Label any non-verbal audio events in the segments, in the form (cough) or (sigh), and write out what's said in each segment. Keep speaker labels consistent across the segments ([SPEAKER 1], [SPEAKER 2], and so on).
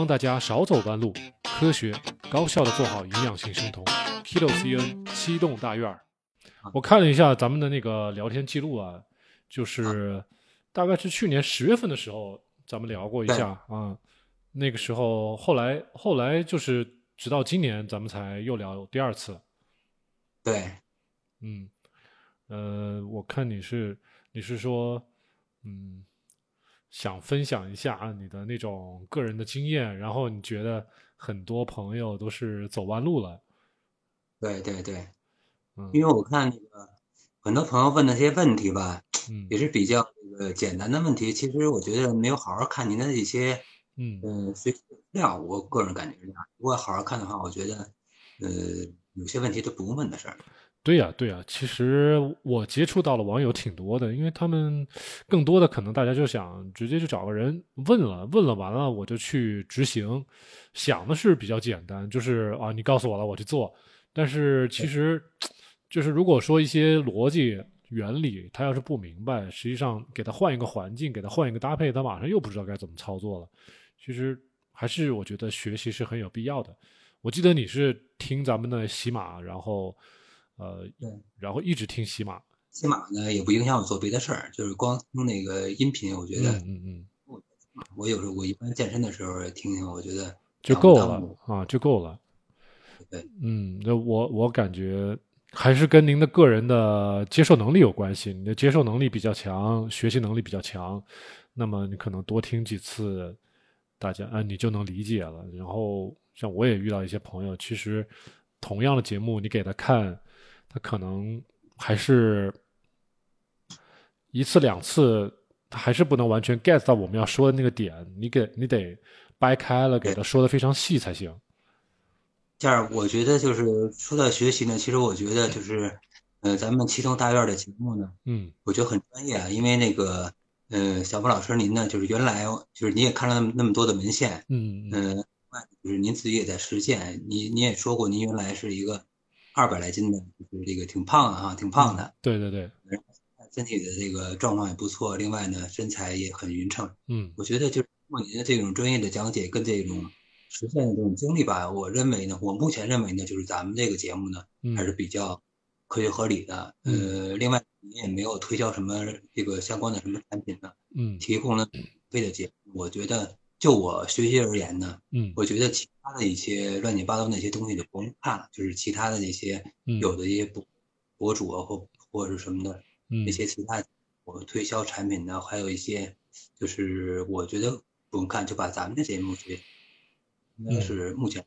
[SPEAKER 1] 帮大家少走弯路，科学高效的做好营养性生酮。Kilo CN 七栋大院儿，我看了一下咱们的那个聊天记录啊，就是大概是去年十月份的时候，咱们聊过一下啊。那个时候，后来后来就是直到今年，咱们才又聊第二次。
[SPEAKER 2] 对，
[SPEAKER 1] 嗯，呃，我看你是你是说，嗯，想分享一下你的那种个人的经验，然后你觉得很多朋友都是走弯路了。
[SPEAKER 2] 对对对，
[SPEAKER 1] 嗯
[SPEAKER 2] 因为我看那个很多朋友问的这些问题吧，
[SPEAKER 1] 嗯
[SPEAKER 2] 也是比较这个简单的问题。其实我觉得没有好好看您的一些
[SPEAKER 1] 嗯
[SPEAKER 2] 嗯随资料，我个人感觉是这样。如果好好看的话，我觉得呃有些问题都不用问的事儿。
[SPEAKER 1] 对呀，对呀，其实我接触到了网友挺多的，因为他们更多的可能大家就想直接就找个人问了，问了完了我就去执行，想的是比较简单，就是啊你告诉我了我去做，但是其实就是如果说一些逻辑原理他要是不明白，实际上给他换一个环境，给他换一个搭配，他马上又不知道该怎么操作了。其实还是我觉得学习是很有必要的。我记得你是听咱们的喜马，然后。呃
[SPEAKER 2] 对，
[SPEAKER 1] 然后一直听喜马，
[SPEAKER 2] 喜马呢也不影响我做别的事儿，就是光听那个音频，我觉得
[SPEAKER 1] 嗯嗯嗯，
[SPEAKER 2] 我有时候我一般健身的时候听听，我觉得
[SPEAKER 1] 就够了啊，就够了。
[SPEAKER 2] 对，
[SPEAKER 1] 嗯，那我我感觉还是跟您的个人的接受能力有关系。你的接受能力比较强，学习能力比较强，那么你可能多听几次，大家啊你就能理解了。然后像我也遇到一些朋友，其实同样的节目你给他看，他可能还是一次两次，他还是不能完全 get 到我们要说的那个点。你给你得掰开了，给他说的非常细才行。
[SPEAKER 2] 这样我觉得就是说到学习呢，其实我觉得就是，呃，咱们七通大院的节目呢，
[SPEAKER 1] 嗯
[SPEAKER 2] 我觉得很专业啊，因为那个，呃，小峰老师您呢，就是原来就是你也看了那么那么多的文献，
[SPEAKER 1] 嗯嗯
[SPEAKER 2] 嗯、另外就是您自己也在实践，你你也说过您原来是一个二百来斤的，就是这个挺胖的哈，挺胖的，
[SPEAKER 1] 对对对，
[SPEAKER 2] 身体的这个状况也不错，另外呢，身材也很匀称。
[SPEAKER 1] 嗯
[SPEAKER 2] 我觉得就是通过您的这种专业的讲解跟这种实践的这种经历吧，我认为呢，我目前认为呢，就是咱们这个节目呢
[SPEAKER 1] 嗯
[SPEAKER 2] 还是比较科学合理的。呃，另外您也没有推销什么这个相关的什么产品呢，
[SPEAKER 1] 嗯
[SPEAKER 2] 提供了免费的节目。我觉得就我学习而言呢，
[SPEAKER 1] 嗯。
[SPEAKER 2] 我觉得其他的一些乱七八糟那些东西就不用看了，就是其他的那些
[SPEAKER 1] 嗯。
[SPEAKER 2] 有的一些博博主啊或或者是什么的。
[SPEAKER 1] 嗯。
[SPEAKER 2] 一些其他我推销产品的，还有一些就是我觉得不用看，就把咱们的节目去，应该是目前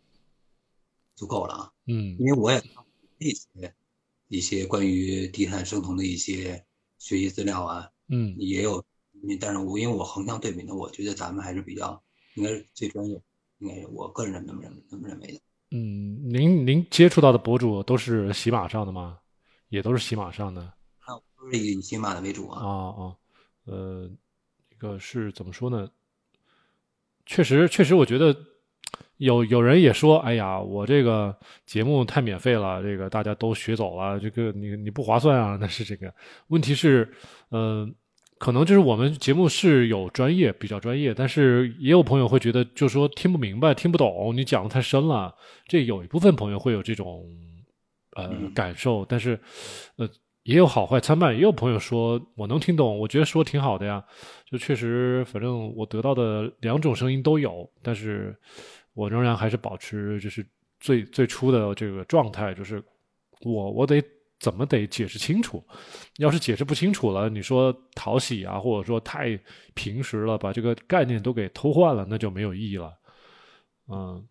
[SPEAKER 2] 足够了啊。
[SPEAKER 1] 嗯。
[SPEAKER 2] 因为我也看过一些一些关于低碳生酮的一些学习资料啊，
[SPEAKER 1] 嗯。
[SPEAKER 2] 也有，但是我因为我横向对比呢，我觉得咱们还是比较应该是最专业，应该是我个人这么认这么认为的。
[SPEAKER 1] 嗯，您您接触到的博主都是喜马上的吗？也都是喜马上的
[SPEAKER 2] 那我都是以喜马的为主
[SPEAKER 1] 啊
[SPEAKER 2] 啊。
[SPEAKER 1] 啊，呃，这个是怎么说呢？确实，确实，我觉得有有人也说，哎呀，我这个节目太免费了，这个大家都学走了，这个你你不划算啊。那是这个问题是，呃，可能就是我们节目是有专业，比较专业，但是也有朋友会觉得，就说听不明白、听不懂，你讲的太深了。这有一部分朋友会有这种呃
[SPEAKER 2] 嗯
[SPEAKER 1] 感受，但是呃也有好坏参半，也有朋友说我能听懂，我觉得说挺好的呀。就确实，反正我得到的两种声音都有，但是我仍然还是保持就是最最初的这个状态，就是我我得怎么得解释清楚。要是解释不清楚了，你说讨喜啊，或者说太平时了，把这个概念都给偷换了，那就没有意义了。嗯，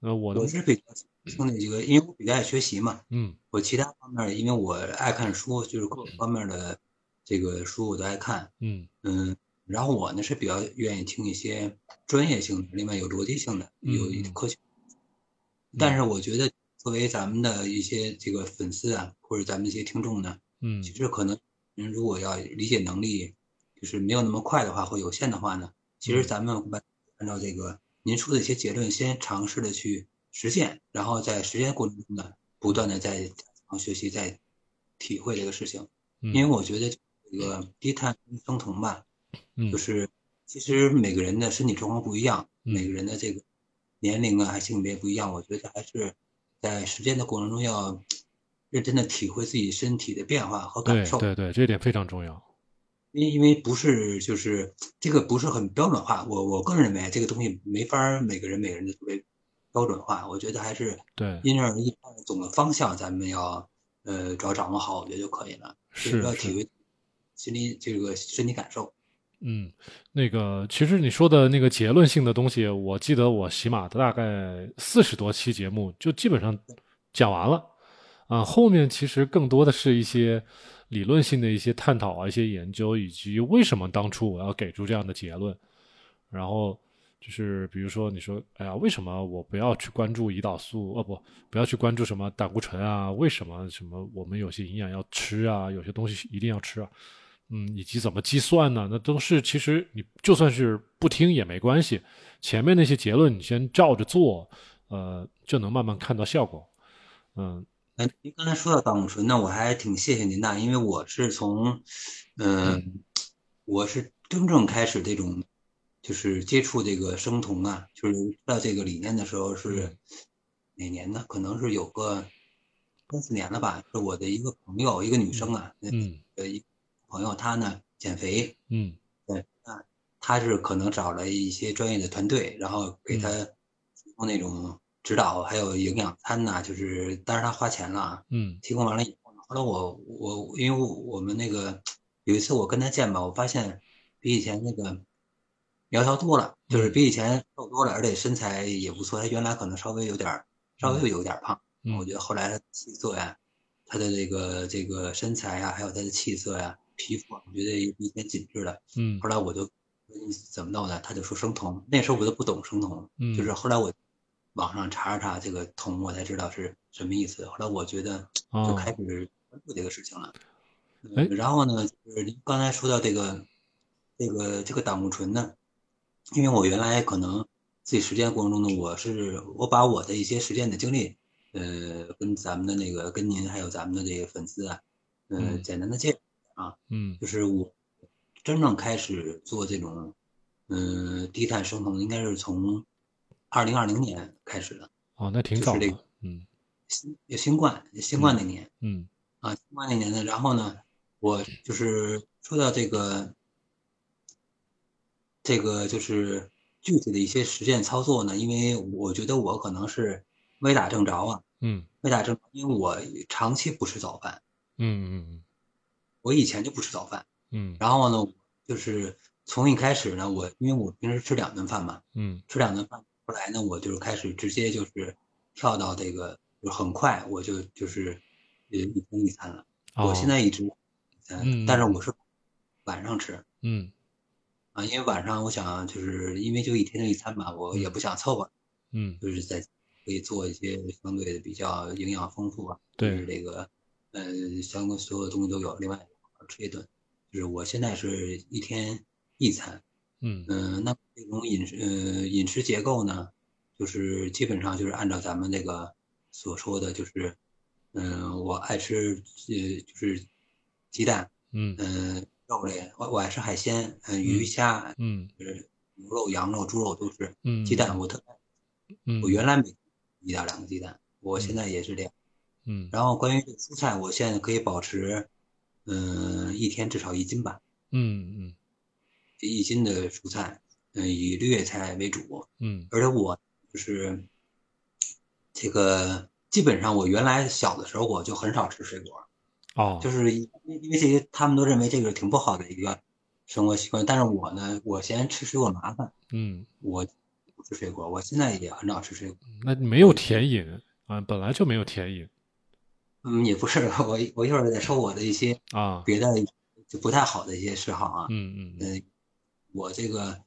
[SPEAKER 1] 那我
[SPEAKER 2] 我是比较听那几个，因为我比较爱学习嘛。
[SPEAKER 1] 嗯
[SPEAKER 2] 我其他方面，因为我爱看书，就是各个方面的这个书我都爱看，
[SPEAKER 1] 嗯
[SPEAKER 2] 嗯，然后我呢是比较愿意听一些专业性的，另外有逻辑性的，有科学。但是我觉得作为咱们的一些这个粉丝啊，或者咱们一些听众呢，
[SPEAKER 1] 嗯。
[SPEAKER 2] 其实可能人如果要理解能力就是没有那么快的话或有限的话呢，其实
[SPEAKER 1] 嗯。
[SPEAKER 2] 咱们按按照这个您说的一些结论，先尝试的去实践，然后在实践过程中呢，不断的在学习，在体会这个事情。
[SPEAKER 1] 嗯，
[SPEAKER 2] 因为我觉得这个低碳生酮吧，
[SPEAKER 1] 嗯。
[SPEAKER 2] 就是其实每个人的身体状况不一样，
[SPEAKER 1] 嗯。
[SPEAKER 2] 每个人的这个年龄啊，还性别不一样，我觉得还是在实践的过程中要认真的体会自己身体的变化和感受。
[SPEAKER 1] 对对对，这点非常重要。
[SPEAKER 2] 因因为不是就是这个不是很标准化，我我个人认为这个东西没法每个人每个人的特别标准化，我觉得还是
[SPEAKER 1] 对
[SPEAKER 2] 因人而异，总的方向咱们要呃只要掌握好，我觉得就可以了。
[SPEAKER 1] 是
[SPEAKER 2] 要体会心理这个身体感受。
[SPEAKER 1] 嗯，那个其实你说的那个结论性的东西，我记得我喜马的大概四十多期节目就基本上讲完了啊，后面其实更多的是一些理论性的一些探讨啊，一些研究，以及为什么当初我要给出这样的结论，然后就是比如说你说，哎呀，为什么我不要去关注胰岛素？哦不，不要去关注什么胆固醇啊？为什么什么我们有些营养要吃啊？有些东西一定要吃啊？嗯，以及怎么计算呢？那都是其实你就算是不听也没关系，前面那些结论你先照着做，呃，就能慢慢看到效果。嗯，
[SPEAKER 2] 哎，您刚才说到胆固醇，那我还挺谢谢您的，因为我是从，嗯，我是真正开始这种，就是接触这个生酮啊，就是知道这个理念的时候是哪年呢？可能是有个三四年了吧。是我的一个朋友，一个女生啊，
[SPEAKER 1] 嗯，
[SPEAKER 2] 呃，一朋友他呢减肥，
[SPEAKER 1] 嗯，
[SPEAKER 2] 对，啊，他是可能找了一些专业的团队，然后给他提供那种指导，还有营养餐呐，就是但是他花钱了，
[SPEAKER 1] 嗯，
[SPEAKER 2] 提供完了以后，后来我我因为我们那个有一次我跟他见吧，我发现比以前那个苗条多了，就是比以前瘦多了，而且身材也不错。他原来可能稍微有点稍微有点胖，我觉得后来他气色呀，他的这个这个身材呀，还有他的气色呀。皮肤我觉得比以前紧致了，
[SPEAKER 1] 嗯，
[SPEAKER 2] 后来我就怎么弄的，他就说生酮，那时候我都不懂生酮，
[SPEAKER 1] 嗯，
[SPEAKER 2] 就是后来我网上查了查这个酮，我才知道是什么意思。后来我觉得就开始关注这个事情了。
[SPEAKER 1] 哎，
[SPEAKER 2] 然后呢，就是您刚才说到这个这个这个胆固醇呢，因为我原来可能自己实践过程中呢，我是我把我的一些实践的经历，呃，跟咱们的那个跟您还有咱们的这个粉丝啊，呃，简单的介绍。啊，
[SPEAKER 1] 嗯，
[SPEAKER 2] 就是我真正开始做这种，嗯，低碳生酮，应该是从二零二零年开始的。
[SPEAKER 1] 哦，那挺早
[SPEAKER 2] 的。
[SPEAKER 1] 嗯，
[SPEAKER 2] 新新冠新冠那年，
[SPEAKER 1] 嗯，
[SPEAKER 2] 啊，新冠那年呢，然后呢，我就是说到这个，这个就是具体的一些实践操作呢，因为我觉得我可能是没打正着啊，
[SPEAKER 1] 嗯，
[SPEAKER 2] 没打正，因为我长期不吃早饭，
[SPEAKER 1] 嗯嗯嗯。
[SPEAKER 2] 我以前就不吃早饭，
[SPEAKER 1] 嗯，
[SPEAKER 2] 然后呢，就是从一开始呢，我因为我平时吃两顿饭嘛，
[SPEAKER 1] 嗯，
[SPEAKER 2] 吃两顿饭，后来呢，我就是开始直接就是跳到这个，就很快我就就是呃一天一餐了。我现在一直一餐，但是我是晚上吃，
[SPEAKER 1] 嗯，
[SPEAKER 2] 啊，因为晚上我想就是因为就一天一餐嘛，我也不想凑合，
[SPEAKER 1] 嗯，
[SPEAKER 2] 就是在可以做一些相对的比较营养丰富啊，
[SPEAKER 1] 对。
[SPEAKER 2] 这个。呃，相关所有的东西都有。另外，吃一顿，就是我现在是一天一餐。
[SPEAKER 1] 嗯
[SPEAKER 2] 嗯，那这种饮食呃饮食结构呢，就是基本上就是按照咱们那个所说的，就是嗯，我爱吃呃就是鸡蛋，
[SPEAKER 1] 嗯
[SPEAKER 2] 嗯，肉类，我我爱吃海鲜，嗯，鱼虾，
[SPEAKER 1] 嗯，
[SPEAKER 2] 就是牛肉、羊肉、猪肉都是。
[SPEAKER 1] 嗯，
[SPEAKER 2] 鸡蛋我特
[SPEAKER 1] 别，嗯，
[SPEAKER 2] 我原来每一到两个鸡蛋，我现在也是这样。
[SPEAKER 1] 嗯，
[SPEAKER 2] 然后关于蔬菜，我现在可以保持，嗯，一天至少一斤吧。
[SPEAKER 1] 嗯嗯，
[SPEAKER 2] 一斤的蔬菜，嗯，以绿叶菜为主。
[SPEAKER 1] 嗯，
[SPEAKER 2] 而且我就是这个，基本上我原来小的时候我就很少吃水果。
[SPEAKER 1] 哦，
[SPEAKER 2] 就是因因为这些，他们都认为这个挺不好的一个生活习惯。但是我呢，我嫌吃水果麻烦。
[SPEAKER 1] 嗯，
[SPEAKER 2] 我不吃水果，我现在也很少吃水果。
[SPEAKER 1] 那没有甜饮啊？本来就没有甜饮。
[SPEAKER 2] 嗯，也不是，我我一会儿再说我的一些
[SPEAKER 1] 啊
[SPEAKER 2] 别的就不太好的一些嗜好啊。
[SPEAKER 1] 嗯
[SPEAKER 2] 嗯嗯，我这个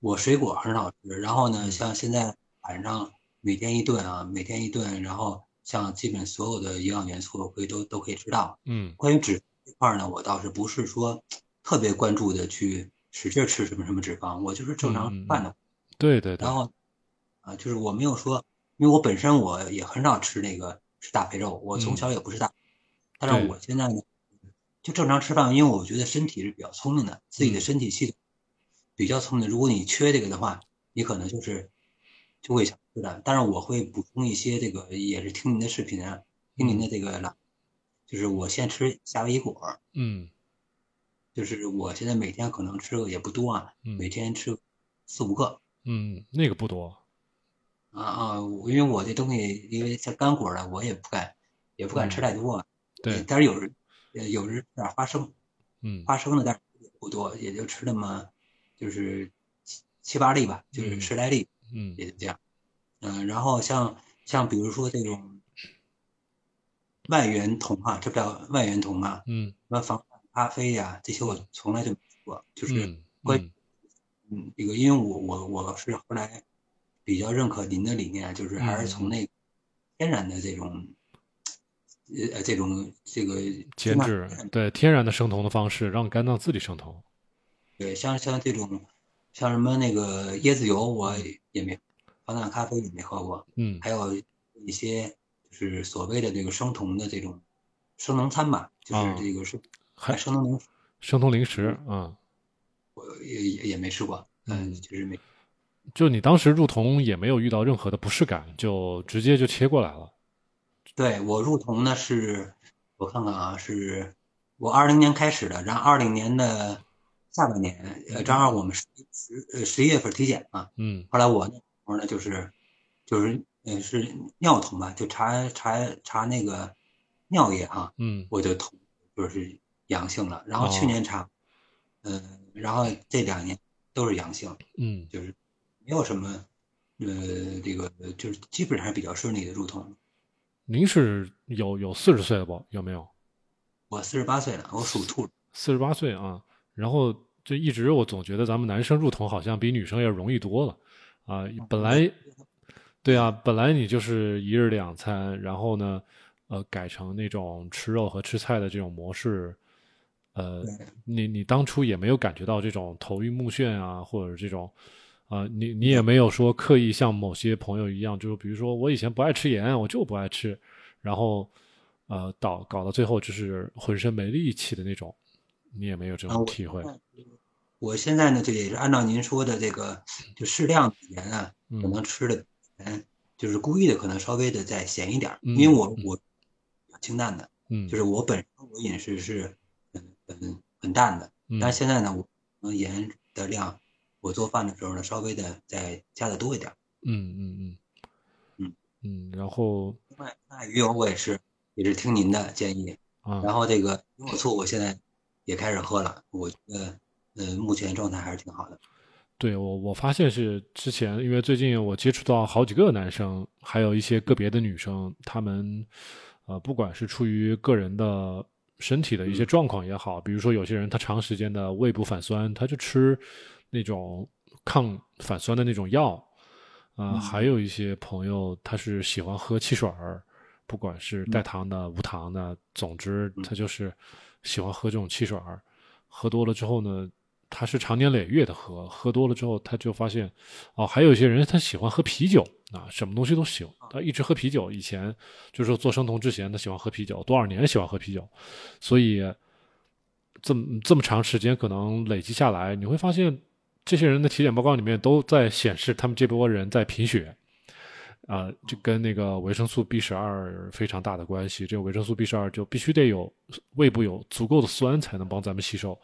[SPEAKER 2] 我水果很少吃，然后呢，像现在晚上每天一顿啊，每天一顿，然后像基本所有的营养元素可以都都可以吃到。
[SPEAKER 1] 嗯，
[SPEAKER 2] 关于脂这块呢，我倒是不是说 (tsk) 特别关注的去使劲吃什么什么脂肪，我就是正常饭的。
[SPEAKER 1] 对对对。
[SPEAKER 2] 然后啊，就是我没有说，因为我本身我也很少吃那个。吃大肥肉，我从小也不是大，但是我现在呢，就正常吃饭，因为我觉得身体是比较聪明的，自己的身体系统比较聪明。如果你缺这个的话，你可能就是就会想吃的，但是我会补充一些这个，也是听您的视频啊，听您的这个了，就是我先吃夏威夷果，
[SPEAKER 1] 嗯。
[SPEAKER 2] 就是我现在每天可能吃的也不多啊，
[SPEAKER 1] 嗯。
[SPEAKER 2] 每天吃四五个。
[SPEAKER 1] 嗯，那个不多，
[SPEAKER 2] 啊啊，因为我这东西因为像干果的，我也不敢也不敢吃太多啊，
[SPEAKER 1] 对，
[SPEAKER 2] 但是有时呃有时吃点花生，
[SPEAKER 1] 嗯
[SPEAKER 2] 花生呢，但是也不多，也就吃那么就是七七八粒吧，就是
[SPEAKER 1] 嗯
[SPEAKER 2] 十来粒。
[SPEAKER 1] 嗯
[SPEAKER 2] 也就这样。嗯、然后像像比如说这种外源酮啊，这不叫外源酮啊，
[SPEAKER 1] 嗯
[SPEAKER 2] 什么防弹咖啡呀、这些我从来就没吃过。就是
[SPEAKER 1] 嗯
[SPEAKER 2] 关
[SPEAKER 1] 嗯
[SPEAKER 2] 嗯，这个因为我我我是后来比较认可您的理念，就是还是从那个天然的这种呃这种这个
[SPEAKER 1] 减脂，对天然的生酮的方式，让肝脏自己生酮。
[SPEAKER 2] 对，像像这种像什么那个椰子油，我也没防弹咖啡也没喝过。
[SPEAKER 1] 嗯
[SPEAKER 2] 还有一些就是所谓的这个生酮的这种生酮餐吧，就是
[SPEAKER 1] 啊
[SPEAKER 2] 这个是
[SPEAKER 1] 还
[SPEAKER 2] 生酮零食，
[SPEAKER 1] 生酮零食啊，
[SPEAKER 2] 我也也也没吃过，
[SPEAKER 1] 嗯
[SPEAKER 2] 就是没
[SPEAKER 1] 就你当时入酮也没有遇到任何的不适感，就直接就切过来了。
[SPEAKER 2] 对我入酮呢是，我看看啊，是我二零年开始的，然后二零年的下半年，呃，正好我们十十呃十一月份体检嘛，
[SPEAKER 1] 嗯
[SPEAKER 2] 后来我那时候呢就是就是呃是尿酮吧，就查查查那个尿液哈、
[SPEAKER 1] 嗯
[SPEAKER 2] 我就统就是阳性了。然后
[SPEAKER 1] 哦
[SPEAKER 2] 去年查，嗯、然后这两年都是阳性，
[SPEAKER 1] 嗯
[SPEAKER 2] 就是没有什么，呃，这个就是基本上是比较顺利的入酮。
[SPEAKER 1] 您是有有四十岁了不？有没有？
[SPEAKER 2] 我四十八岁了，我属兔。
[SPEAKER 1] 四十八岁啊，然后就一直我总觉得咱们男生入酮好像比女生要容易多了啊。本来对啊，本来你就是一日两餐，然后呢，呃，改成那种吃肉和吃菜的这种模式，呃，你你当初也没有感觉到这种头晕目眩啊，或者这种。啊、你你也没有说刻意像某些朋友一样，就是比如说我以前不爱吃盐，我就不爱吃，然后呃导搞到最后就是浑身没力气的那种，你也没有这种体会。
[SPEAKER 2] 我现在呢，就也是按照您说的这个，就适量的盐啊，
[SPEAKER 1] 嗯
[SPEAKER 2] 可能吃的，嗯，就是故意的，可能稍微的再咸一点因为我
[SPEAKER 1] 嗯
[SPEAKER 2] 我清淡的，
[SPEAKER 1] 嗯，
[SPEAKER 2] 就是我本身我饮食是很很很淡的，
[SPEAKER 1] 嗯。
[SPEAKER 2] 但是现在呢，我可能盐的量，我做饭的时候呢，稍微的再加的多一点。
[SPEAKER 1] 嗯嗯嗯
[SPEAKER 2] 嗯
[SPEAKER 1] 嗯，然后
[SPEAKER 2] 另外，那鱼油我也是也是听您的建议，
[SPEAKER 1] 啊，
[SPEAKER 2] 然后这个苹果醋我现在也开始喝了，我觉得呃目前状态还是挺好的。
[SPEAKER 1] 对我我发现是之前，因为最近我接触到好几个男生，还有一些个别的女生，他们呃，不管是出于个人的身体的一些状况也好，比如说有些人他长时间的胃部反酸，他就吃那种抗反酸的那种药，啊、
[SPEAKER 2] 嗯
[SPEAKER 1] 还有一些朋友他是喜欢喝汽水儿，不管是带糖的、无糖的，总之他就是喜欢喝这种汽水儿。喝多了之后呢，他是长年累月的喝，喝多了之后他就发现，哦，还有一些人他喜欢喝啤酒啊，什么东西都行，他一直喝啤酒。以前就是说做生酮之前，他喜欢喝啤酒，多少年喜欢喝啤酒，所以这么这么长时间可能累积下来，你会发现这些人的体检报告里面都在显示他们这波人在贫血。啊、就跟那个维生素 B 十二非常大的关系。这个维生素 B 十二就必须得有胃部有足够的酸才能帮咱们吸收。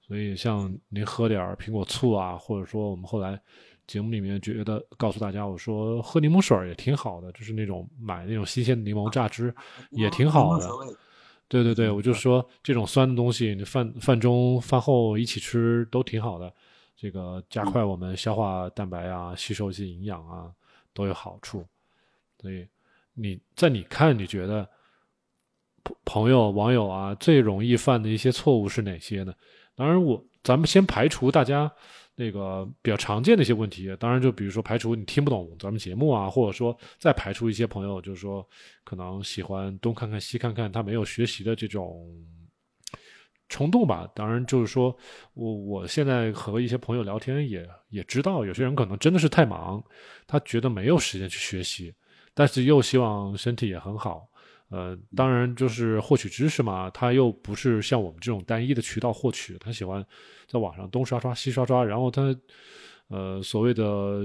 [SPEAKER 1] 所以像您喝点儿苹果醋啊，或者说我们后来节目里面觉得告诉大家，我说喝柠檬水也挺好的，就是那种买那种新鲜的柠檬榨汁也挺好的。对对对，我就说这种酸的东西，你饭饭中饭后一起吃都挺好的，这个加快我们消化蛋白啊，吸收一些营养啊，都有好处。所以你在你看，你觉得朋朋友、网友啊最容易犯的一些错误是哪些呢？当然我，咱们先排除大家那个比较常见的一些问题。当然，就比如说排除你听不懂咱们节目啊，或者说再排除一些朋友，就是说可能喜欢东看看西看看，他没有学习的这种冲动吧。当然，就是说我我现在和一些朋友聊天也也知道，有些人可能真的是太忙，他觉得没有时间去学习，但是又希望身体也很好。呃，当然就是获取知识嘛，他又不是像我们这种单一的渠道获取，他喜欢在网上东刷刷西刷刷，然后他呃所谓的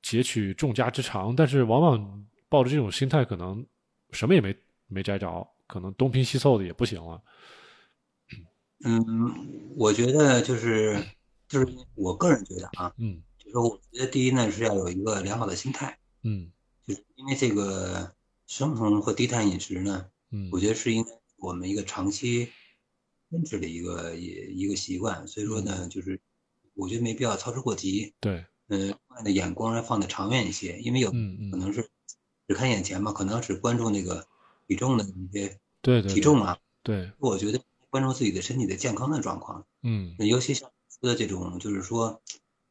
[SPEAKER 1] 截取众家之长，但是往往抱着这种心态，可能什么也没没摘着，可能东拼西凑的也不行了。
[SPEAKER 2] 嗯，我觉得就是就是我个人觉得啊，
[SPEAKER 1] 嗯。
[SPEAKER 2] 就是说我觉得第一呢是要有一个良好的心态，
[SPEAKER 1] 嗯。
[SPEAKER 2] 就是因为这个生酮和低碳饮食呢，
[SPEAKER 1] 嗯
[SPEAKER 2] 我觉得是应该我们一个长期坚持的一个一一个习惯，所以说呢，就是我觉得没必要操之过急，
[SPEAKER 1] 对，
[SPEAKER 2] 嗯，的眼光要放得长远一些，因为有可。能是只看眼前嘛，可能只关注那个体重的一些
[SPEAKER 1] 对对
[SPEAKER 2] 体重啊，
[SPEAKER 1] 对，
[SPEAKER 2] 我觉得关注自己的身体的健康的状况，
[SPEAKER 1] 嗯
[SPEAKER 2] 尤其像说的这种，就是说，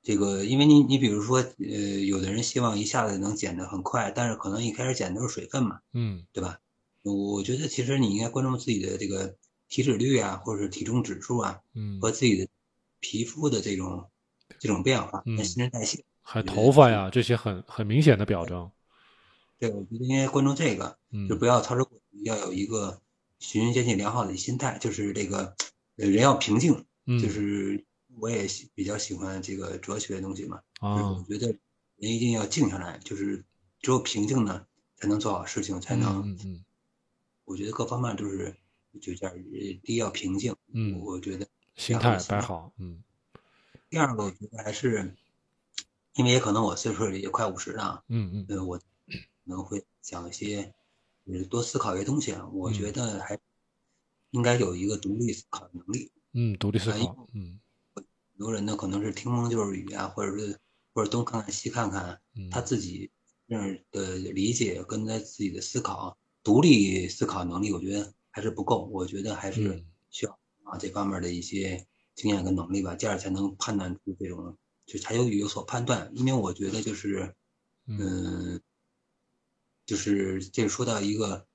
[SPEAKER 2] 这个，因为你你比如说，呃，有的人希望一下子能减得很快，但是可能一开始减的都是水分嘛，
[SPEAKER 1] 嗯
[SPEAKER 2] 对吧？我觉得其实你应该关注自己的这个体脂率啊，或者是体重指数啊，
[SPEAKER 1] 嗯，
[SPEAKER 2] 和自己的皮肤的这种这种变化，
[SPEAKER 1] 嗯
[SPEAKER 2] 新陈代谢。
[SPEAKER 1] 还头发呀这些很很明显的表征。
[SPEAKER 2] 对，我觉得应该关注这个，
[SPEAKER 1] 嗯
[SPEAKER 2] 就不要操之过急，要有一个循序渐进良好的心态，就是这个呃人要平静，
[SPEAKER 1] 嗯。
[SPEAKER 2] 就是我也喜比较喜欢这个哲学的东西嘛，就是
[SPEAKER 1] 啊
[SPEAKER 2] 我觉得人一定要静下来，就是只有平静呢，才能做好事情，才能，
[SPEAKER 1] 嗯嗯。
[SPEAKER 2] 我觉得各方面都是就这样，呃第一要平静，
[SPEAKER 1] 嗯。
[SPEAKER 2] 我觉得
[SPEAKER 1] 心态摆好。嗯。
[SPEAKER 2] 第二个我觉得还是，因为也可能我岁数也快五十了啊，
[SPEAKER 1] 嗯嗯。
[SPEAKER 2] 呃，我可能会讲一些，呃，多思考一些东西啊。我觉得还应该有一个独立思考的能力。
[SPEAKER 1] 嗯，独立思
[SPEAKER 2] 哎
[SPEAKER 1] 考。嗯
[SPEAKER 2] 很多人呢，可能是听风就是雨啊，或者是或者东看看西看看，
[SPEAKER 1] 嗯
[SPEAKER 2] 他自己这样的理解跟他自己的思考、独立思考能力，我觉得还是不够。我觉得还是
[SPEAKER 1] 嗯
[SPEAKER 2] 需要啊这方面的一些经验跟能力吧，这样才能判断出这种，就才有有所判断。因为我觉得就是，
[SPEAKER 1] 嗯
[SPEAKER 2] 嗯，就是这个说到一个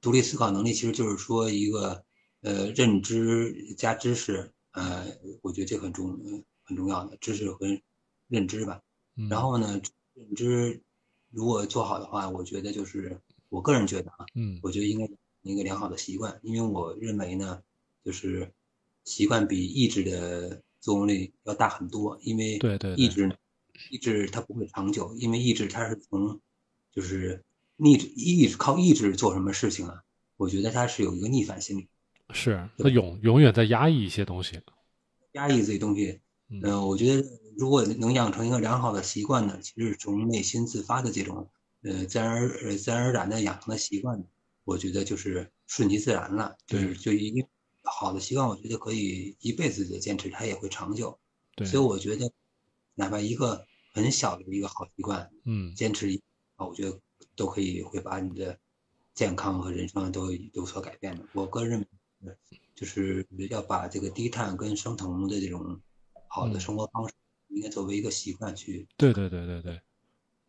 [SPEAKER 2] 独立思考能力，其实就是说一个呃认知加知识，呃，我觉得这很重呃很重要的知识和认知吧。
[SPEAKER 1] 嗯，
[SPEAKER 2] 然后呢，认知如果做好的话，我觉得就是我个人觉得啊，
[SPEAKER 1] 嗯
[SPEAKER 2] 我觉得应该有一个良好的习惯，因为我认为呢，就是习惯比意志的作用力要大很多，因为
[SPEAKER 1] 对对对
[SPEAKER 2] 意志意志它不会长久，因为意志它是从就是逆意志靠意志做什么事情啊，我觉得他是有一个逆反心理，
[SPEAKER 1] 是他永永远在压抑一些东西。
[SPEAKER 2] 压抑自己东西。
[SPEAKER 1] 嗯
[SPEAKER 2] 嗯、我觉得如果能养成一个良好的习惯呢，其实是从内心自发的这种呃自然而呃自然而然的养成的习惯，我觉得就是顺其自然了。就是就一定好的习惯，我觉得可以一辈子的坚持，它也会长久。
[SPEAKER 1] 对，
[SPEAKER 2] 所以我觉得，哪怕一个很小的一个好习惯，
[SPEAKER 1] 嗯
[SPEAKER 2] 坚持一啊，我觉得都可以会把你的健康和人生都有所改变的。我个人认为，就是要把这个低碳跟生酮的这种好的
[SPEAKER 1] 嗯
[SPEAKER 2] 生活方式，应该作为一个习惯去，
[SPEAKER 1] 对对对对对，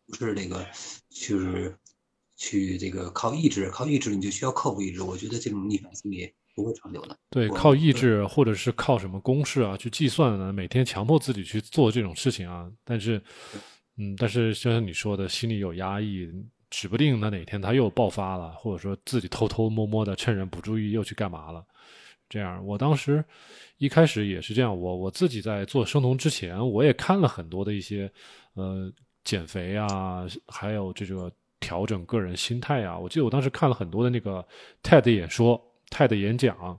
[SPEAKER 2] 不是这个，就是去这个靠意志，靠意志你就需要克服意志。我觉得这种逆反心理不会长久的。
[SPEAKER 1] 对，靠意志或者是靠什么公式啊去计算呢？每天强迫自己去做这种事情啊，但是，嗯，但是就像你说的，心里有压抑，指不定他哪天他又爆发了，或者说自己偷偷摸摸的趁人不注意又去干嘛了。这样，我当时一开始也是这样，我我自己在做生酮之前，我也看了很多的一些呃减肥啊，还有这个调整个人心态啊。我记得我当时看了很多的那个 TED 演说、TED 演讲，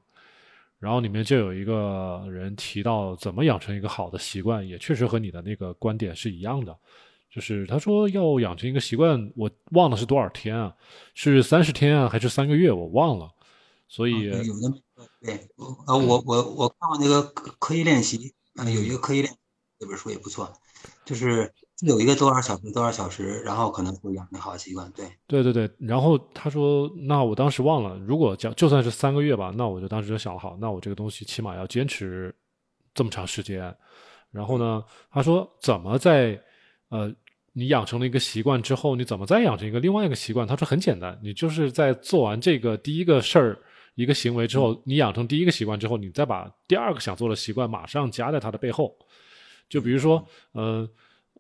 [SPEAKER 1] 然后里面就有一个人提到怎么养成一个好的习惯，也确实和你的那个观点是一样的。就是他说要养成一个习惯，我忘了是多少天啊，是三十天啊，还是三个月，我忘了。所以，
[SPEAKER 2] 啊有的对，呃，我我我看过那个刻刻意练习，啊、有一个刻意练这本书也不错，就是有一个多少小时多少小时，然后可能会养成好习惯。对，
[SPEAKER 1] 对对对，然后他说，那我当时忘了，如果讲就算是三个月吧，那我就当时就想好，那我这个东西起码要坚持这么长时间。然后呢，他说怎么在呃你养成了一个习惯之后，你怎么再养成一个另外一个习惯？他说很简单，你就是在做完这个第一个事儿。一个行为之后，你养成第一个习惯之后，你再把第二个想做的习惯马上加在它的背后。就比如说，呃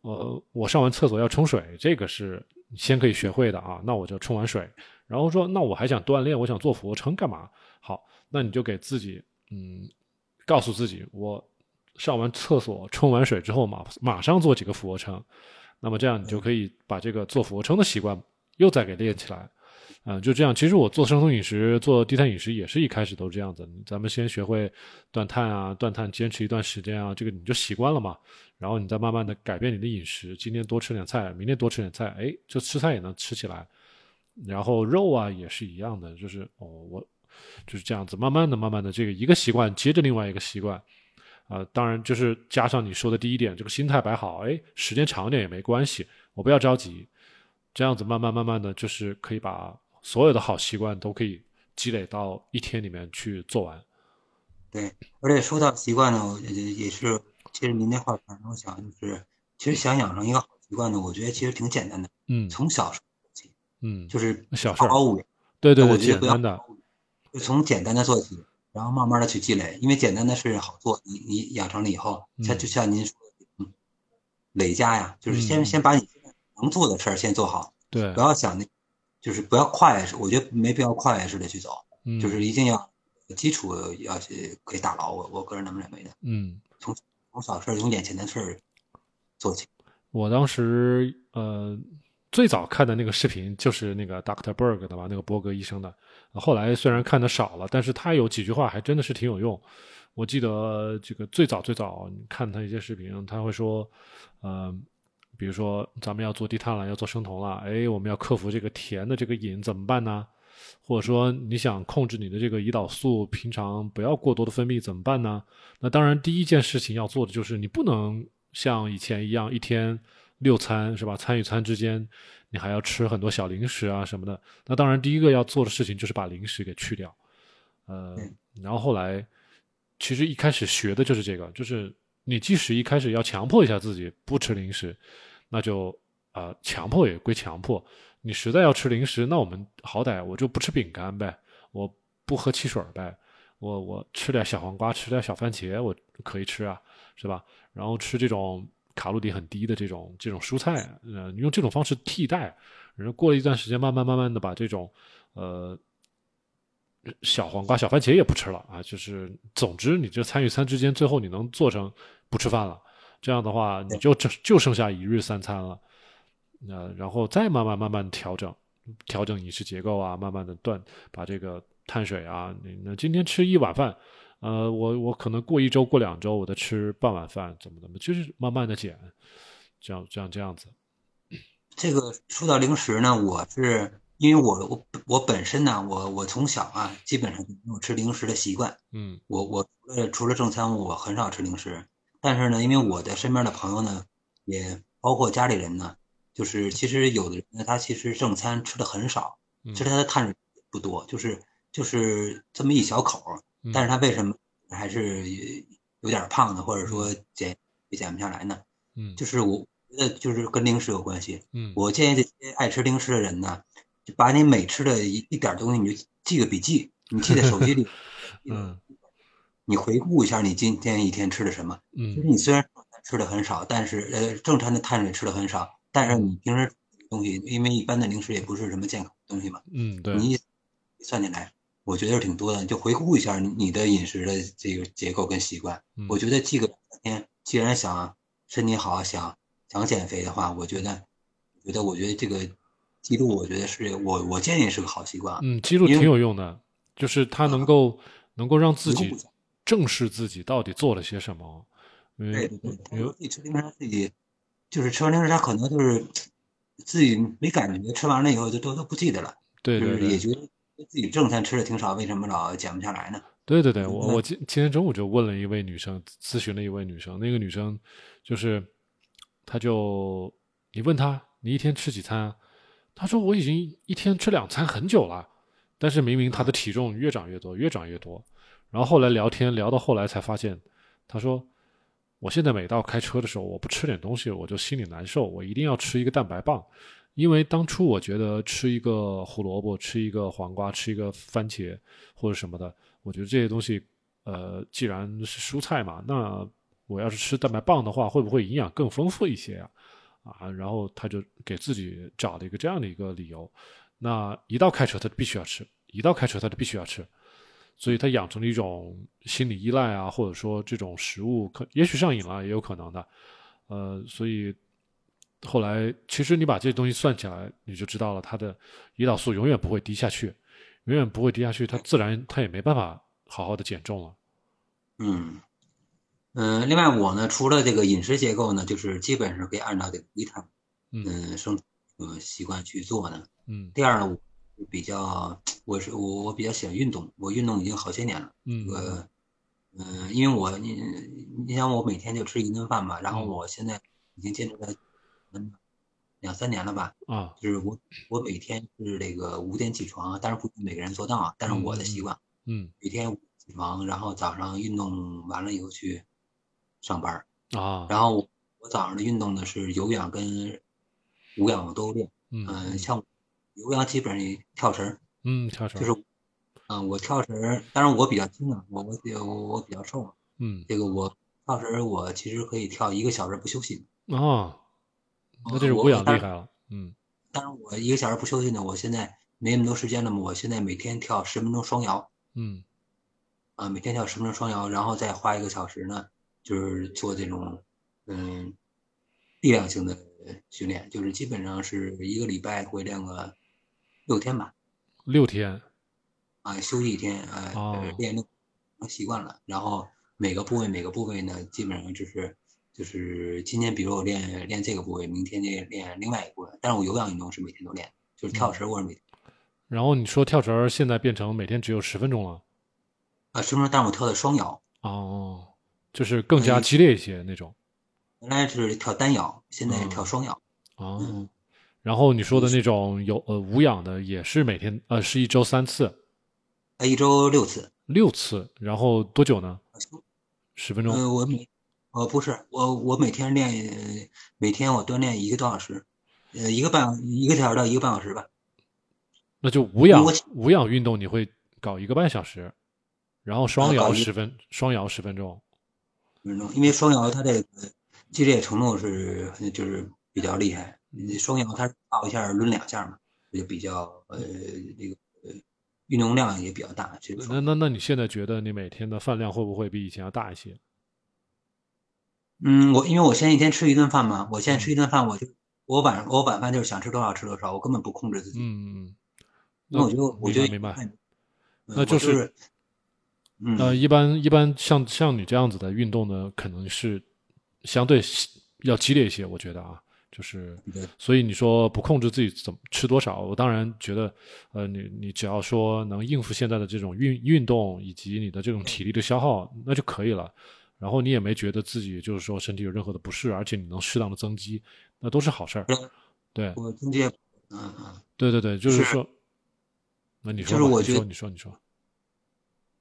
[SPEAKER 1] 呃，我上完厕所要冲水，这个是先可以学会的啊。那我就冲完水，然后说，那我还想锻炼，我想做俯卧撑干嘛？好，那你就给自己，嗯，告诉自己，我上完厕所冲完水之后马马上做几个俯卧撑。那么这样你就可以把这个做俯卧撑的习惯又再给练起来。嗯，就这样。其实我做生酮饮食、做低碳饮食也是一开始都是这样子。咱们先学会断碳啊，断碳坚持一段时间啊，这个你就习惯了嘛。然后你再慢慢的改变你的饮食，今天多吃点菜，明天多吃点菜，哎，就吃菜也能吃起来。然后肉啊也是一样的，就是哦，我就是这样子，慢慢的、慢慢的，这个一个习惯接着另外一个习惯。啊，当然就是加上你说的第一点，这个心态摆好，哎，时间长一点也没关系，我不要着急，这样子慢慢慢慢的就是可以把。所有的好习惯都可以积累到一天里面去做完。
[SPEAKER 2] 对，而且说到习惯呢，也也是，其实您那话反正我想就是，其实想养成一个好习惯呢，我觉得其实挺简单的。
[SPEAKER 1] 嗯。
[SPEAKER 2] 从小做起。
[SPEAKER 1] 嗯。
[SPEAKER 2] 就是
[SPEAKER 1] 小事。
[SPEAKER 2] 对
[SPEAKER 1] 对对，简单的。
[SPEAKER 2] 就从简单的做起，然后慢慢的去积累，因为简单的事好做，你你养成了以后，像就像您说的，嗯累加呀，就是先先把你能做的事儿先做好。
[SPEAKER 1] 对。
[SPEAKER 2] 不要想那。就是不要跨越式，我觉得没必要跨越式的去走，就是一定要基础要去可以打牢。我我个人那么认为的。
[SPEAKER 1] 嗯，
[SPEAKER 2] 从从小事从眼前的事儿做起。
[SPEAKER 1] 我当时呃最早看的那个视频就是那个 Doctor Berg 的吧，那个伯格医生的。后来虽然看的少了，但是他有几句话还真的是挺有用。我记得这个最早最早看他一些视频，他会说，嗯。比如说，咱们要做低碳了，要做生酮了，哎，我们要克服这个甜的这个瘾，怎么办呢？或者说，你想控制你的这个胰岛素，平常不要过多的分泌，怎么办呢？那当然，第一件事情要做的就是，你不能像以前一样，一天六餐是吧？餐与餐之间，你还要吃很多小零食啊什么的。那当然，第一个要做的事情就是把零食给去掉。呃，然后后来，其实一开始学的就是这个，就是你即使一开始要强迫一下自己不吃零食。那就啊，强迫也归强迫。你实在要吃零食，那我们好歹我就不吃饼干呗，我不喝汽水呗，我我吃点小黄瓜，吃点小番茄，我可以吃啊，是吧？然后吃这种卡路里很低的这种这种蔬菜，呃，用这种方式替代。然后过了一段时间，慢慢慢慢的把这种呃小黄瓜、小番茄也不吃了啊。就是总之，你这餐与餐之间，最后你能做成不吃饭了。这样的话，你就就就剩下一日三餐了，那然后再慢慢慢慢调整，调整饮食结构啊，慢慢的断，把这个碳水啊，你那今天吃一碗饭，呃，我我可能过一周过两周，我再吃半碗饭，怎么怎么，就是慢慢的减，这样这样这样子。
[SPEAKER 2] 这个说到零食呢，我是因为我我我本身呢，我我从小啊，基本上没有吃零食的习惯，
[SPEAKER 1] 嗯，
[SPEAKER 2] 我我除了除了正餐，我很少吃零食。但是呢，因为我的身边的朋友呢，也包括家里人呢，就是其实有的人呢，他其实正餐吃的很少，其实他的碳水不多，就是就是这么一小口，但是他为什么还是有点胖的？或者说减也减不下来呢？
[SPEAKER 1] 嗯，
[SPEAKER 2] 就是我觉得就是跟零食有关系。
[SPEAKER 1] 嗯，
[SPEAKER 2] 我建议这些爱吃零食的人呢，就把你每吃的一一点东西，你就记个笔记，你记在手机里。(laughs)
[SPEAKER 1] 嗯。
[SPEAKER 2] 你回顾一下你今天一天吃的什么？
[SPEAKER 1] 嗯，
[SPEAKER 2] 其实你虽然吃的很少，但是呃，正常的碳水吃的很少，但是你平时东西，因为一般的零食也不是什么健康的东西嘛。
[SPEAKER 1] 嗯，对。
[SPEAKER 2] 你算起来，我觉得是挺多的。就回顾一下你的饮食的这个结构跟习惯，我觉得记个天，既然想身体好，想想减肥的话，我觉得，觉得我觉得这个记录，我觉得是我我建议是个好习惯。
[SPEAKER 1] 嗯，记录挺有用的，就是它能够能够让自己。正视自己到底做了些什么？
[SPEAKER 2] 对对对，比如自己吃零食，自己就是吃完零食，他可能就是自己没感觉，吃完了以后就都都不记得了。
[SPEAKER 1] 对对对，
[SPEAKER 2] 也觉得自己正餐吃的挺少，为什么老减不下来呢？
[SPEAKER 1] 对对对，我我今今天中午就问了一位女生，咨询了一位女生，那个女生就是，她就你问她你一天吃几餐？她说我已经一天吃两餐很久了，但是明明她的体重越长越多，越长越多。然后后来聊天聊到后来才发现，她说：“我现在每到开车的时候，我不吃点东西我就心里难受，我一定要吃一个蛋白棒，因为当初我觉得吃一个胡萝卜、吃一个黄瓜、吃一个番茄或者什么的，我觉得这些东西，呃，既然是蔬菜嘛，那我要是吃蛋白棒的话，会不会营养更丰富一些啊？啊，然后他就给自己找了一个这样的一个理由，那一到开车他就必须要吃，一到开车他就必须要吃。”所以他养成了一种心理依赖啊，或者说这种食物可也许上瘾了，也有可能的。呃，所以后来其实你把这些东西算起来，你就知道了，它的胰岛素永远不会低下去，永远不会低下去，它自然它也没办法好好的减重了。
[SPEAKER 2] 嗯嗯，另外我呢，除了这个饮食结构呢，就是基本上可以按照这个一碳嗯生呃习惯去做呢。
[SPEAKER 1] 嗯。
[SPEAKER 2] 第二呢，我比较我是我我比较喜欢运动，我运动已经好些年了。
[SPEAKER 1] 嗯。
[SPEAKER 2] 这个嗯，因为我你你想我每天就吃一顿饭嘛，然后我现在已经坚持了嗯两三年了吧。
[SPEAKER 1] 啊。
[SPEAKER 2] 就是我我每天是这个五点起床，但是不每个人做到啊，但是我的习惯。
[SPEAKER 1] 嗯。
[SPEAKER 2] 每天起床，然后早上运动完了以后去上班
[SPEAKER 1] 啊。
[SPEAKER 2] 然后我我早上的运动呢是有氧跟无氧我都练。
[SPEAKER 1] 嗯。
[SPEAKER 2] 像有氧基本上跳绳。
[SPEAKER 1] 嗯，跳绳。
[SPEAKER 2] 就是。嗯，我跳绳，当然我比较轻啊，我我我我比较瘦嘛。
[SPEAKER 1] 嗯，
[SPEAKER 2] 这个我跳绳，我其实可以跳一个小时不休息。
[SPEAKER 1] 啊，那这是无氧厉害了。嗯，
[SPEAKER 2] 但是我一个小时不休息呢，我现在没那么多时间了嘛，我现在每天跳十分钟双摇。
[SPEAKER 1] 嗯，
[SPEAKER 2] 啊，每天跳十分钟双摇，然后再花一个小时呢，就是做这种嗯力量性的训练，就是基本上是一个礼拜会练个六天吧。
[SPEAKER 1] 六天。
[SPEAKER 2] 啊，休息一天，呃，练练习惯了，然后每个部位每个部位呢，基本上就是就是今天，比如我练练这个部位，明天练练另外一个部位。但是我有氧运动是每天都练，就是跳绳我是每天。
[SPEAKER 1] 然后你说跳绳现在变成每天只有十分钟了？
[SPEAKER 2] 啊，十分钟，但是我跳的双摇。
[SPEAKER 1] 哦，就是更加激烈一些那种。
[SPEAKER 2] 原来是跳单摇，现在是跳双摇。
[SPEAKER 1] 哦，然后你说的那种有呃无氧的，也是每天呃是一周三次。
[SPEAKER 2] 呃一周六次，
[SPEAKER 1] 六次，然后多久呢？十分钟。
[SPEAKER 2] 呃，我每，呃，不是，我我每天练，每天我锻炼一个多小时，呃，一个半，一个小时到一个半小时吧。
[SPEAKER 1] 那就无氧无氧运动你会搞一个半小时，然后双摇十分，双摇十分钟。
[SPEAKER 2] 分钟，因为双摇它这个激烈程度是就是比较厉害，双摇它抱一下抡两下嘛，就比较呃那个呃。运动量也比较大，这个。
[SPEAKER 1] 那那那你现在觉得你每天的饭量会不会比以前要大一些？
[SPEAKER 2] 嗯，我因为我现在一天吃一顿饭嘛，我现在吃一顿饭，我就我晚上我晚饭就是想吃多少吃多少，我根本不控制自己。
[SPEAKER 1] 嗯嗯。
[SPEAKER 2] 那我就我就
[SPEAKER 1] 明白。
[SPEAKER 2] 那
[SPEAKER 1] 就
[SPEAKER 2] 是。嗯。
[SPEAKER 1] 呃，一般一般像像你这样子的运动呢，可能是相对要激烈一些，我觉得啊。就是，所以你说不控制自己怎么吃多少，我当然觉得，呃，你你只要说能应付现在的这种运运动以及你的这种体力的消耗，那就可以了。然后你也没觉得自己就是说身体有任何的不适，而且你能适当的增肌，那都是好事儿。对，
[SPEAKER 2] 我增肌，嗯嗯，
[SPEAKER 1] 对对对，就是说，那你说，
[SPEAKER 2] 就是我觉得
[SPEAKER 1] 你说你说，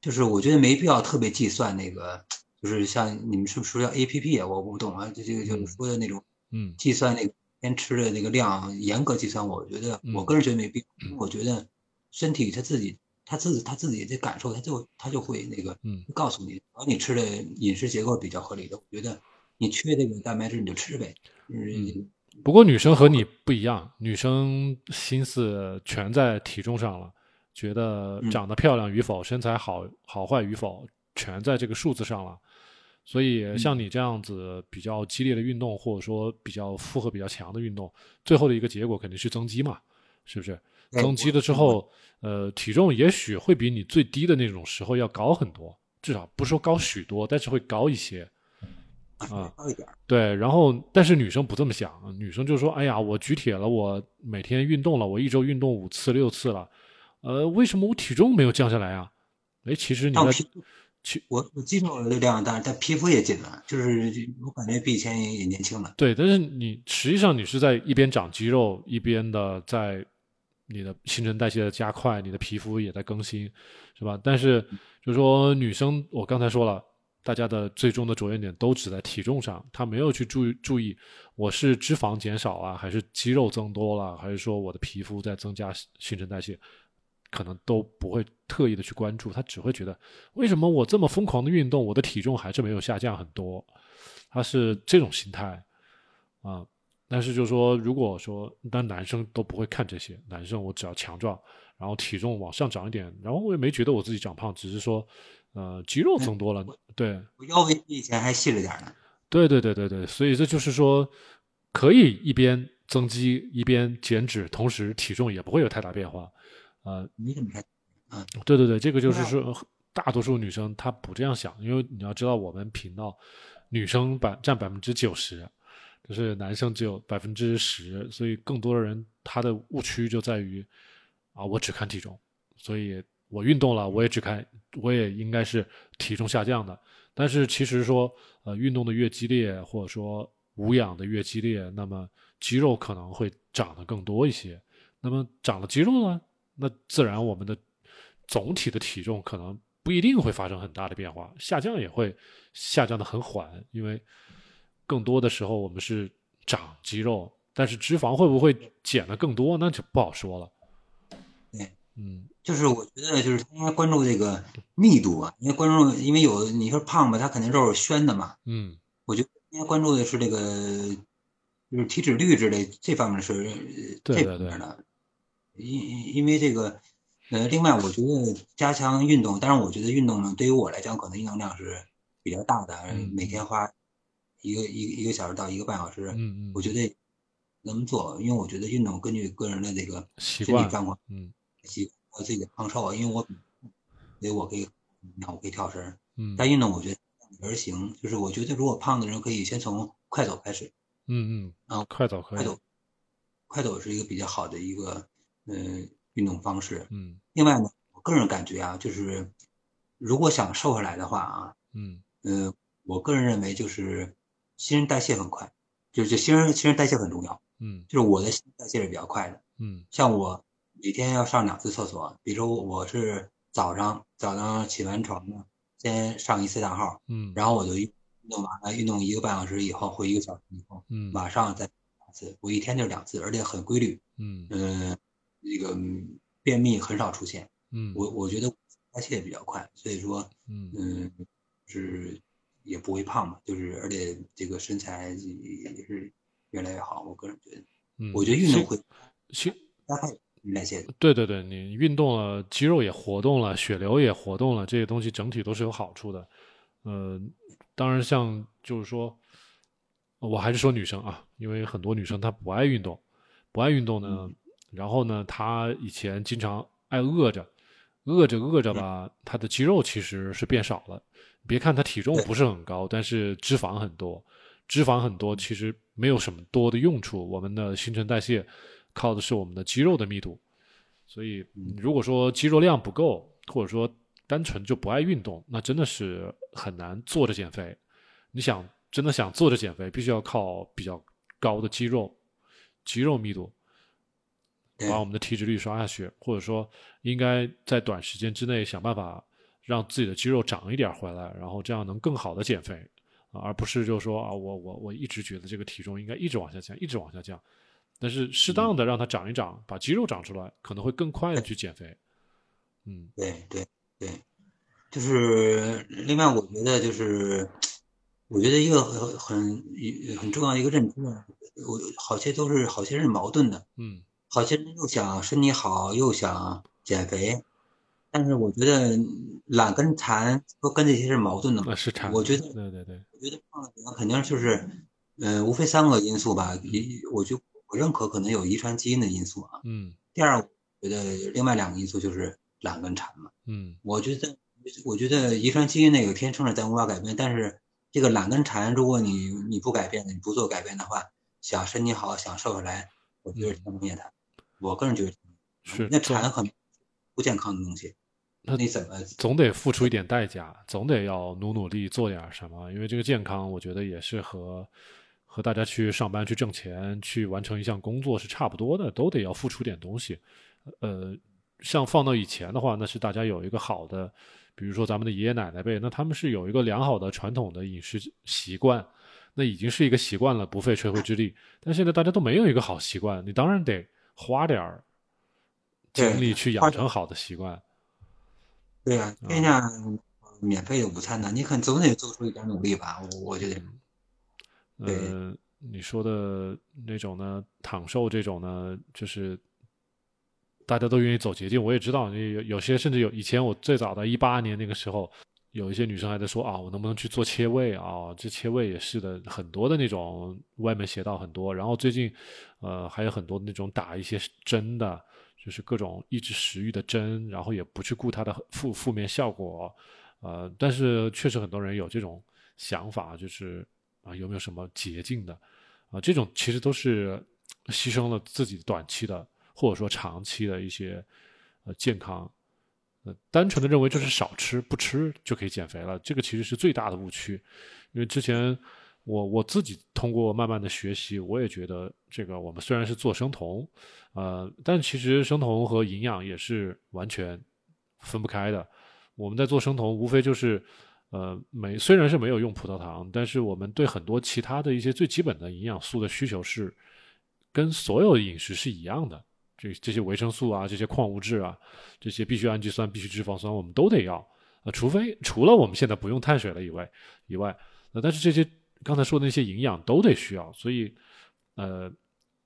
[SPEAKER 2] 就是我觉得没必要特别计算那个，就是像你们是不是说叫 A P P 啊？我不懂啊，就这个就是说的那种。
[SPEAKER 1] 嗯，
[SPEAKER 2] 计算那个天吃的那个量，严格计算，我觉得我个人觉得没必要。我觉得身体它自己，他自己他自己的感受，他就他就会那个，
[SPEAKER 1] 嗯，
[SPEAKER 2] 告诉你，然后你吃的饮食结构比较合理的，我觉得你缺这个蛋白质你就吃呗。
[SPEAKER 1] 嗯，不过女生和你不一样，女生心思全在体重上了，觉得长得漂亮与否，身材好好坏与否，全在这个数字上了。所以像你这样子比较激烈的运动，或者说比较负荷比较强的运动，最后的一个结果肯定是增肌嘛，是不是？增肌了之后，呃，体重也许会比你最低的那种时候要高很多，至少不说高许多，但是会高一些。啊，
[SPEAKER 2] 高一点。
[SPEAKER 1] 对，然后但是女生不这么想，女生就说：“哎呀，我举铁了，我每天运动了，我一周运动五次六次了，呃，为什么我体重没有降下来啊？”哎，其实你的，其。
[SPEAKER 2] 我我肌肉的量大，但皮肤也紧了，就是我感觉比以前也年轻了。
[SPEAKER 1] 对，但是你实际上你是在一边长肌肉，一边的在你的新陈代谢的加快，你的皮肤也在更新，是吧？但是就是说女生，我刚才说了，大家的最终的着眼点都只在体重上，她没有去注意注意我是脂肪减少啊，还是肌肉增多了，还是说我的皮肤在增加新陈代谢。可能都不会特意的去关注，她只会觉得为什么我这么疯狂的运动，我的体重还是没有下降很多，她是这种心态啊。但是就是说，如果说但男生都不会看这些，男生我只要强壮，然后体重往上涨一点，然后我也没觉得我自己长胖，只是说呃肌肉增多了，对，
[SPEAKER 2] 我腰围比以前还细了点呢。
[SPEAKER 1] 对对对对对，所以这就是说。可以一边增肌一边减脂，同时体重也不会有太大变化。呃，
[SPEAKER 2] 你怎么看？
[SPEAKER 1] 嗯，对对对，这个就是说，大多数女生她不这样想，因为你要知道，我们频道女生百占百分之九十，就是男生只有百分之十，所以更多的人他的误区就在于啊，我只看体重，所以我运动了，我也只看，我也应该是体重下降的。但是其实说，呃，运动的越激烈，或者说无氧的越激烈，那么肌肉可能会长得更多一些。那么长了肌肉呢？那自然，我们的总体的体重可能不一定会发生很大的变化，下降也会下降的很缓，因为更多的时候我们是长肌肉，但是脂肪会不会减的更多，那就不好说了。
[SPEAKER 2] 对，
[SPEAKER 1] 嗯，
[SPEAKER 2] 就是我觉得就是应该关注这个密度啊，因为关注，因为有你说胖吧，他肯定肉是宣的嘛。
[SPEAKER 1] 嗯，
[SPEAKER 2] 我觉得应该关注的是这个，就是体脂率之类这方面是这方面的。因因为这个，呃，另外我觉得加强运动，但是我觉得运动呢，对于我来讲，可能运动量是比较大的，每天花一个一一个小时到一个半小时，
[SPEAKER 1] 嗯嗯，
[SPEAKER 2] 我觉得能做，因为我觉得运动根据个人的这个
[SPEAKER 1] 身
[SPEAKER 2] 体状况，
[SPEAKER 1] 嗯，
[SPEAKER 2] 习我自己的胖瘦，因为我，所以我可以，那我可以跳绳，
[SPEAKER 1] 嗯，
[SPEAKER 2] 但运动我觉得而行，就是我觉得如果胖的人可以先从快走开始，
[SPEAKER 1] 嗯嗯，
[SPEAKER 2] 啊，
[SPEAKER 1] 快走
[SPEAKER 2] 快走，快走是一个比较好的一个。嗯，运动方式。
[SPEAKER 1] 嗯，
[SPEAKER 2] 另外呢，我个人感觉啊，就是如果想瘦下来的话啊，
[SPEAKER 1] 嗯，
[SPEAKER 2] 呃，我个人认为就是新陈代谢很快，就是新陈新陈代谢很重要。
[SPEAKER 1] 嗯，
[SPEAKER 2] 就是我的新陈代谢是比较快的。
[SPEAKER 1] 嗯，
[SPEAKER 2] 像我每天要上两次厕所，比如说我是早上早上起完床呢，先上一次大号，
[SPEAKER 1] 嗯，
[SPEAKER 2] 然后我就运动完了，运动一个半小时以后或一个小时以后，
[SPEAKER 1] 嗯，
[SPEAKER 2] 马上再两次，我一天就两次，而且很规律。
[SPEAKER 1] 嗯
[SPEAKER 2] 嗯。这个便秘很少出现，
[SPEAKER 1] 嗯，
[SPEAKER 2] 我我觉得代谢比较快，所以说，
[SPEAKER 1] 嗯
[SPEAKER 2] 嗯，是也不会胖嘛，就是而且这个身材也是越来越好。我个人觉得，
[SPEAKER 1] 嗯，
[SPEAKER 2] 我觉得运动会
[SPEAKER 1] 新
[SPEAKER 2] 加快代谢。
[SPEAKER 1] 对对对，你运动了，肌肉也活动了，血流也活动了，这些东西整体都是有好处的。呃，当然，像就是说，我还是说女生啊，因为很多女生她不爱运动，不爱运动呢。然后呢，她以前经常爱饿着，饿着饿着吧，他的肌肉其实是变少了。别看他体重不是很高，但是脂肪很多，脂肪很多其实没有什么多的用处。我们的新陈代谢靠的是我们的肌肉的密度，所以如果说肌肉量不够，或者说单纯就不爱运动，那真的是很难坐着减肥。你想真的想坐着减肥，必须要靠比较高的肌肉，肌肉密度。把我们的体脂率刷下去，或者说应该在短时间之内想办法让自己的肌肉长一点回来，然后这样能更好的减肥啊，而不是就说啊，我我我一直觉得这个体重应该一直往下降，一直往下降，但是适当的让它长一长，把肌肉长出来，可能会更快的去减肥。嗯，
[SPEAKER 2] 对对对，就是另外我觉得就是我觉得一个很很很重要的一个认知呢，我好些都是好些是矛盾的。
[SPEAKER 1] 嗯。
[SPEAKER 2] 好些人又想身体好，又想减肥，但是我觉得懒跟馋都跟这些是矛盾的嘛。
[SPEAKER 1] 是馋
[SPEAKER 2] 我觉得，
[SPEAKER 1] 对对对，
[SPEAKER 2] 我觉得胖的人肯定就是，嗯，无非三个因素吧。一，我就我认可可能有遗传基因的因素啊。
[SPEAKER 1] 嗯。
[SPEAKER 2] 第二，我觉得另外两个因素就是懒跟馋嘛。
[SPEAKER 1] 嗯。
[SPEAKER 2] 我觉得，我觉得遗传基因那个天生的咱无法改变，但是这个懒跟馋，如果你你不改变的，你不做改变的话，想身体好，想瘦下来，我觉得天方夜谭。我个人觉得
[SPEAKER 1] 是
[SPEAKER 2] 那馋很不健康的东西，
[SPEAKER 1] 那
[SPEAKER 2] 你怎么
[SPEAKER 1] 总得付出一点代价，总得要努努力做点什么？因为这个健康，我觉得也是和和大家去上班去挣钱去完成一项工作是差不多的，都得要付出点东西。呃，像放到以前的话，那是大家有一个好的，比如说咱们的爷爷奶奶辈，那他们是有一个良好的传统的饮食习惯，那已经是一个习惯了，不费吹灰之力。但现在大家都没有一个好习惯，你当然得。花点儿精力去养成好的习惯。
[SPEAKER 2] 对呀，天下免费的午餐呢，你肯总得做出一点努力吧？我我觉得。
[SPEAKER 1] 呃，你说的那种呢，躺瘦这种呢，就是大家都愿意走捷径。我也知道，有有些甚至有以前我最早的一八年那个时候，有一些女生还在说啊，我能不能去做切胃啊？这切胃也是的，很多的那种歪门邪道很多。然后最近，呃，还有很多那种打一些针的，就是各种抑制食欲的针，然后也不去顾它的负负面效果。呃，但是确实很多人有这种想法，就是啊，有没有什么捷径的？啊，这种其实都是牺牲了自己短期的或者说长期的一些呃健康。单纯的认为就是少吃不吃就可以减肥了，这个其实是最大的误区。因为之前我我自己通过慢慢的学习，我也觉得这个我们虽然是做生酮，呃，但其实生酮和营养也是完全分不开的。我们在做生酮，无非就是呃没虽然是没有用葡萄糖，但是我们对很多其他的一些最基本的营养素的需求是跟所有饮食是一样的。这这些维生素啊，这些矿物质啊，这些必需氨基酸、必需脂肪酸，我们都得要啊。除非除了我们现在不用碳水了以外，以外，那但是这些刚才说的那些营养都得需要。所以，呃，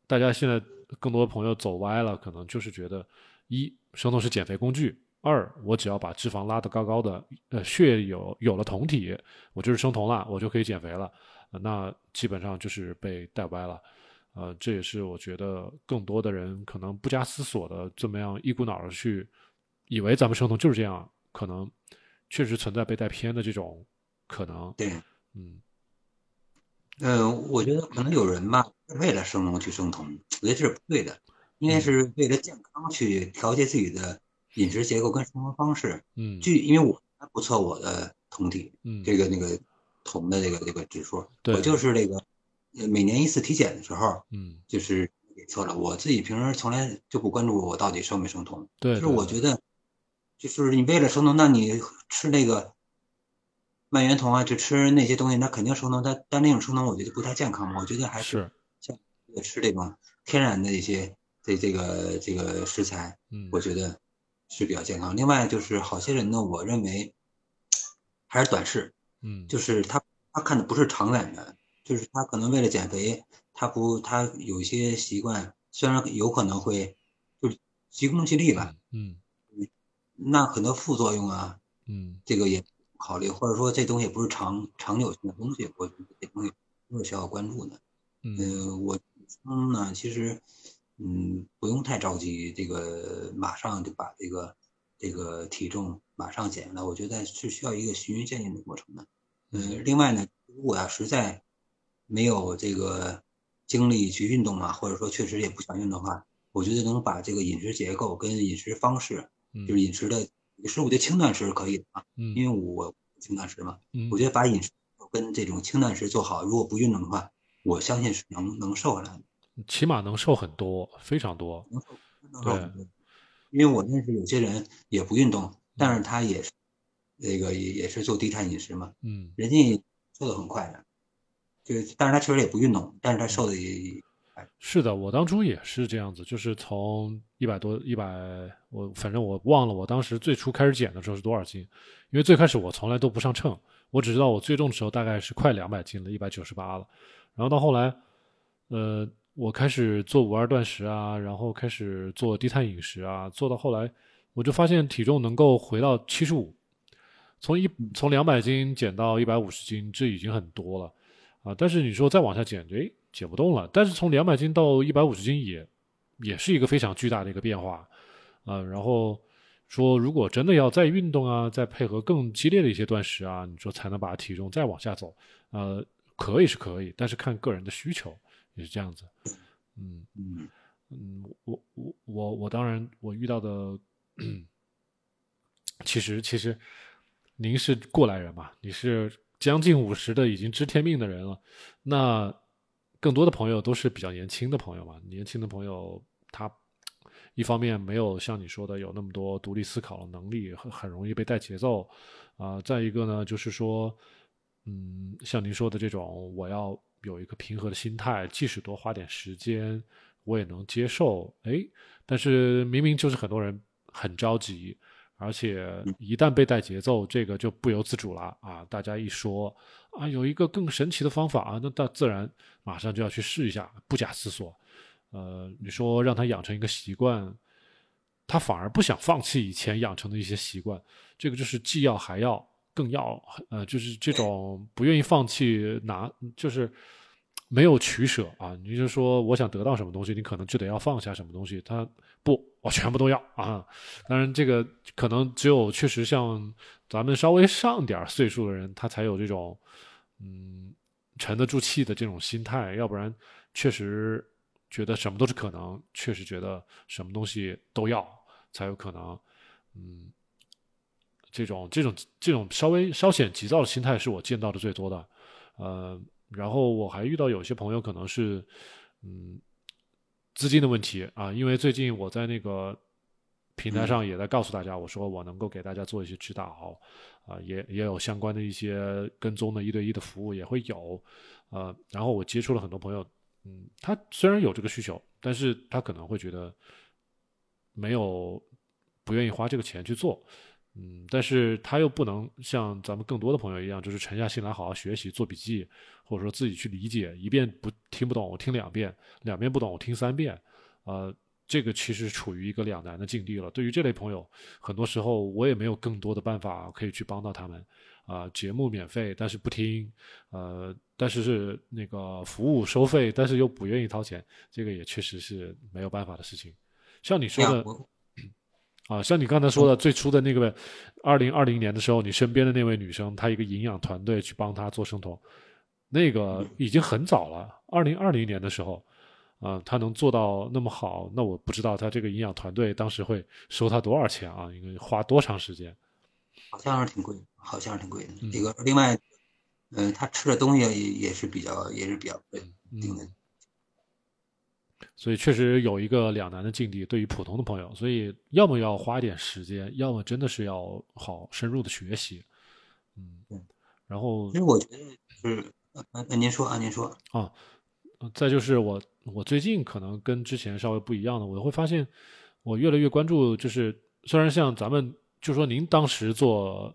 [SPEAKER 1] 大家现在更多的朋友走歪了，可能就是觉得一生酮是减肥工具，二我只要把脂肪拉得高高的，呃，血有有了酮体，我就是生酮了，我就可以减肥了。那基本上就是被带歪了。呃，这也是我觉得更多的人可能不加思索的这么样一股脑的去以为咱们生酮就是这样，可能确实存在被带偏的这种可能。
[SPEAKER 2] 对，
[SPEAKER 1] 嗯，
[SPEAKER 2] 呃，我觉得可能有人吧，为了生酮去生酮，我觉得这是不对的，应该是为了健康去调节自己的饮食结构跟生活方式。
[SPEAKER 1] 嗯，
[SPEAKER 2] 据因为我不测我的酮体，
[SPEAKER 1] 嗯，
[SPEAKER 2] 这个那个酮的这个这个指数，
[SPEAKER 1] 对
[SPEAKER 2] 我就是这个。每年一次体检的时候，
[SPEAKER 1] 嗯，
[SPEAKER 2] 就是给测了。我自己平时从来就不关注我到底生没生酮，
[SPEAKER 1] 对，
[SPEAKER 2] 就是我觉得，就是你为了生酮，那你吃那个蔓延酮啊，就吃那些东西，那肯定生酮。但但那种生酮，我觉得不太健康嘛。我觉得还
[SPEAKER 1] 是
[SPEAKER 2] 像吃这种天然的一些这这个这个食材，
[SPEAKER 1] 嗯，
[SPEAKER 2] 我觉得是比较健康。另外就是好些人呢，我认为还是短视，
[SPEAKER 1] 嗯，
[SPEAKER 2] 就是他他看的不是长远的。就是他可能为了减肥，他不，他有一些习惯，虽然有可能会，就是急功近利吧，
[SPEAKER 1] 嗯，
[SPEAKER 2] 那很多副作用啊，
[SPEAKER 1] 嗯，
[SPEAKER 2] 这个也考虑，或者说这东西不是长长久性的东西，我觉得这东西都是需要关注的。嗯，我嗯呢，其实，嗯，不用太着急，这个马上就把这个这个体重马上减下来，我觉得是需要一个循序渐进的过程的。嗯，另外呢，如果要实在没有这个精力去运动嘛，或者说确实也不想运动的话，我觉得能把这个饮食结构跟饮食方式，就是饮食的，其实我觉得轻断食是可以的啊，
[SPEAKER 1] 嗯，
[SPEAKER 2] 因为我轻断食嘛，
[SPEAKER 1] 嗯，
[SPEAKER 2] 我觉得把饮食跟这种轻断食做好，如果不运动的话，我相信是能能瘦下来的，
[SPEAKER 1] 起码能瘦很多，非常多，
[SPEAKER 2] 能瘦，能瘦很多。因为我认识有些人也不运动，但是他也是那个也也是做低碳饮食嘛，
[SPEAKER 1] 嗯，
[SPEAKER 2] 人家瘦的很快的。就，但是他确实也不运动，但是他瘦的也，
[SPEAKER 1] 是的，我当初也是这样子，就是从一百多一百，我反正我忘了我当时最初开始减的时候是多少斤，因为最开始我从来都不上秤，我只知道我最重的时候大概是快两百斤了，一百九十八了，然后到后来，呃，我开始做五二断食啊，然后开始做低碳饮食啊，做到后来，我就发现体重能够回到七十五，从一从两百斤减到一百五十斤，这已经很多了。啊，但是你说再往下减，哎，减不动了。但是从两百斤到一百五十斤也，也是一个非常巨大的一个变化，啊，然后说如果真的要再运动啊，再配合更激烈的一些断食啊，你说才能把体重再往下走，呃，可以是可以，但是看个人的需求也是这样子，嗯嗯嗯，我我我我当然我遇到的，其实其实您是过来人嘛，你是。将近五十的已经知天命的人了，那更多的朋友都是比较年轻的朋友嘛。年轻的朋友，他一方面没有像你说的有那么多独立思考的能力，很很容易被带节奏啊。再一个呢，就是说，嗯，像您说的这种，我要有一个平和的心态，即使多花点时间，我也能接受。哎，但是明明就是很多人很着急。而且一旦被带节奏，这个就不由自主了啊！大家一说啊，有一个更神奇的方法啊，那他自然马上就要去试一下，不假思索。呃，你说让他养成一个习惯，他反而不想放弃以前养成的一些习惯，这个就是既要还要，更要，呃，就是这种不愿意放弃拿，就是没有取舍啊。你就说我想得到什么东西，你可能就得要放下什么东西。他不，我全部都要啊。当然，这个可能只有确实像咱们稍微上点岁数的人，他才有这种嗯沉得住气的这种心态，要不然确实觉得什么都是可能，确实觉得什么东西都要才有可能，嗯。这种这种这种稍微稍显急躁的心态是我见到的最多的，呃，然后我还遇到有些朋友可能是，嗯，资金的问题啊，因为最近我在那个平台上也在告诉大家，我说我能够给大家做一些指导，啊，也也有相关的一些跟踪的一对一的服务也会有，呃，然后我接触了很多朋友，嗯，他虽然有这个需求，但是他可能会觉得没有不愿意花这个钱去做。嗯，但是他又不能像咱们更多的朋友一样，就是沉下心来好好学习、做笔记，或者说自己去理解一遍不听不懂，我听两遍；两遍不懂，我听三遍。呃，这个其实处于一个两难的境地了。对于这类朋友，很多时候我也没有更多的办法可以去帮到他们。啊，节目免费，但是不听；呃，但是是那个服务收费，但是又不愿意掏钱，这个也确实是没有办法的事情。像你说的。啊，像你刚才说的，最初的那个，二零二零年的时候，你身边的那位女生，她一个营养团队去帮她做生酮，那个已经很早了。二零二零年的时候，啊，她能做到那么好，那我不知道她这个营养团队当时会收她多少钱啊？应该花多长时间？
[SPEAKER 2] 好像是挺贵，好像是挺贵的。这个另外，嗯，她吃的东西也也是比较也是比较贵，嗯。
[SPEAKER 1] 所以确实有一个两难的境地，对于普通的朋友，所以要么要花一点时间，要么真的是要好深入的学习，嗯，然后
[SPEAKER 2] 其实我觉得是，那您说啊，您说
[SPEAKER 1] 啊，再就是我我最近可能跟之前稍微不一样的，我会发现我越来越关注，就是虽然像咱们就说您当时做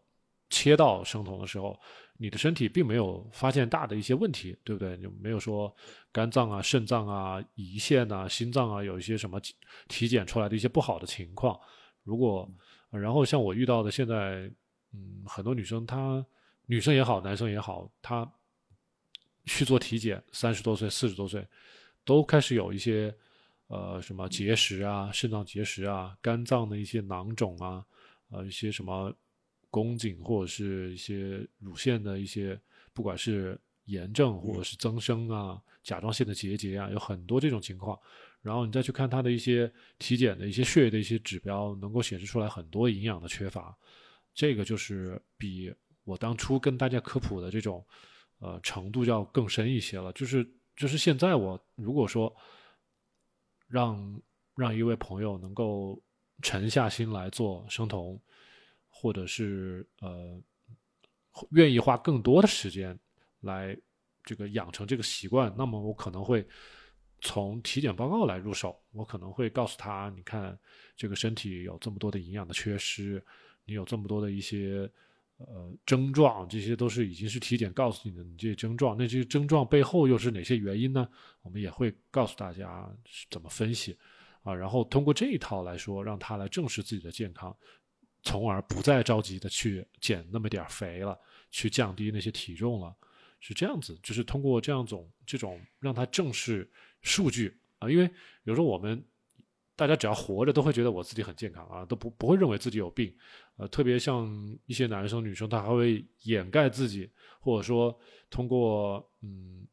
[SPEAKER 1] 切到生酮的时候。你的身体并没有发现大的一些问题，对不对？就没有说肝脏啊、肾脏啊、胰腺啊、心脏啊有一些什么体检出来的一些不好的情况。如果然后像我遇到的现在，嗯，很多女生她女生也好，男生也好，她去做体检，三十多岁、四十多岁，都开始有一些呃什么结石啊、肾脏结石啊、肝脏的一些囊肿啊，呃一些什么。宫颈或者是一些乳腺的一些，不管是炎症或者是增生啊，甲状腺的结节啊，有很多这种情况。然后你再去看他的一些体检的一些血液的一些指标，能够显示出来很多营养的缺乏。这个就是比我当初跟大家科普的这种，呃，程度要更深一些了。就是就是现在我如果说让让一位朋友能够沉下心来做生酮。或者是呃，愿意花更多的时间来这个养成这个习惯，那么我可能会从体检报告来入手。我可能会告诉他，你看这个身体有这么多的营养的缺失，你有这么多的一些呃症状，这些都是已经是体检告诉你的，你这些症状，那这些症状背后又是哪些原因呢？我们也会告诉大家怎么分析啊，然后通过这一套来说，让他来正视自己的健康。从而不再着急的去减那么点肥了，去降低那些体重了，是这样子，就是通过这样种这种让他正视数据啊，因为有时候我们大家只要活着都会觉得我自己很健康啊，都不不会认为自己有病，呃，特别像一些男生女生，他还会掩盖自己，或者说通过嗯，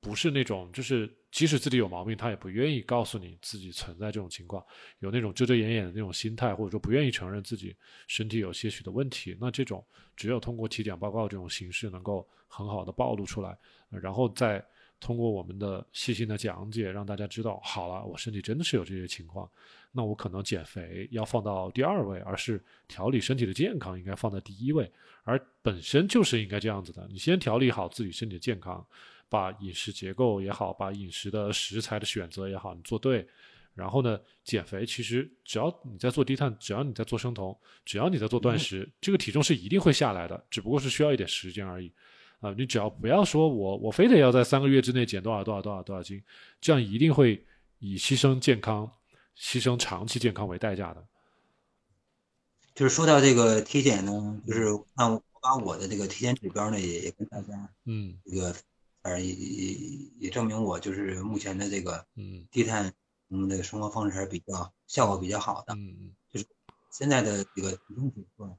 [SPEAKER 1] 不是那种就是。即使自己有毛病，他也不愿意告诉你自己存在这种情况，有那种遮遮掩掩的那种心态，或者说不愿意承认自己身体有些许的问题。那这种只有通过体检报告这种形式，能够很好的暴露出来，然后再通过我们的细心的讲解，让大家知道，好了，我身体真的是有这些情况，那我可能减肥要放到第二位，而是调理身体的健康应该放在第一位，而本身就是应该这样子的，你先调理好自己身体的健康。把饮食结构也好，把饮食的食材的选择也好，你做对，然后呢，减肥其实只要你在做低碳，只要你在做生酮，只要你在做断食，这个体重是一定会下来的，只不过是需要一点时间而已。啊，你只要不要说我我非得要在三个月之内减多少多少多少多少斤，这样一定会以牺牲健康、牺牲长期健康为代价的。
[SPEAKER 2] 就是说到这个体检呢，就是那我把我的这个体检指标呢，也也跟大家
[SPEAKER 1] 嗯
[SPEAKER 2] 这个，呃，也也也证明我就是目前的这个
[SPEAKER 1] 嗯
[SPEAKER 2] 低碳嗯这个生活方式还是比较效果比较好的。
[SPEAKER 1] 嗯就是
[SPEAKER 2] 现在的这个体重指数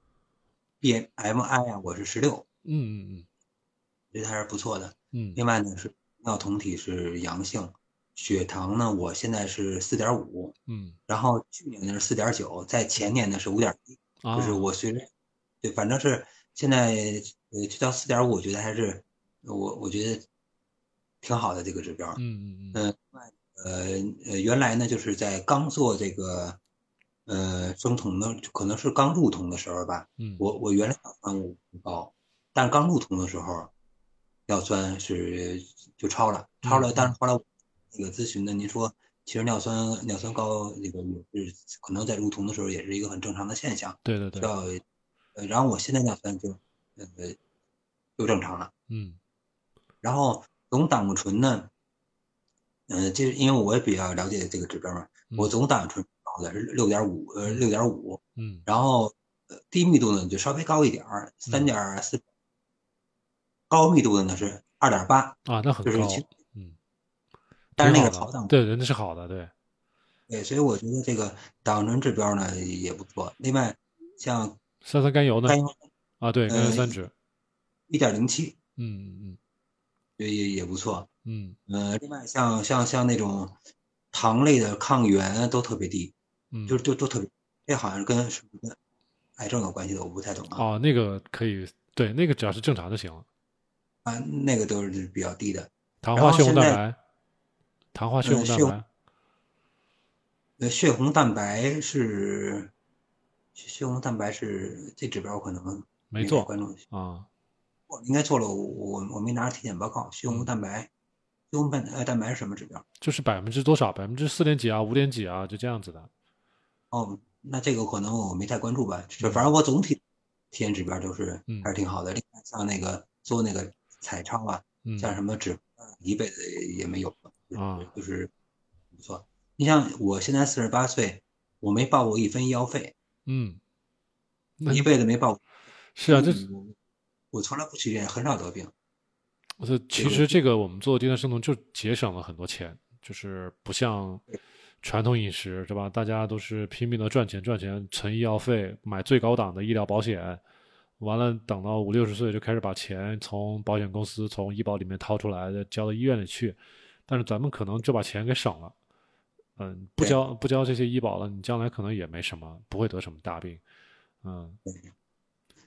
[SPEAKER 2] ，BMI 啊，我是十六，
[SPEAKER 1] 嗯嗯嗯
[SPEAKER 2] 觉得还是不错的。
[SPEAKER 1] 嗯
[SPEAKER 2] 另外呢是尿酮体是阳性，血糖呢我现在是四点五，
[SPEAKER 1] 嗯
[SPEAKER 2] 然后去年呢是四点九，在前年呢是五点一，
[SPEAKER 1] 啊，
[SPEAKER 2] 就是我随着，对，反正是现在呃去到四点五，我觉得还是我我觉得挺好的这个指标。
[SPEAKER 1] 嗯嗯嗯
[SPEAKER 2] 嗯，呃呃，原来呢就是在刚做这个呃生酮的，可能是刚入酮的时候吧，
[SPEAKER 1] 嗯
[SPEAKER 2] 我我原来尿酸高，但是刚入酮的时候，尿酸是就超了，超了。
[SPEAKER 1] 嗯
[SPEAKER 2] 但是后来我那个咨询的，您说其实尿酸尿酸高那个也是可能在入酮的时候也是一个很正常的现象，
[SPEAKER 1] 对对对，
[SPEAKER 2] 需要呃，然后我现在尿酸就呃就正常了。
[SPEAKER 1] 嗯
[SPEAKER 2] 然后总胆固醇呢，嗯、这因为我也比较了解这个指标嘛，我
[SPEAKER 1] 嗯
[SPEAKER 2] 总胆固醇高的是六点五，呃，六点五，
[SPEAKER 1] 嗯。
[SPEAKER 2] 然后呃低密度呢就稍微高一点儿，三点四，高密度的呢是二点八，
[SPEAKER 1] 啊，那很高
[SPEAKER 2] 就是，
[SPEAKER 1] 嗯，
[SPEAKER 2] 但是那个好胆固
[SPEAKER 1] 对对，那是好的，对，
[SPEAKER 2] 对，所以我觉得这个胆固醇指标呢也不错。另外像
[SPEAKER 1] 三酸甘油呢
[SPEAKER 2] 甘？油？
[SPEAKER 1] 啊，对，甘油
[SPEAKER 2] 呃
[SPEAKER 1] 三酯，
[SPEAKER 2] 一点零七。
[SPEAKER 1] 嗯嗯
[SPEAKER 2] 也也也不错，
[SPEAKER 1] 嗯
[SPEAKER 2] 呃，另外像像像那种糖类的抗原都特别低，
[SPEAKER 1] 嗯，
[SPEAKER 2] 就就都特别，这好像跟是跟癌症有关系的，我不太懂啊。
[SPEAKER 1] 哦，那个可以，对，那个只要是正常就行了。
[SPEAKER 2] 啊，那个都是比较低的。
[SPEAKER 1] 糖化血红蛋白，糖化血
[SPEAKER 2] 红
[SPEAKER 1] 红蛋白，
[SPEAKER 2] 呃，血红蛋白是血血红蛋白是这指标，可能
[SPEAKER 1] 没做
[SPEAKER 2] 关注。
[SPEAKER 1] 啊，
[SPEAKER 2] 我应该做了，我我我没拿着体检报告。血红
[SPEAKER 1] 嗯
[SPEAKER 2] 蛋白，血红蛋呃蛋白是什么指标？
[SPEAKER 1] 就是百分之多少，百分之四点几啊，五点几啊，就这样子的。
[SPEAKER 2] 哦，那这个可能我没太关注吧。就反正我总体体检指标就是
[SPEAKER 1] 嗯
[SPEAKER 2] 还是挺好的。另外像那个做那个彩超啊，
[SPEAKER 1] 嗯
[SPEAKER 2] 像什么脂一辈子也没有了，就是
[SPEAKER 1] 啊
[SPEAKER 2] 就是不错。你像我现在四十八岁，我没报过一分医药费，
[SPEAKER 1] 嗯，
[SPEAKER 2] 一辈子没报过。
[SPEAKER 1] 是啊，这
[SPEAKER 2] 我我从来不去医院，很少得病。
[SPEAKER 1] 这其实这个我们做低碳生酮就节省了很多钱，就是不像传统饮食，对吧？大家都是拼命的赚钱赚钱，存医药费，买最高档的医疗保险，完了等到五六十岁就开始把钱从保险公司从医保里面掏出来的交到医院里去，但是咱们可能就把钱给省了。嗯，不交不交这些医保了，你将来可能也没什么，不会得什么大病。嗯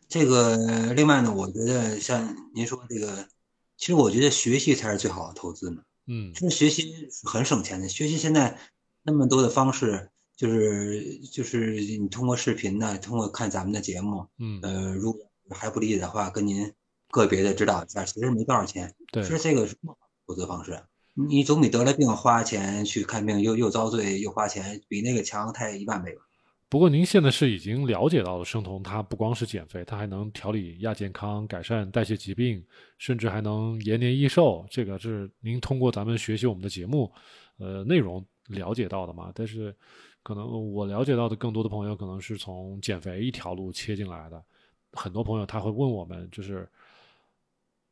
[SPEAKER 2] 这个另外呢，我觉得像您说这个，其实我觉得学习才是最好的投资呢。
[SPEAKER 1] 嗯
[SPEAKER 2] 其实学习是很省钱的，学习现在那么多的方式，就是就是你通过视频呢，通过看咱们的节目，
[SPEAKER 1] 嗯，
[SPEAKER 2] 呃，如果还不理解的话，跟您个别的指导一下，其实没多少钱。
[SPEAKER 1] 对
[SPEAKER 2] 其实这个是投资方式，你总比得了病花钱去看病又又遭罪又花钱，比那个强太一万倍了。
[SPEAKER 1] 不过您现在是已经了解到了生酮，它不光是减肥，它还能调理亚健康、改善代谢疾病，甚至还能延年益寿。这个是您通过咱们学习我们的节目，呃，内容了解到的嘛？但是，可能我了解到的更多的朋友可能是从减肥一条路切进来的。很多朋友他会问我们，就是，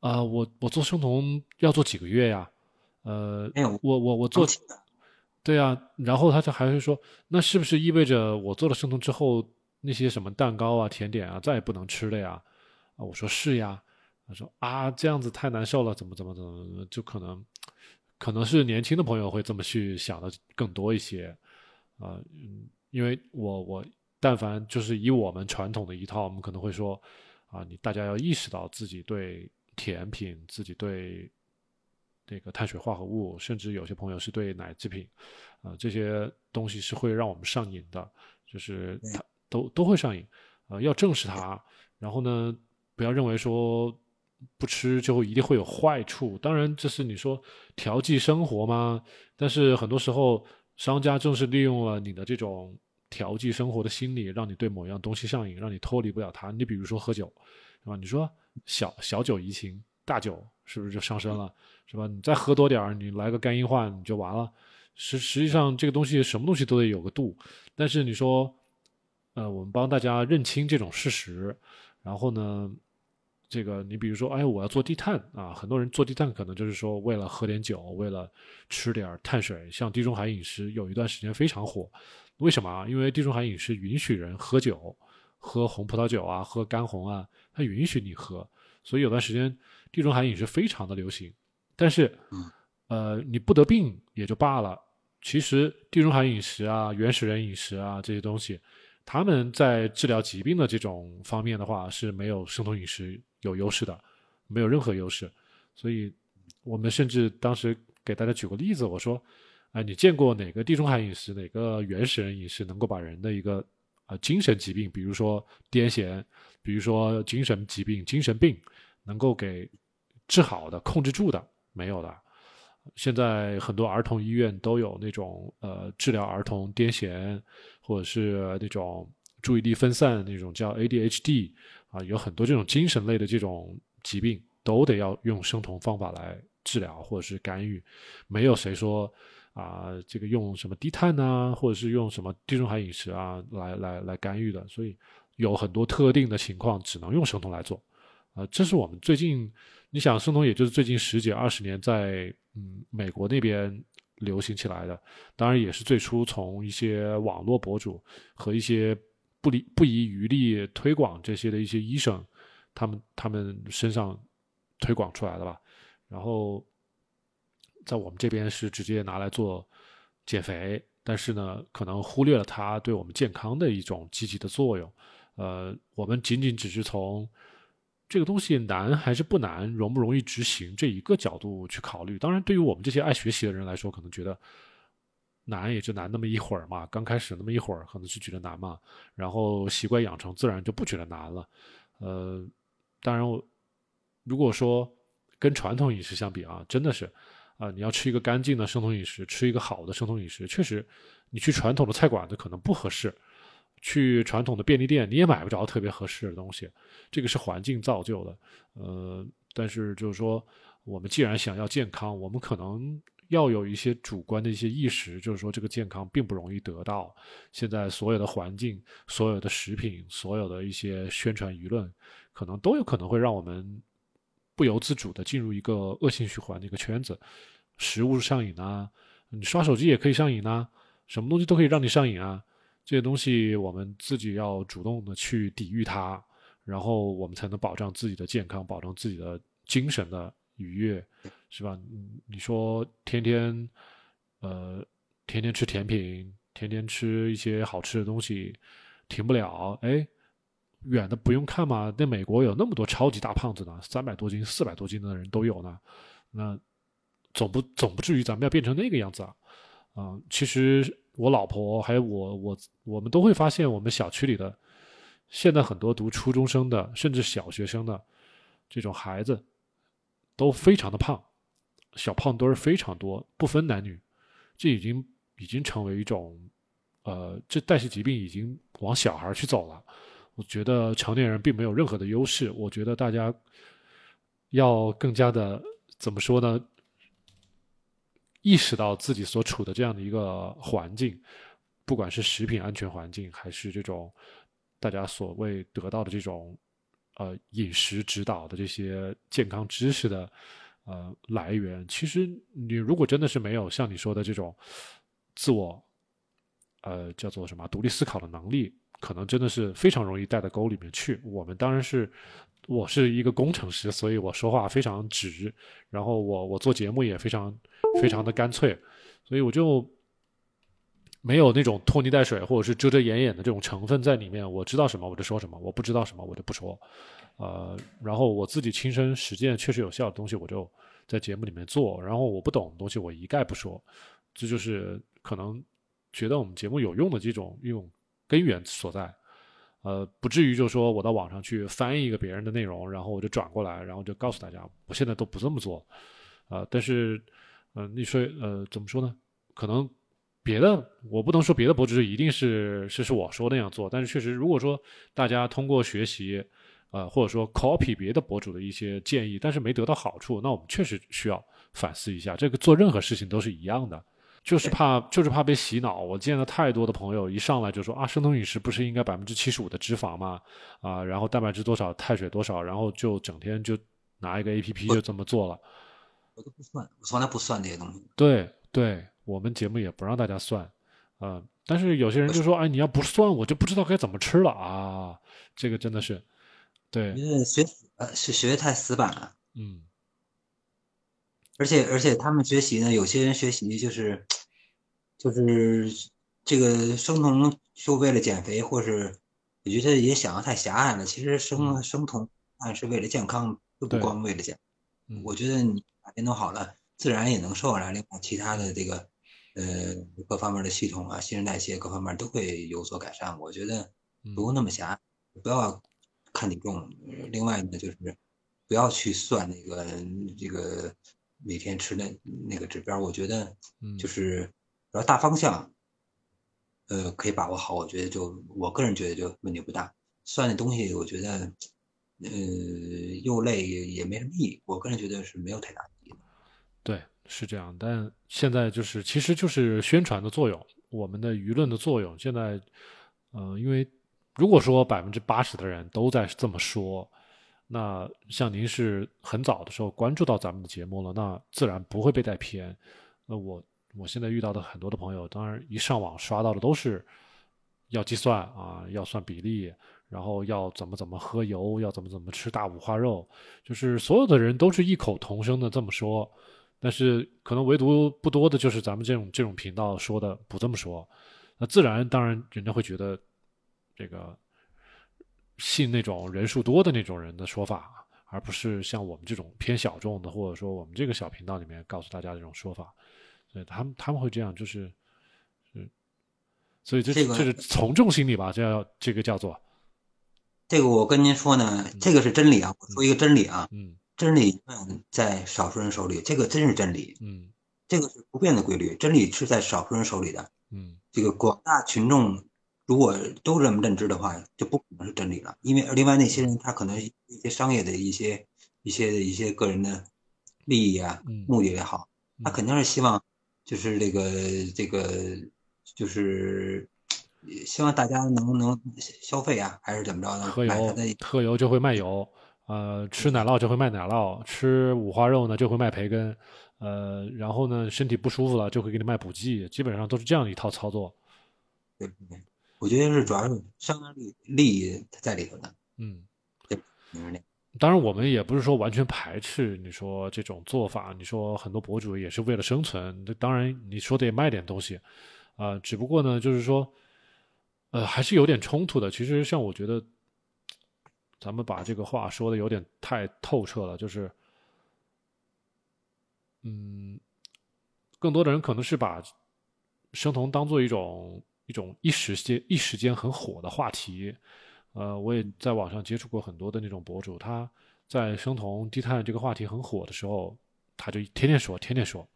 [SPEAKER 1] 啊、我我做生酮要做几个月呀？呃
[SPEAKER 2] 没有，
[SPEAKER 1] 我我我做对啊，然后他就还会说，那是不是意味着我做了生酮之后，那些什么蛋糕啊、甜点啊，再也不能吃了呀？啊，我说是呀。他说啊，这样子太难受了，怎么怎么怎么，怎么就可能，可能是年轻的朋友会这么去想的更多一些，啊、嗯，因为我我但凡就是以我们传统的一套，我们可能会说，啊，你大家要意识到自己对甜品，自己对这个碳水化合物，甚至有些朋友是对奶制品，啊、这些东西是会让我们上瘾的，就是它都都会上瘾，呃，要正视它，然后呢，不要认为说不吃就一定会有坏处。当然，这是你说调剂生活嘛？但是很多时候，商家正是利用了你的这种调剂生活的心理，让你对某样东西上瘾，让你脱离不了它。你比如说喝酒，是吧？你说小小酒怡情，大酒是不是就上身了？是吧？你再喝多点儿，你来个肝硬化，你就完了。实实际上，这个东西什么东西都得有个度。但是你说，呃，我们帮大家认清这种事实，然后呢，这个你比如说，哎，我要做低碳啊，很多人做低碳可能就是说为了喝点酒，为了吃点碳水，像地中海饮食有一段时间非常火，为什么啊？因为地中海饮食允许人喝酒，喝红葡萄酒啊，喝干红啊，它允许你喝，所以有段时间地中海饮食非常的流行，但是，呃，你不得病也就罢了，其实地中海饮食啊，原始人饮食啊这些东西。他们在治疗疾病的这种方面的话是没有生酮饮食有优势的，没有任何优势。所以，我们甚至当时给大家举个例子，我说：“哎，你见过哪个地中海饮食、哪个原始人饮食能够把人的一个啊精神疾病，比如说癫痫，比如说精神疾病、精神病，能够给治好的、控制住的？没有的。现在很多儿童医院都有那种呃治疗儿童癫痫。”或者是那种注意力分散那种叫 ADHD 啊，有很多这种精神类的这种疾病都得要用生酮方法来治疗或者是干预，没有谁说啊这个用什么低碳啊，或者是用什么地中海饮食啊来来来干预的，所以有很多特定的情况只能用生酮来做啊，这是我们最近你想生酮也就是最近十几二十年在嗯美国那边。流行起来的，当然也是最初从一些网络博主和一些不不遗余力推广这些的一些医生，他们他们身上推广出来的吧。然后在我们这边是直接拿来做减肥，但是呢，可能忽略了它对我们健康的一种积极的作用。呃，我们仅仅只是从。这个东西难还是不难，容不容易执行这一个角度去考虑。当然，对于我们这些爱学习的人来说，可能觉得难也就难那么一会儿嘛。刚开始那么一会儿，可能是觉得难嘛。然后习惯养成，自然就不觉得难了。呃，当然，如果说跟传统饮食相比啊，真的是啊，你要吃一个干净的生酮饮食，吃一个好的生酮饮食，确实，你去传统的菜馆子可能不合适。去传统的便利店，你也买不着特别合适的东西，这个是环境造就的。呃，但是就是说，我们既然想要健康，我们可能要有一些主观的一些意识，就是说这个健康并不容易得到。现在所有的环境、所有的食品、所有的一些宣传舆论，可能都有可能会让我们不由自主的进入一个恶性循环的一个圈子。食物上瘾啊，你刷手机也可以上瘾啊，什么东西都可以让你上瘾啊。这些东西我们自己要主动的去抵御它，然后我们才能保障自己的健康，保证自己的精神的愉悦，是吧？你说天天，呃，天天吃甜品，天天吃一些好吃的东西，停不了。哎，远的不用看嘛，那美国有那么多超级大胖子呢，三百多斤、四百多斤的人都有呢。那总不总不至于咱们要变成那个样子啊？啊，其实。我老婆还有我，我我们都会发现，我们小区里的现在很多读初中生的，甚至小学生的这种孩子都非常的胖，小胖墩儿非常多，不分男女，这已经已经成为一种，呃，这代谢疾病已经往小孩去走了。我觉得成年人并没有任何的优势，我觉得大家要更加的怎么说呢？意识到自己所处的这样的一个环境，不管是食品安全环境，还是这种大家所谓得到的这种呃饮食指导的这些健康知识的呃来源，其实你如果真的是没有像你说的这种自我呃叫做什么独立思考的能力，可能真的是非常容易带到沟里面去。我们当然是。我是一个工程师，所以我说话非常直，然后我我做节目也非常非常的干脆，所以我就没有那种拖泥带水或者是遮遮掩掩的这种成分在里面。我知道什么我就说什么，我不知道什么我就不说。呃，然后我自己亲身实践确实有效的东西，我就在节目里面做。然后我不懂的东西，我一概不说。这就是可能觉得我们节目有用的这种一种根源所在。呃，不至于就说我到网上去翻译一个别人的内容，然后我就转过来，然后就告诉大家，我现在都不这么做，啊，但是，呃，你说，呃，怎么说呢？可能别的我不能说别的博主一定是是是我说那样做，但是确实，如果说大家通过学习，呃，或者说 copy 别的博主的一些建议，但是没得到好处，那我们确实需要反思一下。这个做任何事情都是一样的，就是怕就是怕被洗脑。我见了太多的朋友一上来就说啊，生酮饮食不是应该百分之七十五的脂肪吗？啊，然后蛋白质多少，碳水多少，然后就整天就拿一个 A P P 就这么做了。
[SPEAKER 2] 我都不算，我从来不算这些东西。
[SPEAKER 1] 对对，我们节目也不让大家算，啊，但是有些人就说，哎，你要不算，我就不知道该怎么吃了啊。这个真的是，对，
[SPEAKER 2] 因为学呃是学太死板了，
[SPEAKER 1] 嗯。
[SPEAKER 2] 而且而且他们学习呢，有些人学习就是，就是这个生酮就为了减肥，或是我觉得也想的太狭隘了。其实生生酮啊是为了健康，就不光为了减。我觉得你哪边都好了，自然也能瘦下来。另外，其他的这个呃各方面的系统啊，新陈代谢各方面都会有所改善。我觉得不用那么狭隘，不要看体重。另外呢，就是不要去算那个这个。每天吃那那个指标，我觉得就是然后大方向，呃，可以把握好，我觉得就我个人觉得就问题不大。算的东西，我觉得呃又累也也没什么意义。我个人觉得是没有太大意义。
[SPEAKER 1] 对，是这样。但现在就是，其实就是宣传的作用，我们的舆论的作用。现在，呃，因为如果说百分之八十的人都在这么说。那像您是很早的时候关注到咱们的节目了，那自然不会被带偏。那我我现在遇到的很多的朋友，当然一上网刷到的都是要计算啊，要算比例，然后要怎么怎么喝油，要怎么怎么吃大五花肉，就是所有的人都是异口同声的这么说。但是可能唯独不多的就是咱们这种这种频道说的不这么说。那自然当然人家会觉得这个。信那种人数多的那种人的说法，而不是像我们这种偏小众的，或者说我们这个小频道里面告诉大家这种说法，所以他们他们会这样，就是，嗯，所以这这是从众心理吧？这叫这个叫做，
[SPEAKER 2] 这个我跟您说呢，这个是真理啊！我说一个真理啊，
[SPEAKER 1] 嗯，
[SPEAKER 2] 真理在少数人手里，这个真是真理，
[SPEAKER 1] 嗯，
[SPEAKER 2] 这个是不变的规律，真理是在少数人手里的，
[SPEAKER 1] 嗯，
[SPEAKER 2] 这个广大群众。如果都这么认知的话，就不可能是真理了。因为另外那些人，他可能一些商业的一些、一些一些个人的利益啊、目的也好，他肯定是希望，就是这个这个，就是希望大家能能消费啊，还是怎么着的？
[SPEAKER 1] 喝油，喝油就会卖油，呃，吃奶酪就会卖奶酪，吃五花肉呢就会卖培根，呃，然后呢身体不舒服了就会给你卖补剂，基本上都是这样一套操作。
[SPEAKER 2] 对对。我觉得是主要是商业利利益在里头的，
[SPEAKER 1] 嗯，
[SPEAKER 2] 对，
[SPEAKER 1] 当然我们也不是说完全排斥你说这种做法，你说很多博主也是为了生存，当然你说得卖点东西，啊，只不过呢，就是说，呃，还是有点冲突的。其实像我觉得，咱们把这个话说的有点太透彻了，就是，嗯，更多的人可能是把生酮当做一种。一种一时间一时间很火的话题，呃，我也在网上接触过很多的那种博主，他在生酮低碳这个话题很火的时候，他就天天说，天天说，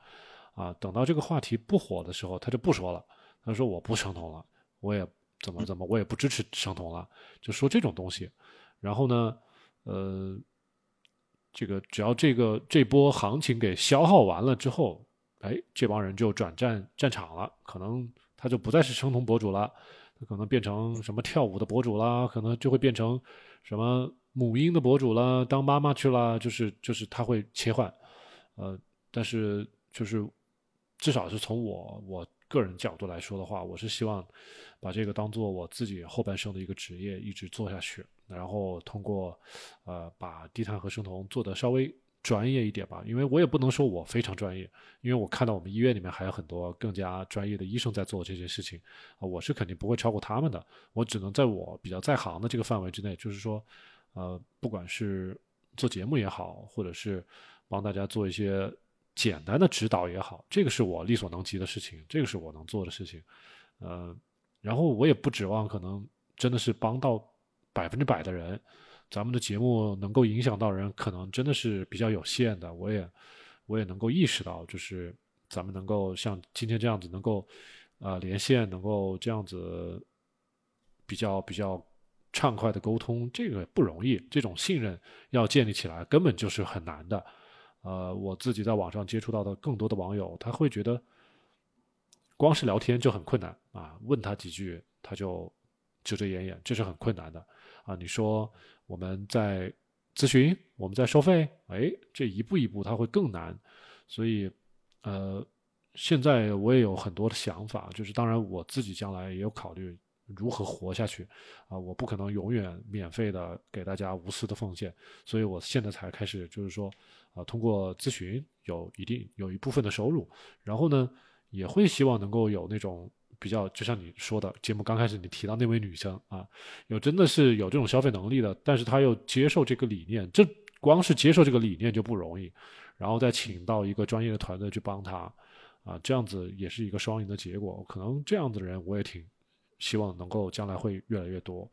[SPEAKER 1] 啊，等到这个话题不火的时候，他就不说了，他说我不生酮了，我也怎么怎么，我也不支持生酮了，就说这种东西。然后呢，呃，这个只要这个这波行情给消耗完了之后，哎，这帮人就转战战场了，可能。他就不再是生酮博主了，他可能变成什么跳舞的博主啦，可能就会变成什么母婴的博主啦，当妈妈去了，就是就是他会切换，呃，但是就是至少是从我我个人角度来说的话，我是希望把这个当做我自己后半生的一个职业，一直做下去，然后通过呃把低碳和生酮做的稍微。专业一点吧，因为我也不能说我非常专业，因为我看到我们医院里面还有很多更加专业的医生在做这些事情啊，我是肯定不会超过他们的，我只能在我比较在行的这个范围之内，就是说，呃，不管是做节目也好，或者是帮大家做一些简单的指导也好，这个是我力所能及的事情，这个是我能做的事情，呃，然后我也不指望可能真的是帮到百分之百的人。咱们的节目能够影响到人，可能真的是比较有限的。我也，我也能够意识到，就是咱们能够像今天这样子，能够啊连线，能够这样子比较比较畅快的沟通，这个不容易。这种信任要建立起来，根本就是很难的。呃，我自己在网上接触到的更多的网友，他会觉得，光是聊天就很困难啊，问他几句他就遮遮掩掩，这是很困难的啊。你说我们在咨询，我们在收费，哎，这一步一步它会更难。所以，呃，现在我也有很多的想法，就是当然我自己将来也有考虑如何活下去啊，我不可能永远免费的给大家无私的奉献，所以我现在才开始就是说啊，通过咨询有一定有一部分的收入，然后呢。也会希望能够有那种比较，就像你说的，节目刚开始你提到那位女生啊，有真的是有这种消费能力的，但是她又接受这个理念，这光是接受这个理念就不容易，然后再请到一个专业的团队去帮她，啊，这样子也是一个双赢的结果。可能这样子的人我也挺希望能够将来会越来越多。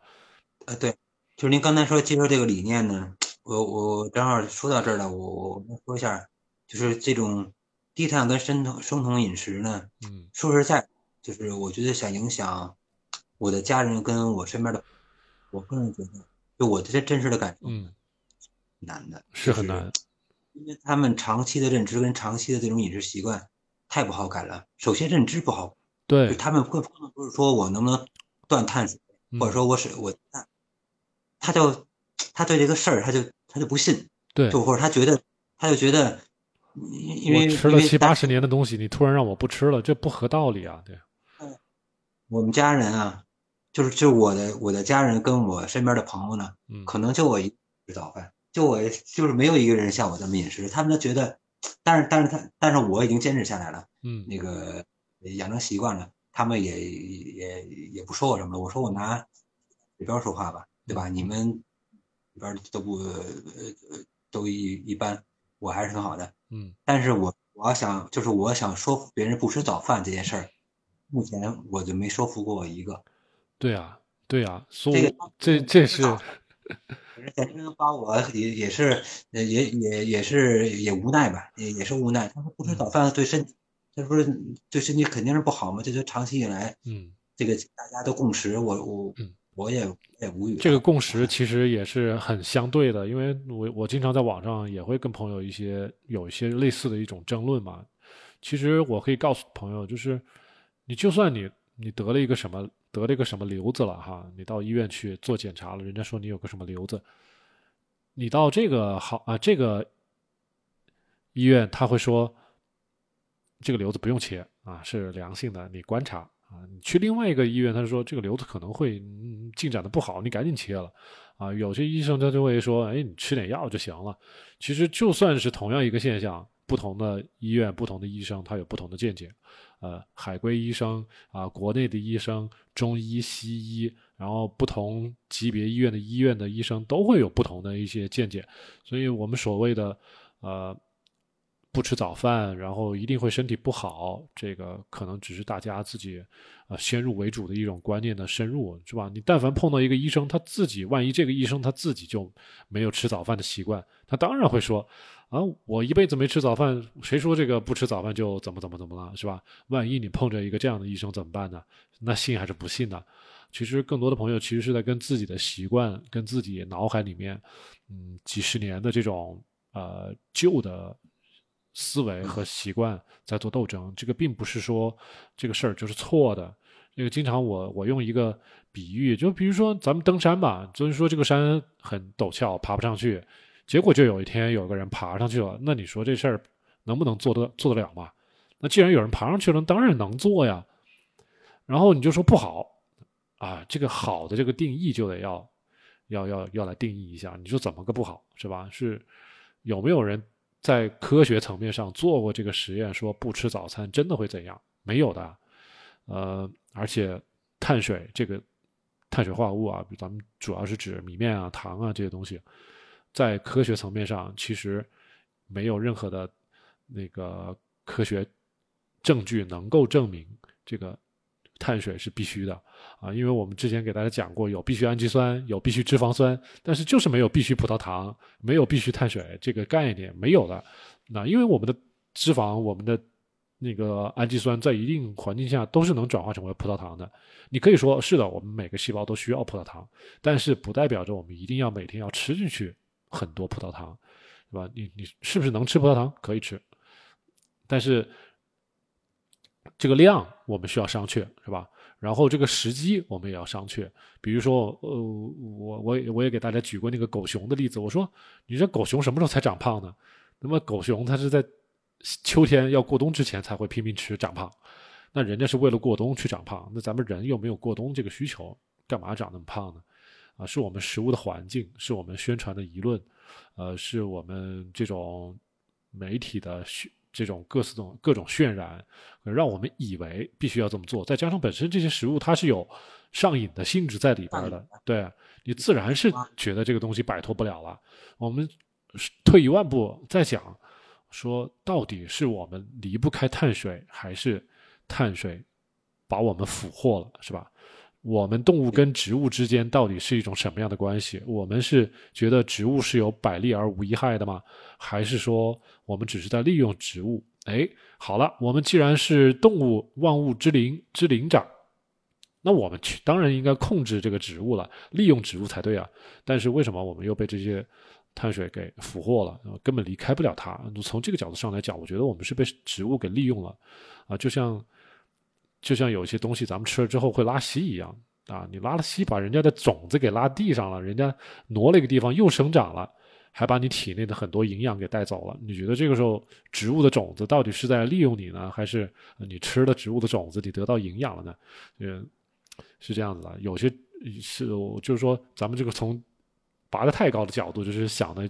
[SPEAKER 2] 呃，对，就是您刚才说接受这个理念呢，我我正好说到这儿了，我我说一下，就是这种。低碳跟生酮生酮饮食呢，
[SPEAKER 1] 嗯，
[SPEAKER 2] 说实在，就是我觉得想影响我的家人跟我身边的，我个人觉得，就我这真实的感受，
[SPEAKER 1] 嗯，
[SPEAKER 2] 难的
[SPEAKER 1] 是很难，
[SPEAKER 2] 因为他们长期的认知跟长期的这种饮食习惯太不好改了。首先认知不好，
[SPEAKER 1] 对，
[SPEAKER 2] 他们更不是说我能不能断碳水，或者说我是我，他就他对这个事儿他就他就不信，
[SPEAKER 1] 对，
[SPEAKER 2] 就或者他觉得他就觉得。因为
[SPEAKER 1] 吃了七八十年的东西，你突然让我不吃了，这不合道理啊！对，
[SPEAKER 2] 我们家人啊，就是就我的我的家人跟我身边的朋友呢，可能就我一吃早饭，就我就是没有一个人像我这么饮食，他们都觉得，但是但是他但是我已经坚持下来了，
[SPEAKER 1] 嗯，
[SPEAKER 2] 那个养成习惯了，他们也也也不说我什么了。我说我拿里边说话吧，对吧？你们里边都不呃都一一般。我还是挺好的，
[SPEAKER 1] 嗯，
[SPEAKER 2] 但是我我要想就是我想说服别人不吃早饭这件事儿，目前我就没说服过我一个。
[SPEAKER 1] 对啊，对啊，所以这这是，
[SPEAKER 2] 简直把我也也是也也也是也无奈吧，也也是无奈。他说不吃早饭对身体，他说对身体肯定是不好嘛。这就长期以来，
[SPEAKER 1] 嗯，
[SPEAKER 2] 这个大家都共识，我我
[SPEAKER 1] 嗯。
[SPEAKER 2] 我也也无语。
[SPEAKER 1] 这个共识其实也是很相对的，因为我我经常在网上也会跟朋友一些有一些类似的一种争论嘛。其实我可以告诉朋友，就是你就算你你得了一个什么得了一个什么瘤子了哈，你到医院去做检查了，人家说你有个什么瘤子，你到这个好啊这个医院他会说这个瘤子不用切啊，是良性的，你观察。啊，你去另外一个医院，他说这个瘤子可能会进展的不好，你赶紧切了。啊，有些医生他就会说，哎，你吃点药就行了。其实就算是同样一个现象，不同的医院、不同的医生，他有不同的见解。呃，海归医生啊，国内的医生，中医、西医，然后不同级别医院的医院的医生都会有不同的一些见解。所以我们所谓的，呃。不吃早饭，然后一定会身体不好，这个可能只是大家自己，呃，先入为主的一种观念的深入，是吧？你但凡碰到一个医生，他自己万一这个医生他自己就没有吃早饭的习惯，他当然会说，啊，我一辈子没吃早饭，谁说这个不吃早饭就怎么怎么怎么了，是吧？万一你碰着一个这样的医生怎么办呢？那信还是不信呢？其实更多的朋友其实是在跟自己的习惯，跟自己脑海里面，嗯，几十年的这种呃旧的。思维和习惯在做斗争，这个并不是说这个事儿就是错的。那个经常我我用一个比喻，就比如说咱们登山吧，就是说这个山很陡峭，爬不上去，结果就有一天有个人爬上去了，那你说这事儿能不能做得做得了嘛？那既然有人爬上去了，当然能做呀。然后你就说不好啊，这个好的这个定义就得要要要要来定义一下。你说怎么个不好是吧？是有没有人？在科学层面上做过这个实验，说不吃早餐真的会怎样？没有的，呃，而且碳水这个碳水化合物啊，咱们主要是指米面啊、糖啊这些东西，在科学层面上其实没有任何的那个科学证据能够证明这个。碳水是必须的啊，因为我们之前给大家讲过，有必需氨基酸，有必需脂肪酸，但是就是没有必需葡萄糖，没有必需碳水这个概念没有的。那因为我们的脂肪，我们的那个氨基酸在一定环境下都是能转化成为葡萄糖的。你可以说是的，我们每个细胞都需要葡萄糖，但是不代表着我们一定要每天要吃进去很多葡萄糖，是吧？你你是不是能吃葡萄糖？可以吃，但是。这个量我们需要商榷，是吧？然后这个时机我们也要商榷。比如说，呃，我我我也给大家举过那个狗熊的例子，我说你这狗熊什么时候才长胖呢？那么狗熊它是在秋天要过冬之前才会拼命吃长胖，那人家是为了过冬去长胖，那咱们人又没有过冬这个需求，干嘛长那么胖呢？啊，是我们食物的环境，是我们宣传的舆论，呃，是我们这种媒体的渲这种各式种各种渲染，让我们以为必须要这么做。再加上本身这些食物它是有上瘾的性质在里边的，对你自然是觉得这个东西摆脱不了了。我们退一万步再讲，说到底是我们离不开碳水，还是碳水把我们俘获了，是吧？我们动物跟植物之间到底是一种什么样的关系？我们是觉得植物是有百利而无一害的吗？还是说我们只是在利用植物？哎，好了，我们既然是动物，万物之灵之灵长，那我们去当然应该控制这个植物了，利用植物才对啊。但是为什么我们又被这些碳水给俘获了？根本离开不了它。从这个角度上来讲，我觉得我们是被植物给利用了啊，就像。就像有些东西咱们吃了之后会拉稀一样啊，你拉了稀，把人家的种子给拉地上了，人家挪了一个地方又生长了，还把你体内的很多营养给带走了。你觉得这个时候植物的种子到底是在利用你呢，还是你吃了植物的种子你得到营养了呢？嗯，是这样子的。有些是就是说咱们这个从。拔得太高的角度，就是想的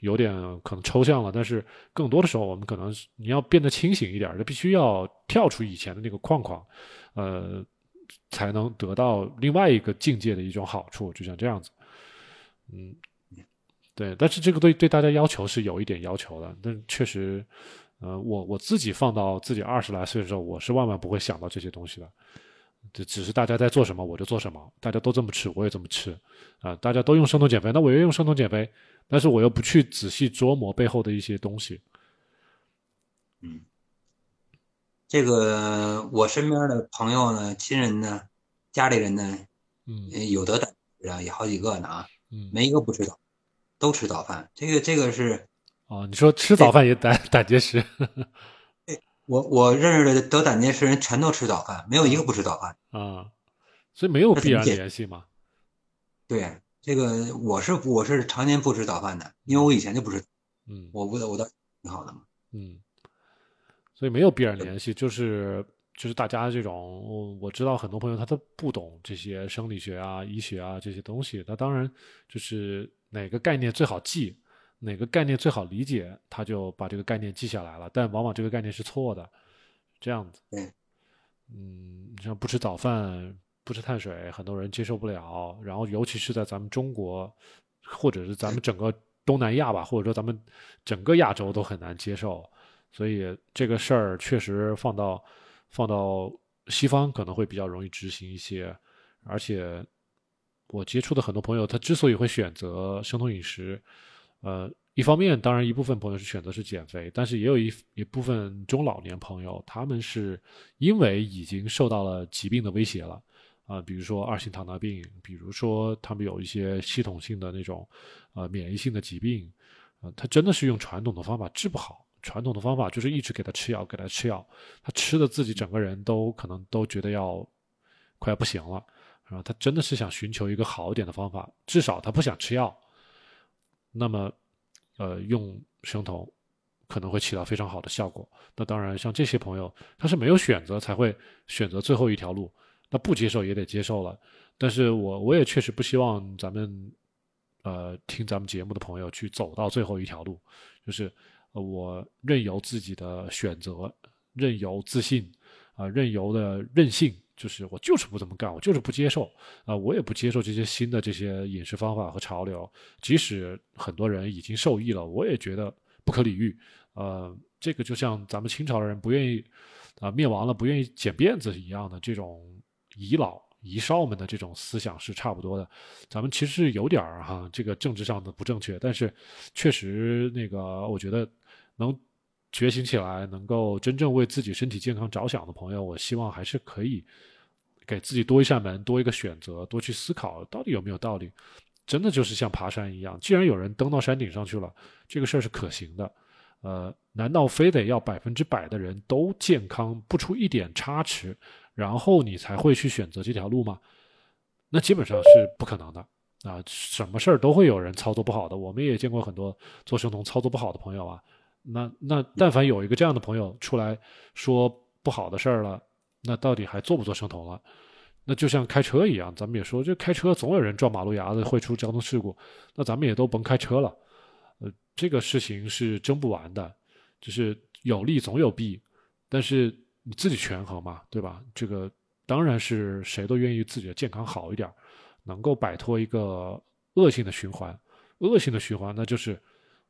[SPEAKER 1] 有点可能抽象了。但是更多的时候，我们可能你要变得清醒一点，就必须要跳出以前的那个框框，呃，才能得到另外一个境界的一种好处。就像这样子，嗯，对。但是这个对对大家要求是有一点要求的。但确实，呃，我我自己放到自己二十来岁的时候，我是万万不会想到这些东西的。这只是大家在做什么，我就做什么。大家都这么吃，我也这么吃，啊，大家都用生酮减肥，那我也用生酮减肥，但是我又不去仔细琢磨背后的一些东西。
[SPEAKER 2] 嗯，这个我身边的朋友呢、亲人呢、家里人呢，
[SPEAKER 1] 嗯，
[SPEAKER 2] 有的胆啊，也好几个呢啊，
[SPEAKER 1] 嗯，
[SPEAKER 2] 没一个不吃早，都吃早饭。这个这个是，
[SPEAKER 1] 哦，你说吃早饭也胆胆结石。(laughs)
[SPEAKER 2] 我我认识的得胆结石人全都吃早饭，没有一个不吃早饭
[SPEAKER 1] 啊，所以没有必然联系嘛。
[SPEAKER 2] 对，这个我是我是常年不吃早饭的，因为我以前就不吃。
[SPEAKER 1] 嗯，
[SPEAKER 2] 我不我倒挺好的嘛。
[SPEAKER 1] 嗯，所以没有必然联系，就是就是大家这种，我知道很多朋友他都不懂这些生理学啊、医学啊这些东西，他当然就是哪个概念最好记。哪个概念最好理解，他就把这个概念记下来了。但往往这个概念是错的，这样子。嗯，像不吃早饭、不吃碳水，很多人接受不了。然后，尤其是在咱们中国，或者是咱们整个东南亚吧，或者说咱们整个亚洲都很难接受。所以这个事儿确实放到放到西方可能会比较容易执行一些。而且我接触的很多朋友，他之所以会选择生酮饮食。呃，一方面，当然一部分朋友是选择是减肥，但是也有一一部分中老年朋友，他们是因为已经受到了疾病的威胁了，啊，比如说二型糖尿病，比如说他们有一些系统性的那种，呃，免疫性的疾病，呃，他真的是用传统的方法治不好，传统的方法就是一直给他吃药，给他吃药，他吃的自己整个人都可能都觉得要快要不行了，啊，他真的是想寻求一个好一点的方法，至少他不想吃药。那么，呃，用生酮可能会起到非常好的效果。那当然，像这些朋友，他是没有选择才会选择最后一条路。那不接受也得接受了。但是我我也确实不希望咱们，呃，听咱们节目的朋友去走到最后一条路，就是我任由自己的选择，任由自信，啊，任由的任性。就是我就是不这么干，我就是不接受啊，我也不接受这些新的这些饮食方法和潮流。即使很多人已经受益了，我也觉得不可理喻。呃，这个就像咱们清朝的人不愿意啊灭亡了，不愿意剪辫子一样的这种遗老遗少们的这种思想是差不多的。咱们其实有点儿哈，这个政治上的不正确，但是确实那个我觉得能觉醒起来，能够真正为自己身体健康着想的朋友，我希望还是可以。给自己多一扇门，多一个选择，多去思考到底有没有道理。真的就是像爬山一样，既然有人登到山顶上去了，这个事儿是可行的。呃，难道非得要百分之百的人都健康，不出一点差池，然后你才会去选择这条路吗？那基本上是不可能的啊！什么事儿都会有人操作不好的，我们也见过很多做生酮操作不好的朋友啊。那那但凡有一个这样的朋友出来说不好的事儿了，那到底还做不做生酮了？那就像开车一样，咱们也说，这开车总有人撞马路牙子，会出交通事故，那咱们也都甭开车了。呃，这个事情是争不完的，就是有利总有弊，但是你自己权衡嘛，对吧？这个当然是谁都愿意自己的健康好一点，能够摆脱一个恶性的循环。恶性的循环，那就是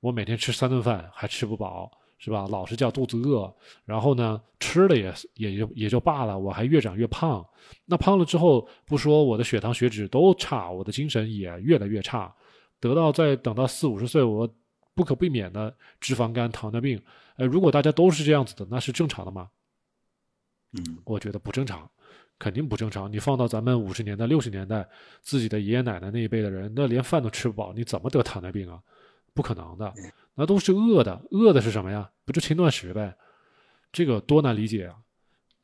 [SPEAKER 1] 我每天吃三顿饭还吃不饱。是吧？老是叫肚子饿，然后呢，吃了也也就也就罢了，我还越长越胖。那胖了之后，不说我的血糖、血脂都差，我的精神也越来越差。得到再等到四五十岁，我不可避免的脂肪肝、糖尿病。呃，如果大家都是这样子的，那是正常的吗？
[SPEAKER 2] 嗯，
[SPEAKER 1] 我觉得不正常，肯定不正常。你放到咱们五十年代、六十年代，自己的爷爷奶奶那一辈的人，那连饭都吃不饱，你怎么得糖尿病啊？不可能的。那都是饿的，饿的是什么呀？不就轻断食呗？这个多难理解啊！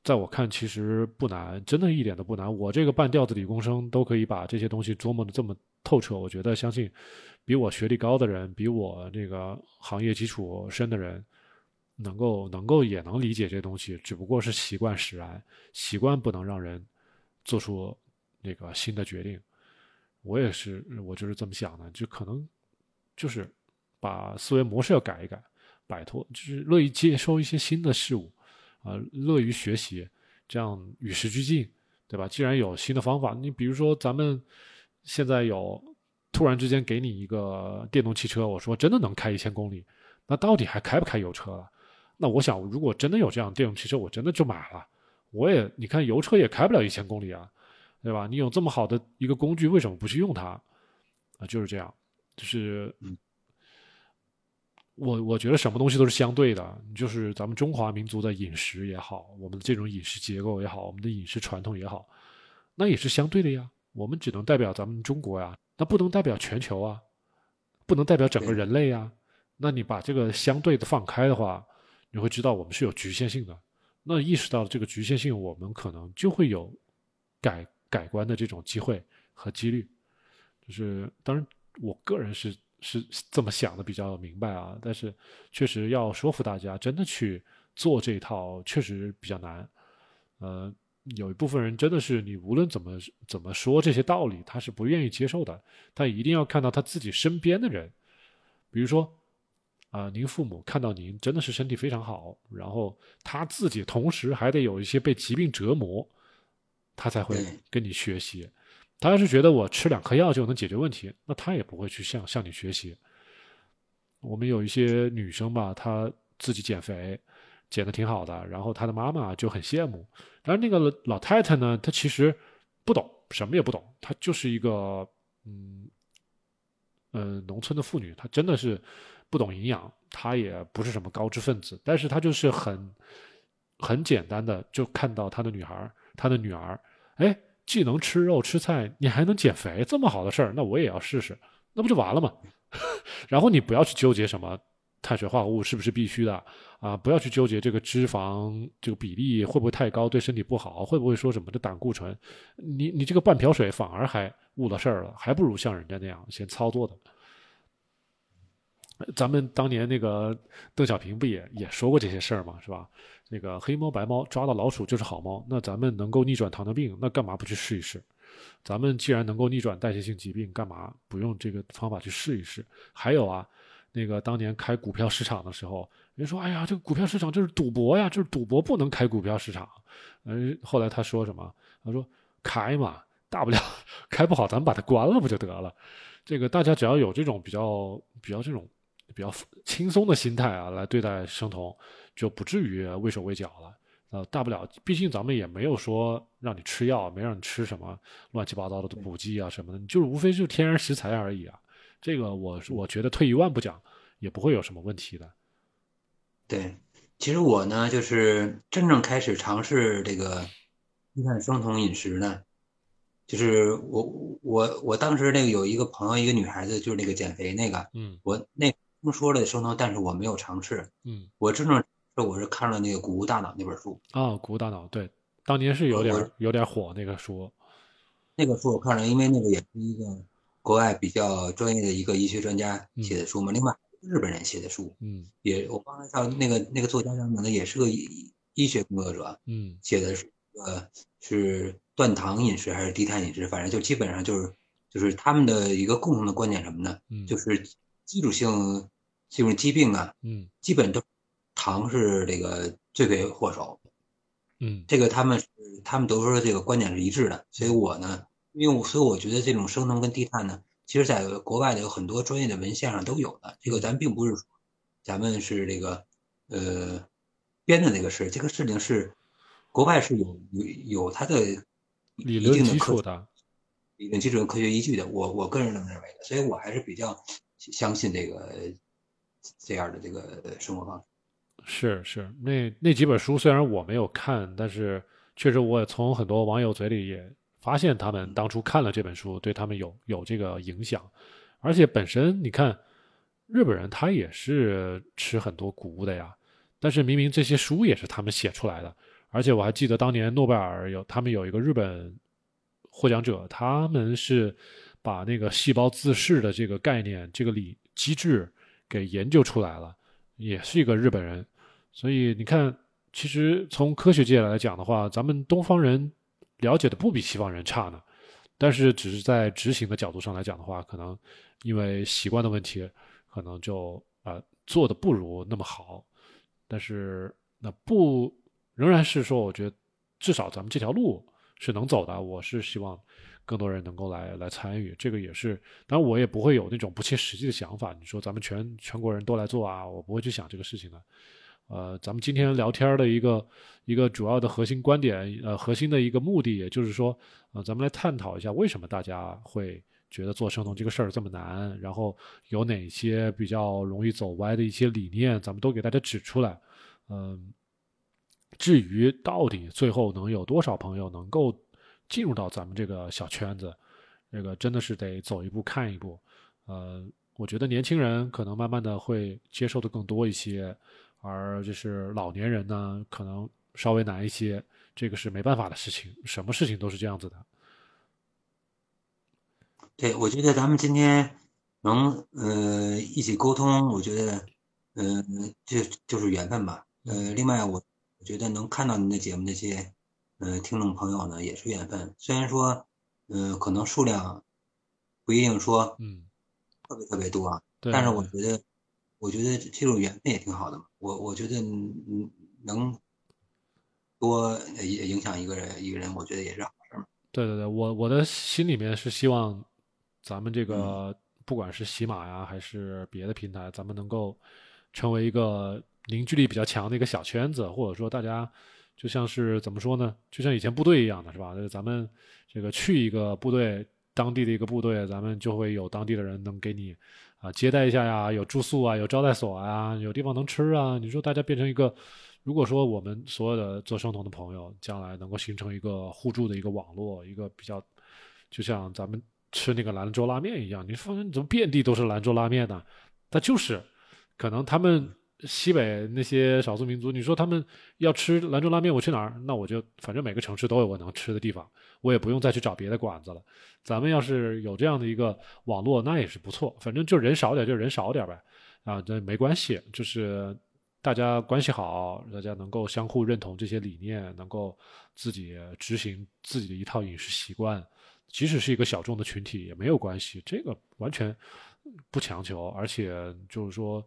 [SPEAKER 1] 在我看，其实不难，真的一点都不难。我这个半吊子理工生都可以把这些东西琢磨的这么透彻。我觉得，相信比我学历高的人，比我这个行业基础深的人，能够能够也能理解这东西。只不过是习惯使然，习惯不能让人做出那个新的决定。我也是，我就是这么想的，就可能就是。把思维模式要改一改，摆脱就是乐于接收一些新的事物，啊，乐于学习，这样与时俱进，对吧？既然有新的方法，你比如说咱们现在有突然之间给你一个电动汽车，我说真的能开一千公里，那到底还开不开油车了？那我想，如果真的有这样电动汽车，我真的就买了。我也你看，油车也开不了一千公里啊，对吧？你有这么好的一个工具，为什么不去用它？啊，就是这样，就是。我我觉得什么东西都是相对的，就是咱们中华民族的饮食也好，我们的这种饮食结构也好，我们的饮食传统也好，那也是相对的呀。我们只能代表咱们中国呀，那不能代表全球啊，不能代表整个人类呀。那你把这个相对的放开的话，你会知道我们是有局限性的。那意识到这个局限性，我们可能就会有改改观的这种机会和几率。就是当然，我个人是。是这么想的比较明白啊，但是确实要说服大家真的去做这一套，确实比较难。呃，有一部分人真的是你无论怎么怎么说这些道理，他是不愿意接受的。他一定要看到他自己身边的人，比如说啊，您父母看到您真的是身体非常好，然后他自己同时还得有一些被疾病折磨，他才会跟你学习。他要是觉得我吃两颗药就能解决问题，那他也不会去向向你学习。我们有一些女生吧，她自己减肥，减的挺好的，然后她的妈妈就很羡慕。但是那个老太太呢，她其实不懂，什么也不懂，她就是一个嗯嗯农村的妇女，她真的是不懂营养，她也不是什么高知分子，但是她就是很很简单的就看到她的女孩，她的女儿，哎。既能吃肉吃菜，你还能减肥，这么好的事儿，那我也要试试，那不就完了吗？(laughs) 然后你不要去纠结什么碳水化合物是不是必须的啊，不要去纠结这个脂肪这个比例会不会太高，对身体不好，会不会说什么的胆固醇，你你这个半瓢水反而还误了事儿了，还不如像人家那样先操作的。咱们当年那个邓小平不也也说过这些事儿吗？是吧？那个黑猫白猫抓到老鼠就是好猫。那咱们能够逆转糖尿病，那干嘛不去试一试？咱们既然能够逆转代谢性疾病，干嘛不用这个方法去试一试？还有啊，那个当年开股票市场的时候，人说：“哎呀，这个股票市场就是赌博呀，就是赌博不能开股票市场。”嗯，后来他说什么？他说：“开嘛，大不了 (laughs) 开不好，咱们把它关了不就得了？这个大家只要有这种比较比较这种。”比较轻松的心态啊，来对待生酮，就不至于畏手畏脚了。呃，大不了，毕竟咱们也没有说让你吃药，没让你吃什么乱七八糟的补剂啊什么的，你就是无非就是天然食材而已啊。这个我我觉得退一万步讲，也不会有什么问题的。
[SPEAKER 2] 对，其实我呢，就是真正开始尝试这个低碳生酮饮食呢，就是我我我当时那个有一个朋友，一个女孩子，就是那个减肥那个，
[SPEAKER 1] 嗯，
[SPEAKER 2] 我那。听说了生酮，但是我没有尝试。
[SPEAKER 1] 嗯，
[SPEAKER 2] 我真正是我是看了那个《谷物大脑》那本书
[SPEAKER 1] 啊，《谷物大脑》对，当年是有点有点火那个书。
[SPEAKER 2] 那个书我看了，因为那个也是一个国外比较专业的一个医学专家写的书嘛。另外，日本人写的书，
[SPEAKER 1] 嗯，
[SPEAKER 2] 也我忘了叫那个那个作家叫什么，也是个医医学工作者，
[SPEAKER 1] 嗯，
[SPEAKER 2] 写的是呃是断糖饮食还是低碳饮食，反正就基本上就是就是他们的一个共同的观点什么呢？
[SPEAKER 1] 嗯，
[SPEAKER 2] 就是基础性这种疾病啊，
[SPEAKER 1] 嗯，
[SPEAKER 2] 基本都糖是这个罪魁祸首。
[SPEAKER 1] 嗯，
[SPEAKER 2] 这个他们他们都说这个观点是一致的，所以我呢。因为我所以我觉得这种生酮跟低碳呢，其实在国外的有很多专业的文献上都有的。这个咱并不是说咱们是这个呃编的那个事，这个事情是国外是有有有它的
[SPEAKER 1] 理论基础的，
[SPEAKER 2] 理论基础科学依据的。我我个人这么认为的，所以我还是比较相信这个这样的这个生活方式。
[SPEAKER 1] 是是，那那几本书虽然我没有看，但是确实我也从很多网友嘴里也。发现他们当初看了这本书，对他们有有这个影响，而且本身你看，日本人他也是吃很多谷物的呀，但是明明这些书也是他们写出来的，而且我还记得当年诺贝尔有他们有一个日本获奖者，他们是把那个细胞自噬的这个概念、这个理机制给研究出来了，也是一个日本人，所以你看，其实从科学界来讲的话，咱们东方人。了解的不比西方人差呢，但是只是在执行的角度上来讲的话，可能因为习惯的问题，可能就啊做的不如那么好。但是那不仍然是说，我觉得至少咱们这条路是能走的。我是希望更多人能够来来参与，这个也是。当然，我也不会有那种不切实际的想法。你说咱们全全国人都来做啊，我不会去想这个事情的。呃，咱们今天聊天的一个一个主要的核心观点，呃，核心的一个目的，也就是说，呃，咱们来探讨一下为什么大家会觉得做生酮这个事儿这么难，然后有哪些比较容易走歪的一些理念，咱们都给大家指出来。嗯，至于到底最后能有多少朋友能够进入到咱们这个小圈子，这个真的是得走一步看一步。呃，我觉得年轻人可能慢慢的会接受的更多一些。而就是老年人呢，可能稍微难一些，这个是没办法的事情，什么事情都是这样子的。
[SPEAKER 2] 对，我觉得咱们今天能呃一起沟通，我觉得嗯就就是缘分吧。呃，另外我我觉得能看到您的节目那些呃听众朋友呢，也是缘分。虽然说嗯可能数量不一定说
[SPEAKER 1] 嗯
[SPEAKER 2] 特别特别多啊，但是我觉得。我觉得这种缘分也挺好的嘛。我我觉得嗯能多影响一个人一个人，我觉得也是好事嘛。
[SPEAKER 1] 对对对，我我的心里面是希望咱们这个不管是喜马呀还是别的平台，咱们能够成为一个凝聚力比较强的一个小圈子，或者说大家就像是怎么说呢？就像以前部队一样的是吧？就是咱们这个去一个部队，当地的一个部队，咱们就会有当地的人能给你。啊，接待一下呀，有住宿啊，有招待所啊，有地方能吃啊。你说大家变成一个，如果说我们所有的做生酮的朋友，将来能够形成一个互助的一个网络，一个比较，就像咱们吃那个兰州拉面一样，你发现怎么遍地都是兰州拉面呢？它就是，可能他们。西北那些少数民族，你说他们要吃兰州拉面，我去哪儿？那我就反正每个城市都有我能吃的地方，我也不用再去找别的馆子了。咱们要是有这样的一个网络，那也是不错。反正就人少点就人少点呗，啊，这没关系，就是大家关系好，大家能够相互认同这些理念，能够自己执行自己的一套饮食习惯，即使是一个小众的群体也没有关系，这个完全不强求，而且就是说。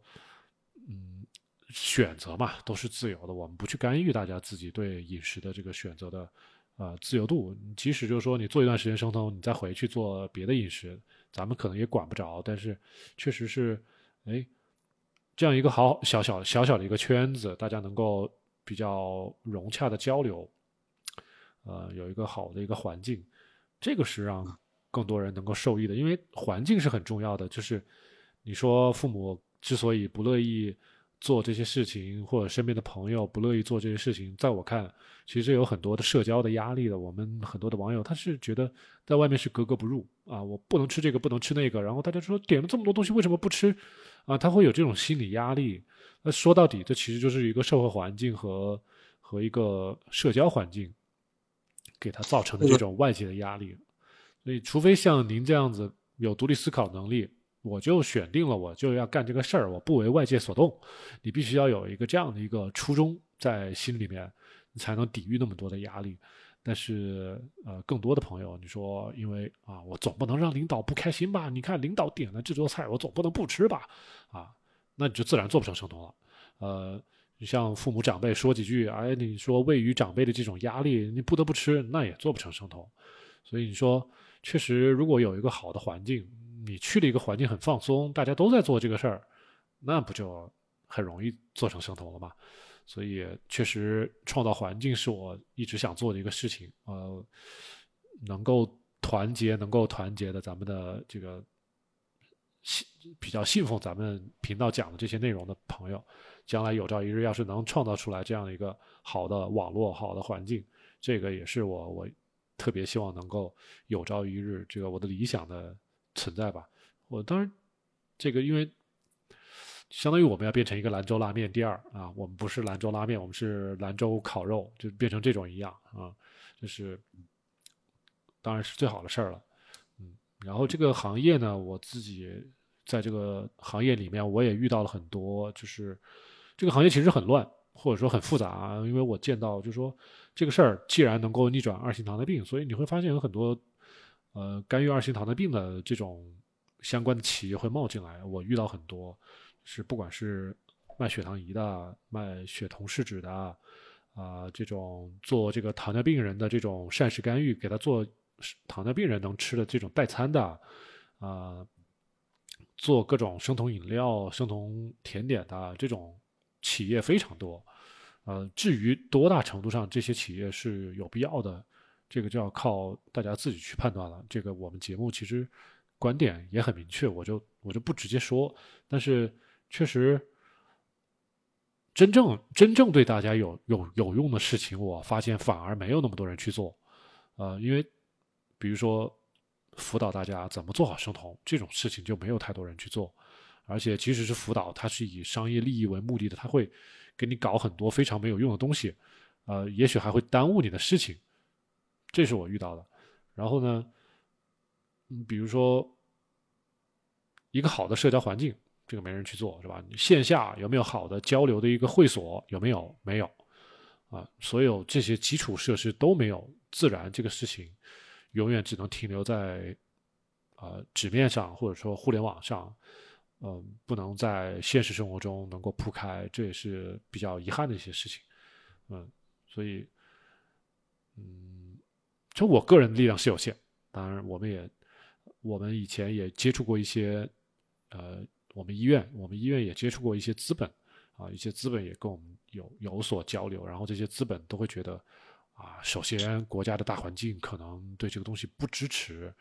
[SPEAKER 1] 嗯，选择嘛都是自由的，我们不去干预大家自己对饮食的这个选择的呃自由度。即使就是说你做一段时间生酮，你再回去做别的饮食，咱们可能也管不着。但是确实是，哎，这样一个好小小小小的一个圈子，大家能够比较融洽的交流，呃，有一个好的一个环境，这个是让更多人能够受益的。因为环境是很重要的，就是你说父母。之所以不乐意做这些事情，或者身边的朋友不乐意做这些事情，在我看，其实有很多的社交的压力的。我们很多的网友他是觉得在外面是格格不入啊，我不能吃这个，不能吃那个，然后大家说点了这么多东西为什么不吃啊？他会有这种心理压力。那说到底，这其实就是一个社会环境和和一个社交环境给他造成的这种外界的压力。所以，除非像您这样子有独立思考能力。我就选定了，我就要干这个事儿，我不为外界所动。你必须要有一个这样的一个初衷在心里面，你才能抵御那么多的压力。但是，呃，更多的朋友，你说，因为啊，我总不能让领导不开心吧？你看，领导点了这桌菜，我总不能不吃吧？啊，那你就自然做不成生酮了。呃，你像父母长辈说几句，哎，你说位于长辈的这种压力，你不得不吃，那也做不成生酮。所以你说，确实，如果有一个好的环境。你去了一个环境很放松，大家都在做这个事儿，那不就很容易做成生酮了吗？所以确实创造环境是我一直想做的一个事情。呃，能够团结，能够团结的咱们的这个信比较信奉咱们频道讲的这些内容的朋友，将来有朝一日要是能创造出来这样的一个好的网络、好的环境，这个也是我我特别希望能够有朝一日这个我的理想的。存在吧，我当然，这个因为相当于我们要变成一个兰州拉面第二啊，我们不是兰州拉面，我们是兰州烤肉，就变成这种一样啊，就是当然是最好的事儿了，嗯，然后这个行业呢，我自己在这个行业里面，我也遇到了很多，就是这个行业其实很乱，或者说很复杂，因为我见到就是说这个事儿既然能够逆转二型糖尿病，所以你会发现有很多。呃，干预二型糖尿病的这种相关的企业会冒进来，我遇到很多，是不管是卖血糖仪的、卖血酮试纸的，啊，这种做这个糖尿病人的这种膳食干预，给他做糖尿病人能吃的这种代餐的，啊，做各种生酮饮料、生酮甜点的这种企业非常多，呃，至于多大程度上这些企业是有必要的？这个就要靠大家自己去判断了。这个我们节目其实观点也很明确，我就我就不直接说。但是确实，真正真正对大家有有有用的事情，我发现反而没有那么多人去做。呃，因为比如说辅导大家怎么做好生酮这种事情，就没有太多人去做。而且即使是辅导，它是以商业利益为目的的，他会给你搞很多非常没有用的东西。呃，也许还会耽误你的事情。这是我遇到的，然后呢，比如说一个好的社交环境，这个没人去做，是吧？线下有没有好的交流的一个会所？有没有？没有，啊，所有这些基础设施都没有，自然这个事情永远只能停留在啊纸面上，或者说互联网上，嗯，不能在现实生活中能够铺开，这也是比较遗憾的一些事情，嗯，所以，嗯。就我个人力量是有限，当然我们也，我们以前也接触过一些，呃，我们医院，我们医院也接触过一些资本，啊，一些资本也跟我们有有所交流，然后这些资本都会觉得，啊，首先国家的大环境可能对这个东西不支持，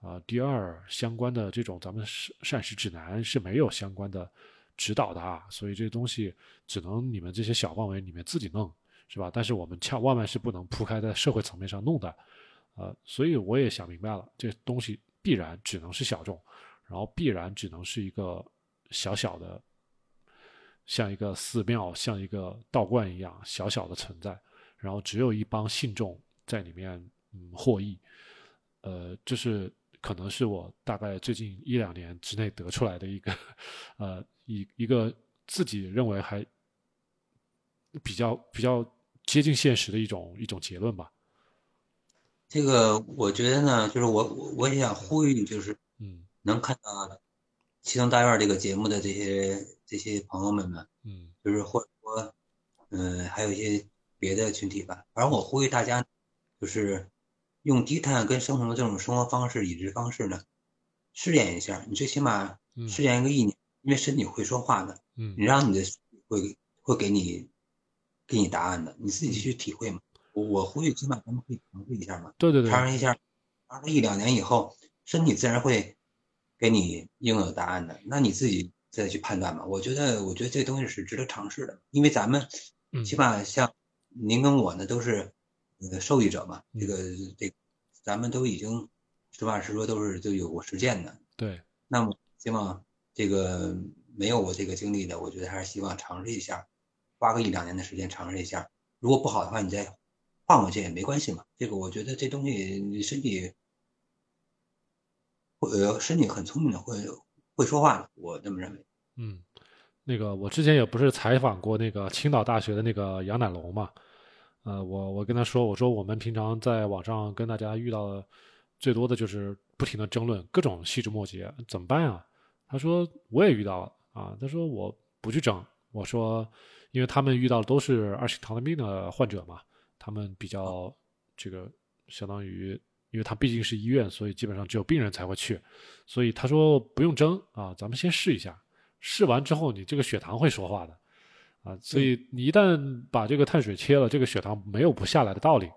[SPEAKER 1] 啊，第二相关的这种咱们膳膳食指南是没有相关的指导的啊，所以这东西只能你们这些小范围里面自己弄。是吧？但是我们千万万是不能铺开在社会层面上弄的，呃，所以我也想明白了，这东西必然只能是小众，然后必然只能是一个小小的，像一个寺庙、像一个道观一样小小的存在，然后只有一帮信众在里面嗯获益，呃，这是可能是我大概最近一两年之内得出来的一个，呃，一一个自己认为还比较比较。接近现实的一种一种结论吧。
[SPEAKER 2] 这个我觉得呢，就是我我我也想呼吁，就是
[SPEAKER 1] 嗯，
[SPEAKER 2] 能看到七层大院这个节目的这些这些朋友们们，
[SPEAKER 1] 嗯，
[SPEAKER 2] 就是或者说，嗯，还有一些别的群体吧。反正我呼吁大家，就是用低碳跟生酮的这种生活方式、饮食方式呢，试验一下。你最起码试验一个一年，因为身体会说话的。
[SPEAKER 1] 嗯，
[SPEAKER 2] 你让你的会会给你。给你答案的，你自己去体会嘛。我我呼吁，起码咱们可以尝试一下嘛。
[SPEAKER 1] 对对对，
[SPEAKER 2] 尝试一下，尝试一两年以后，身体自然会给你应有的答案的。那你自己再去判断嘛。我觉得，我觉得这东西是值得尝试的，因为咱们起码像您跟我呢都是呃受益者嘛，这个这咱们都已经实话实说都是都有过实践的。
[SPEAKER 1] 对，
[SPEAKER 2] 那么希望这个没有我这个经历的，我觉得还是希望尝试一下，花个一两年的时间尝试一下，如果不好的话，你再换过去也没关系嘛。这个我觉得这东西你身体。呃，身体很聪明的，会会说话的，我这么认为。
[SPEAKER 1] 嗯，那个我之前也不是采访过那个青岛大学的那个杨乃龙嘛，呃，我我跟他说，我说我们平常在网上跟大家遇到的最多的就是不停的争论各种细枝末节，怎么办啊？他说我也遇到了啊，他说我不去争，我说因为他们遇到的都是二型糖尿病的患者嘛，他们比较这个相当于。因为他毕竟是医院，所以基本上只有病人才会去，所以他说不用争啊，咱们先试一下，试完之后你这个血糖会说话的，啊，所以你一旦把这个碳水切了，这个血糖没有不下来的道理，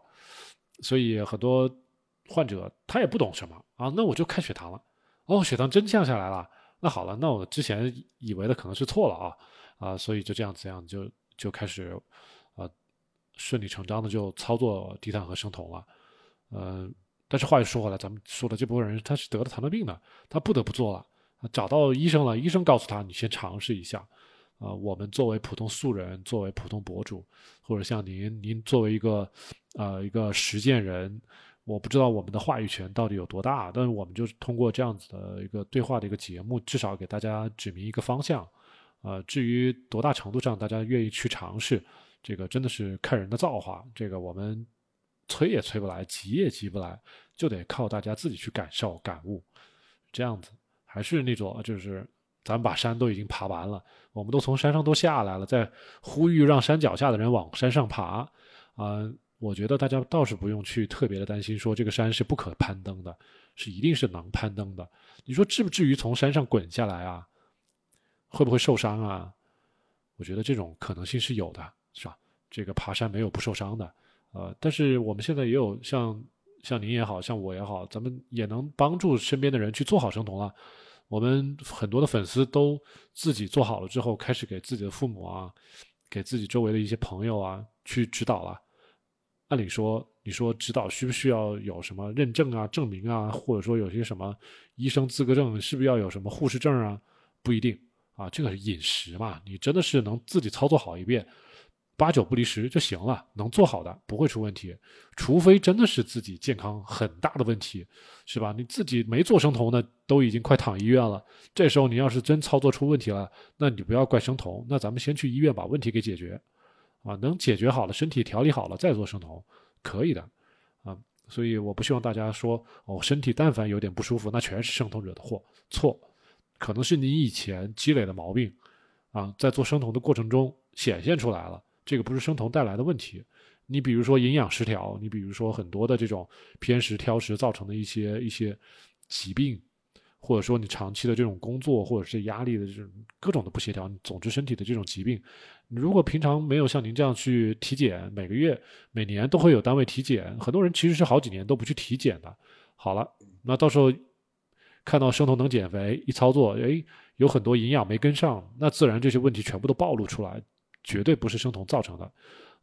[SPEAKER 1] 所以很多患者他也不懂什么啊，那我就看血糖了，哦，血糖真降下来了，那好了，那我之前以为的可能是错了啊，啊，所以就这样这样就就开始啊顺理成章的就操作低碳和生酮了，嗯。但是话又说回来，咱们说的这部分人他是得了糖尿病的，他不得不做了，找到医生了，医生告诉他你先尝试一下，啊，我们作为普通素人，作为普通博主，或者像您，您作为一个，呃，一个实践人，我不知道我们的话语权到底有多大，但是我们就是通过这样子的一个对话的一个节目，至少给大家指明一个方向，呃，至于多大程度上大家愿意去尝试，这个真的是看人的造化，这个我们。催也催不来，急也急不来，就得靠大家自己去感受、感悟，这样子还是那种，就是咱们把山都已经爬完了，我们都从山上都下来了，在呼吁让山脚下的人往山上爬，啊，我觉得大家倒是不用去特别的担心，说这个山是不可攀登的，是一定是能攀登的。你说至不至于从山上滚下来啊？会不会受伤啊？我觉得这种可能性是有的，是吧？这个爬山没有不受伤的。呃，但是我们现在也有像像您也好像我也好，咱们也能帮助身边的人去做好生酮了。我们很多的粉丝都自己做好了之后，开始给自己的父母啊，给自己周围的一些朋友啊去指导了。按理说，你说指导需不需要有什么认证啊、证明啊，或者说有些什么医生资格证，是不是要有什么护士证啊？不一定啊，这个是饮食嘛，你真的是能自己操作好一遍。八九不离十就行了，能做好的不会出问题，除非真的是自己健康很大的问题，是吧？你自己没做生酮呢，都已经快躺医院了。这时候你要是真操作出问题了，那你不要怪生酮，那咱们先去医院把问题给解决，啊，能解决好了，身体调理好了再做生酮，可以的，啊，所以我不希望大家说哦，身体但凡有点不舒服，那全是生酮惹的祸，错，可能是你以前积累的毛病，啊，在做生酮的过程中显现出来了。这个不是生酮带来的问题，你比如说营养失调，你比如说很多的这种偏食挑食造成的一些一些疾病，或者说你长期的这种工作或者是压力的这种各种的不协调，总之身体的这种疾病，如果平常没有像您这样去体检，每个月每年都会有单位体检，很多人其实是好几年都不去体检的。好了，那到时候看到生酮能减肥，一操作，哎，有很多营养没跟上，那自然这些问题全部都暴露出来。绝对不是生酮造成的，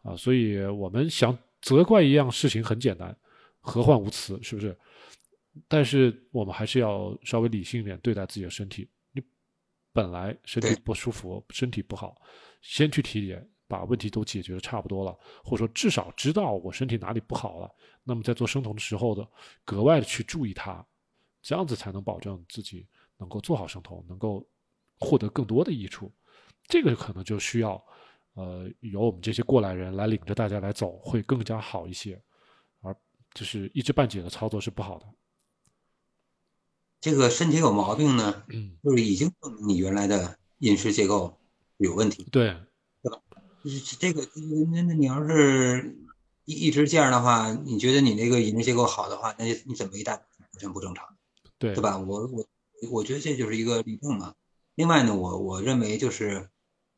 [SPEAKER 1] 啊，所以我们想责怪一样事情很简单，何患无辞，是不是？但是我们还是要稍微理性一点对待自己的身体。你本来身体不舒服，身体不好，先去体检，把问题都解决的差不多了，或者说至少知道我身体哪里不好了，那么在做生酮的时候的格外的去注意它，这样子才能保证自己能够做好生酮，能够获得更多的益处。这个可能就需要。呃，由我们这些过来人来领着大家来走，会更加好一些，而就是一知半解的操作是不好的。
[SPEAKER 2] 这个身体有毛病呢，嗯，就是已经证明你原来的饮食结构有问题，
[SPEAKER 1] 对，
[SPEAKER 2] 对吧？就是这个，那那你要是一一直这样的话，你觉得你那个饮食结构好的话，那你怎么一大完全不正常？
[SPEAKER 1] 对，
[SPEAKER 2] 对吧？我我我觉得这就是一个例证嘛。另外呢，我我认为就是。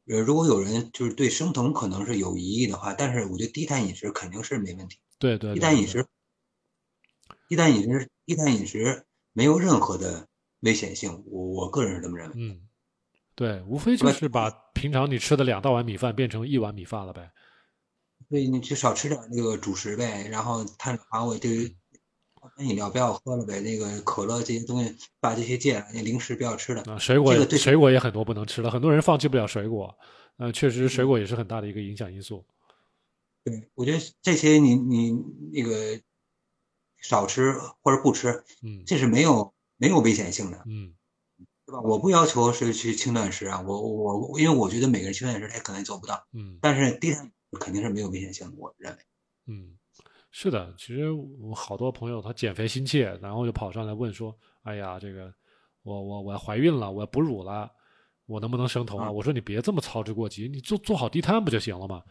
[SPEAKER 2] 呃，如果有人就是对生酮可能是有疑义的话，但是我觉得低碳饮食肯定是没问题。
[SPEAKER 1] 对对，
[SPEAKER 2] 低碳饮食，低碳饮食，低碳饮食没有任何的危险性，我我个人是这么认为。
[SPEAKER 1] 嗯，对，无非就是把平常你吃的两大碗米饭变成一碗米饭了呗。
[SPEAKER 2] 所以你就少吃点那个主食呗，然后碳水化合物这个饮料不要喝了呗，那个可乐这些东西把这些戒了，那零食不要吃了。
[SPEAKER 1] 啊，水果
[SPEAKER 2] 这个对
[SPEAKER 1] 水果也很多不能吃了，很多人放弃不了水果。呃，确实水果也是很大的一个影响因素。
[SPEAKER 2] 对，我觉得这些你你那个少吃或者不吃，
[SPEAKER 1] 嗯
[SPEAKER 2] 这是没有没有危险性的，
[SPEAKER 1] 嗯
[SPEAKER 2] 对吧？我不要求谁去轻断食啊，我我我因为我觉得每个人轻断食他可能也做不到，
[SPEAKER 1] 嗯
[SPEAKER 2] 但是低碳肯定是没有危险性的，我认为。
[SPEAKER 1] 嗯，是的。其实我好多朋友他减肥心切，然后就跑上来问说：“哎呀，这个我我我要怀孕了，我要哺乳了，我能不能生酮啊？”
[SPEAKER 2] 嗯
[SPEAKER 1] 我说：“你别这么操之过急，你做做好低碳不就行了吗？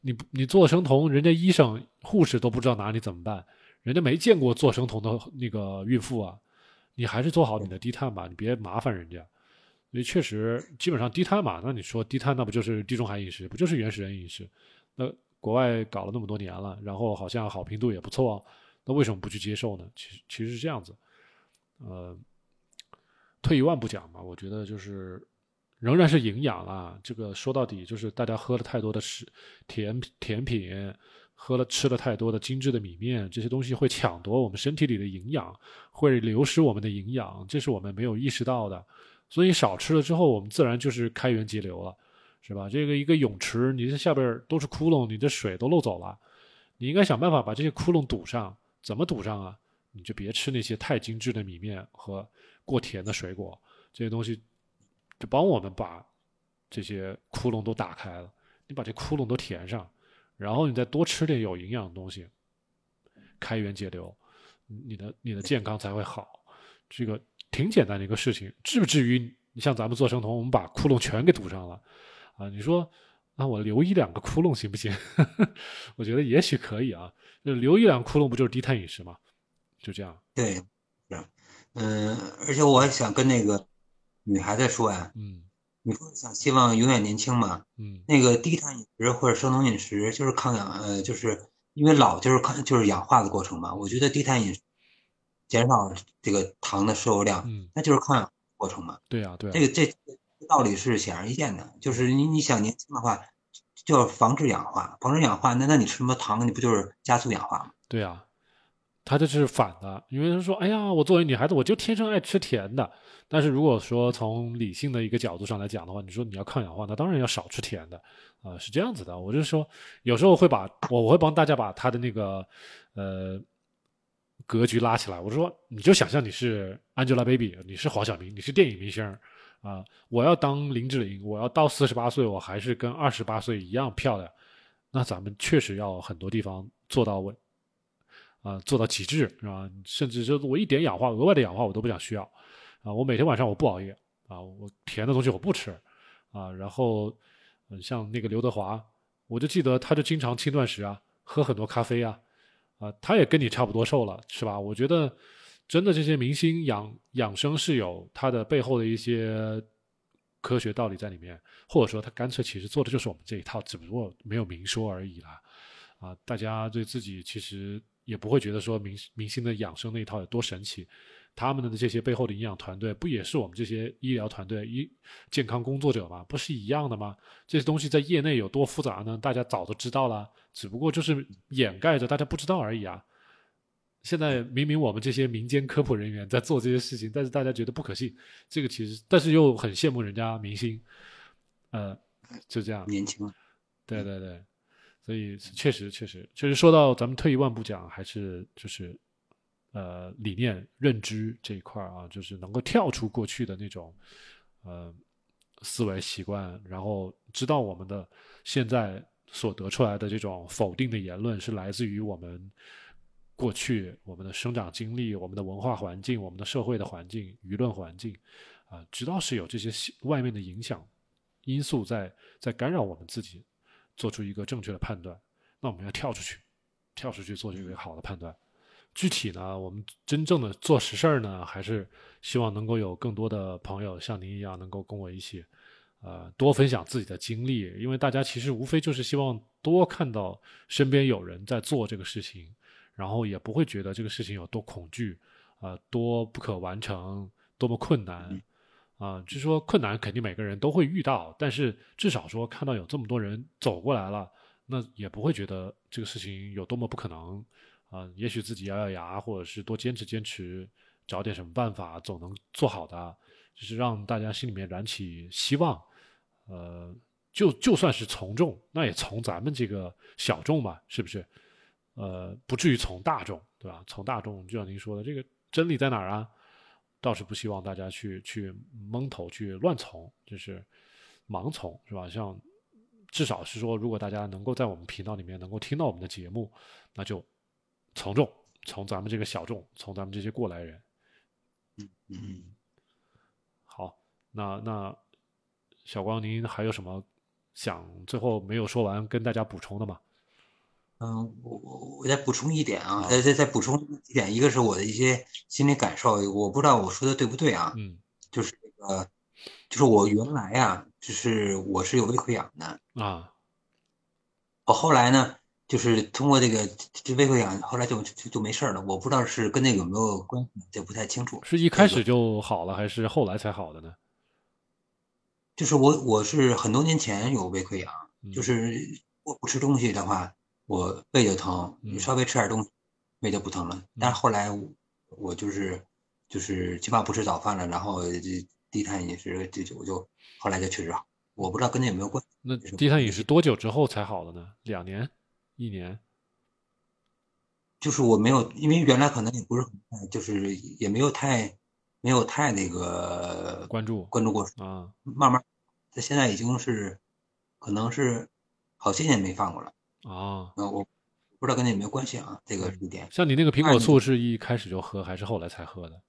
[SPEAKER 1] 你你做生酮，人家医生护士都不知道拿你怎么办，人家没见过做生酮的那个孕妇啊，你还是做好你的低碳吧，你别麻烦人家。所以确实，基本上低碳嘛，那你说低碳，那不就是地中海饮食，不就是原始人饮食？那国外搞了那么多年了，然后好像好评度也不错、那为什么不去接受呢？其实其实是这样子，呃，退一万步讲嘛，我觉得就是仍然是营养啦。这个说到底就是大家喝了太多的食甜甜品，喝了吃了太多的精致的米面，这些东西会抢夺我们身体里的营养，会流失我们的营养，这是我们没有意识到的。所以少吃了之后，我们自然就是开源节流了。是吧？这个一个泳池，你这下边都是窟窿，你的水都漏走了，你应该想办法把这些窟窿堵上。怎么堵上啊？你就别吃那些太精致的米面和过甜的水果，这些东西就帮我们把这些窟窿都打开了。你把这窟窿都填上，然后你再多吃点有营养的东西，开源节流，你的你的健康才会好。这个挺简单的一个事情，至不至于你像咱们做生酮，我们把窟窿全给堵上了。啊，你说啊，我留一两个窟窿行不行？(laughs) 我觉得也许可以啊，就留一两个窟窿不就是低碳饮食吗？就这样，
[SPEAKER 2] 对，是，嗯，而且我还想跟那个女孩子说呀，
[SPEAKER 1] 嗯
[SPEAKER 2] 你说想希望永远年轻嘛？
[SPEAKER 1] 嗯
[SPEAKER 2] 那个低碳饮食或者生酮饮食就是抗氧，呃，就是因为老就是抗就是氧化的过程嘛。我觉得低碳饮食减少这个糖的摄入量，
[SPEAKER 1] 嗯，
[SPEAKER 2] 那就是抗氧化过程嘛。
[SPEAKER 1] 对呀、对呀、
[SPEAKER 2] 这个这这道理是显而易见的，就是你你想年轻的话，就要防止氧化，防止氧化，那那你吃什么糖，你不就是加速氧化吗？
[SPEAKER 1] 对啊、他这是反的，因为他说，哎呀，我作为女孩子，我就天生爱吃甜的。但是如果说从理性的一个角度上来讲的话，你说你要抗氧化，那当然要少吃甜的，啊、是这样子的。我就说，有时候会把我我会帮大家把他的那个呃格局拉起来。我说，你就想象你是 Angelababy，你是黄晓明，你是电影明星啊、我要当林志玲，我要到四十八岁，我还是跟二十八岁一样漂亮。那咱们确实要很多地方做到位。啊、做到极致是吧？甚至就我一点氧化额外的氧化我都不想需要啊！我每天晚上我不熬夜啊，我甜的东西我不吃啊。然后，嗯，像那个刘德华，我就记得他就经常轻断食啊，喝很多咖啡啊，啊，他也跟你差不多瘦了，是吧？我觉得真的这些明星养养生是有他的背后的一些科学道理在里面，或者说他干脆其实做的就是我们这一套，只不过没有明说而已啦。啊，大家对自己其实也不会觉得说明明星的养生那一套有多神奇，他们的这些背后的营养团队不也是我们这些医疗团队、医健康工作者吗？不是一样的吗？这些东西在业内有多复杂呢？大家早都知道了，只不过就是掩盖着大家不知道而已啊。现在明明我们这些民间科普人员在做这些事情，但是大家觉得不可信，这个其实，但是又很羡慕人家明星，呃，就这样。
[SPEAKER 2] 年轻，
[SPEAKER 1] 对对对，所以确实确实确实说到咱们退一万步讲，还是就是呃理念认知这一块儿啊，就是能够跳出过去的那种呃思维习惯，然后知道我们的现在所得出来的这种否定的言论是来自于我们过去我们的生长经历、我们的文化环境、我们的社会的环境、舆论环境啊、直到是有这些外面的影响因素在在干扰我们自己做出一个正确的判断，那我们要跳出去，跳出去做这个好的判断。具体呢，我们真正的做实事儿呢，还是希望能够有更多的朋友像您一样，能够跟我一起，呃，多分享自己的经历。因为大家其实无非就是希望多看到身边有人在做这个事情，然后也不会觉得这个事情有多恐惧，呃，多不可完成，多么困难。啊，就是说困难肯定每个人都会遇到，但是至少说看到有这么多人走过来了，那也不会觉得这个事情有多么不可能啊。也许自己咬咬牙，或者是多坚持坚持，找点什么办法，总能做好的。就是让大家心里面燃起希望，呃，就就算是从众，那也从咱们这个小众吧，是不是？呃，不至于从大众，对吧？从大众，就像您说的，这个真理在哪儿啊？倒是不希望大家去去蒙头去乱从，就是盲从，是吧？像至少是说，如果大家能够在我们频道里面能够听到我们的节目，那就从众，从咱们这个小众，从咱们这些过来人，
[SPEAKER 2] 嗯嗯。
[SPEAKER 1] 好那那小光，您还有什么想最后没有说完跟大家补充的吗？
[SPEAKER 2] 嗯，我我我再补充一点啊，再再再补充一点，一个是我的一些心理感受，我不知道我说的对不对啊？
[SPEAKER 1] 嗯，
[SPEAKER 2] 就是这个，就是我原来啊，就是我是有胃溃疡的
[SPEAKER 1] 啊，
[SPEAKER 2] 我后来呢，就是通过这个这胃溃疡，后来就就就没事了。我不知道是跟那个有没有关系，这不太清楚。
[SPEAKER 1] 是一开始就好了，还是后来才好的呢？
[SPEAKER 2] 就是我，我是很多年前有胃溃疡，就是我不吃东西的话，我胃就疼，你稍微吃点东西，胃就不疼了。但是后来我就是就是起码不吃早饭了，然后这低碳饮食，这就我就后来就确实好。我不知道跟那有没有关。
[SPEAKER 1] 那低碳饮食多久之后才好的呢？两年、一年？
[SPEAKER 2] 就是我没有，因为原来可能也不是很，就是也没有太。没有太那个
[SPEAKER 1] 关注
[SPEAKER 2] 关注过
[SPEAKER 1] 啊，
[SPEAKER 2] 慢慢，他现在已经是，可能是好些年没犯过了
[SPEAKER 1] 啊。
[SPEAKER 2] 那我不知道跟那有没有关系啊，这个一点。
[SPEAKER 1] 像你那个苹果醋是一开始就喝，还是后来才喝的？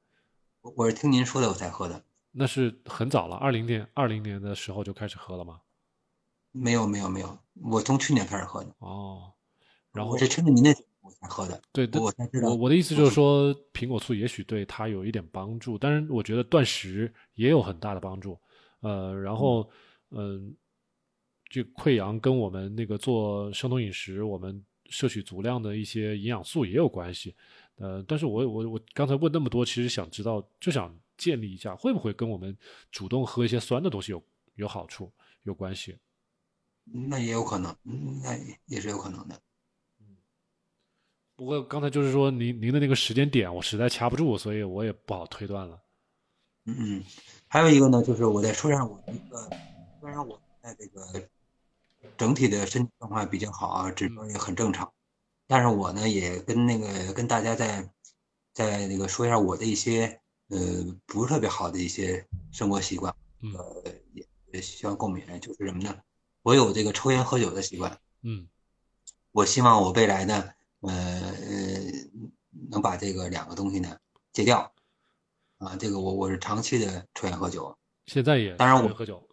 [SPEAKER 2] 我我是听您说的我才喝的。
[SPEAKER 1] 那是很早了，二零年二零年的时候就开始喝了吗？
[SPEAKER 2] 没有没有没有，我从去年开始喝的。
[SPEAKER 1] 哦，然后
[SPEAKER 2] 我是听着您那。才喝的，
[SPEAKER 1] 对，
[SPEAKER 2] 我才知道。
[SPEAKER 1] 我我的意思就是说，苹果醋也许对它有一点帮助，但是我觉得断食也有很大的帮助。呃，然后，嗯，这溃疡跟我们那个做生酮饮食，我们摄取足量的一些营养素也有关系。呃，但是我我我刚才问那么多，其实想知道，就想建立一下，会不会跟我们主动喝一些酸的东西有有好处、有关系？
[SPEAKER 2] 那也有可能，那也是有可能的。
[SPEAKER 1] 不过刚才就是说您您的那个时间点，我实在掐不住，所以我也不好推断了。
[SPEAKER 2] 嗯嗯，还有一个呢，就是我再说一下我的一个，虽然我在这个整体的身体状况比较好啊，指标也很正常，但是我呢也跟那个跟大家在在那个说一下我的一些呃不是特别好的一些生活习惯，呃也也希望共勉，就是什么呢？我有这个抽烟喝酒的习惯，
[SPEAKER 1] 嗯，
[SPEAKER 2] 我希望我未来呢。呃呃，能把这个两个东西呢戒掉啊！这个我我是长期的抽烟喝酒，
[SPEAKER 1] 现在也
[SPEAKER 2] 当然我
[SPEAKER 1] 喝酒，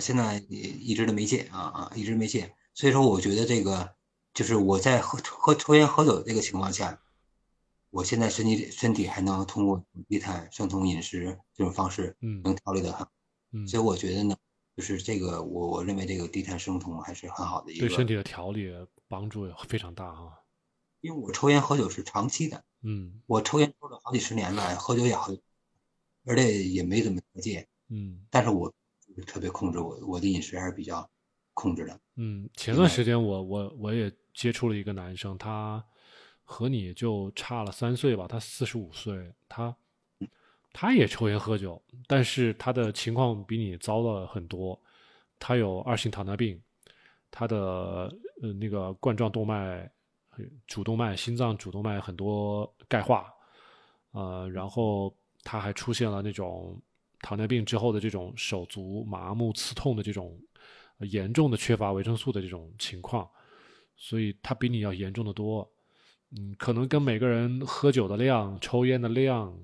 [SPEAKER 2] 现在也一直都没戒啊啊，一直没戒。所以说，我觉得这个就是我在喝喝抽烟喝酒这个情况下，我现在身体身体还能通过低碳生酮饮食这种方式，
[SPEAKER 1] 嗯，
[SPEAKER 2] 能调理的很，
[SPEAKER 1] 嗯，
[SPEAKER 2] 所以我觉得呢，就是这个我我认为这个低碳生酮还是很好的一个
[SPEAKER 1] 对身体的调理。帮助也非常大啊，
[SPEAKER 2] 因为我抽烟喝酒是长期的，
[SPEAKER 1] 嗯，
[SPEAKER 2] 我抽烟抽了好几十年了，喝酒也好，而且也没怎么戒，
[SPEAKER 1] 嗯，
[SPEAKER 2] 但是我特别控制我我的饮食还是比较控制的，
[SPEAKER 1] 嗯，前段时间我我我也接触了一个男生，他和你就差了三岁吧，他四十五岁，他他也抽烟喝酒，但是他的情况比你糟了很多，他有二型糖尿病。他的呃那个冠状动脉、主动脉、心脏主动脉很多钙化，呃，然后他还出现了那种糖尿病之后的这种手足麻木、刺痛的这种严重的缺乏维生素的这种情况，所以他比你要严重的多。嗯，可能跟每个人喝酒的量、抽烟的量，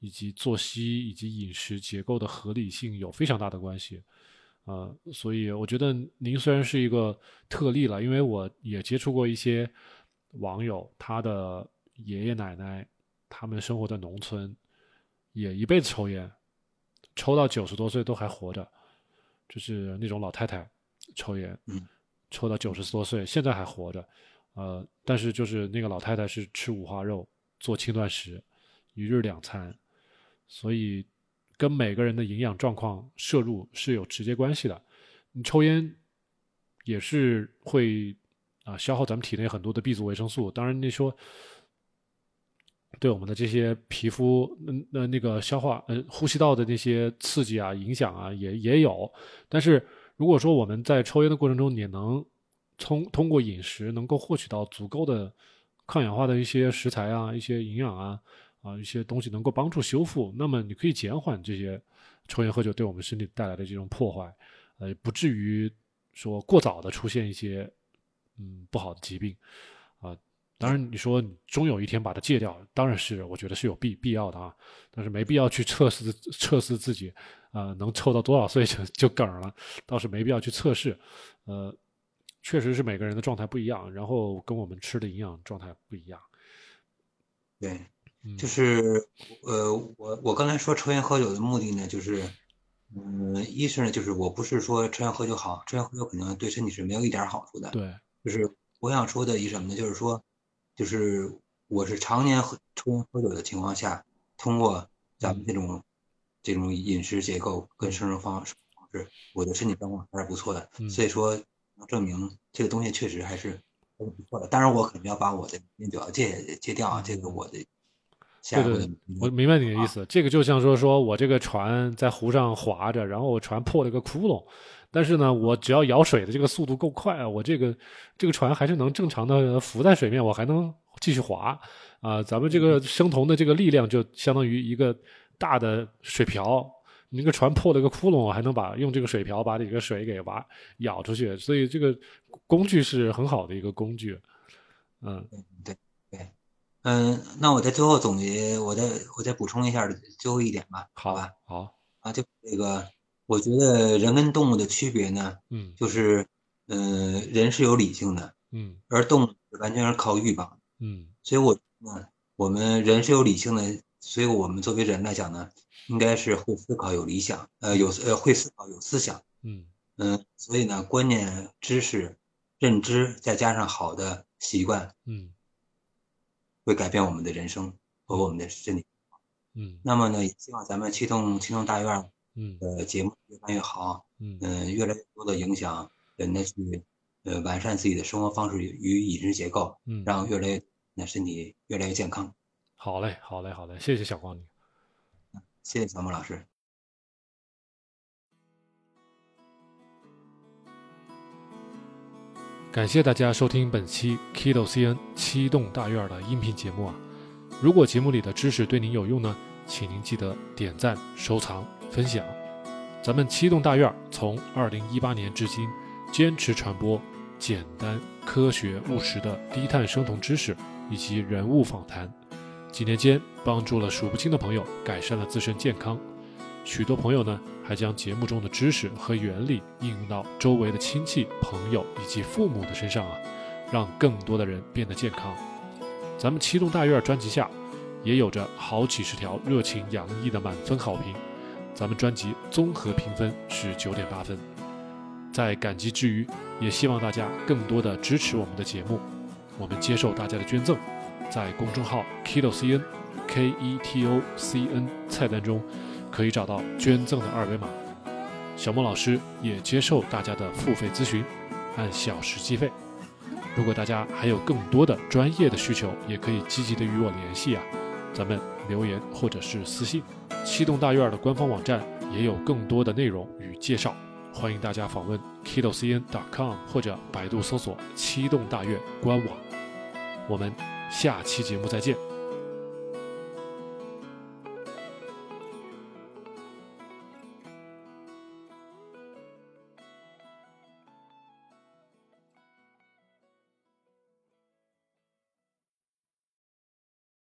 [SPEAKER 1] 以及作息以及饮食结构的合理性有非常大的关系。呃，所以我觉得您虽然是一个特例了，因为我也接触过一些网友，他的爷爷奶奶他们生活在农村，也一辈子抽烟，抽到九十多岁都还活着，就是那种老太太抽烟，抽到九十多岁现在还活着，呃，但是就是那个老太太是吃五花肉，做轻断食，一日两餐，所以。跟每个人的营养状况摄入是有直接关系的。你抽烟也是会啊消耗咱们体内很多的 B 族维生素。当然，你说对我们的这些皮肤、嗯呃那个消化、呃呼吸道的那些刺激啊、影响啊，也也有。但是如果说我们在抽烟的过程中，也能通通过饮食能够获取到足够的抗氧化的一些食材啊、一些营养啊啊一些东西，能够帮助修复，那么你可以减缓这些抽烟喝酒对我们身体带来的这种破坏，呃，不至于说过早的出现一些嗯不好的疾病啊。当然，你说你终有一天把它戒掉，当然是我觉得是有必必要的啊，但是没必要去测试测试自己呃、能抽到多少岁就就梗了，倒是没必要去测试。呃，确实是每个人的状态不一样，然后跟我们吃的营养状态不一样。
[SPEAKER 2] 对，
[SPEAKER 1] 嗯，
[SPEAKER 2] 就是呃，我我刚才说抽烟喝酒的目的呢，就是，嗯，一是呢，就是我不是说抽烟喝酒好，抽烟喝酒可能对身体是没有一点好处的。
[SPEAKER 1] 对，
[SPEAKER 2] 就是我想说的一什么呢？就是说，就是我是常年喝抽烟喝酒的情况下，通过咱们这种这种饮食结构跟生活方式我的身体状况还是不错的。
[SPEAKER 1] 嗯
[SPEAKER 2] 所以说，能证明这个东西确实还是还是不错的。当然，我肯定要把我的烟酒要戒戒掉啊，这个我的下
[SPEAKER 1] 对
[SPEAKER 2] 一步的
[SPEAKER 1] 对，我明白你的意思。这个就像说，说我这个船在湖上划着，然后我船破了个窟窿，但是呢，我只要舀水的这个速度够快啊，我这个这个船还是能正常的浮在水面，我还能继续划啊。咱们这个生酮的这个力量就相当于一个大的水瓢，你那个船破了个窟窿，我还能把用这个水瓢把这个水给挖舀出去，所以这个工具是很好的一个工具。嗯，对对
[SPEAKER 2] 嗯，那我在最后总结，我再我再补充一下最后一点吧，好吧？
[SPEAKER 1] 好，
[SPEAKER 2] 啊，就这个，我觉得人跟动物的区别呢，
[SPEAKER 1] 嗯。
[SPEAKER 2] 就是，呃、人是有理性的，
[SPEAKER 1] 嗯。
[SPEAKER 2] 而动物完全是靠欲望。
[SPEAKER 1] 嗯。
[SPEAKER 2] 所以我呢，我们人是有理性的，所以我们作为人来讲呢，应该是会思考、有理想，呃，有呃会思考、有思想，
[SPEAKER 1] 嗯。
[SPEAKER 2] 嗯、所以呢，观念、知识、认知，再加上好的习惯，
[SPEAKER 1] 嗯。
[SPEAKER 2] 会改变我们的人生和我们的身体。
[SPEAKER 1] 嗯。
[SPEAKER 2] 那么呢，也希望咱们七栋七栋大院儿
[SPEAKER 1] 嗯
[SPEAKER 2] 呃节目越办越好，
[SPEAKER 1] 嗯
[SPEAKER 2] 嗯、越来越多的影响人的去，呃，完善自己的生活方式与饮食结构，
[SPEAKER 1] 嗯，
[SPEAKER 2] 让越来越那身体越来越健康。
[SPEAKER 1] 好嘞，好嘞，好嘞，谢谢小光你。
[SPEAKER 2] 谢谢小莫老师。
[SPEAKER 1] 感谢大家收听本期 Kido CN 七栋大院的音频节目啊！如果节目里的知识对您有用呢，请您记得点赞、收藏、分享。咱们七栋大院从二零一八年至今，坚持传播简单、科学、务实的低碳生酮知识以及人物访谈，几年间帮助了数不清的朋友改善了自身健康。许多朋友呢，还将节目中的知识和原理应用到周围的亲戚、朋友以及父母的身上啊，让更多的人变得健康。咱们七栋大院专辑下也有着好几十条热情洋溢的满分好评，咱们专辑综合评分是九点八分。在感激之余，也希望大家更多的支持我们的节目，我们接受大家的捐赠，在公众号 Keto CN K E T O C N 菜单中。可以找到捐赠的二维码。小莫老师也接受大家的付费咨询，按小时计费。如果大家还有更多的专业的需求，也可以积极的与我联系啊，咱们留言或者是私信。七栋大院的官方网站也有更多的内容与介绍，欢迎大家访问 kidocn.com 或者百度搜索“七栋大院”官网。我们下期节目再见。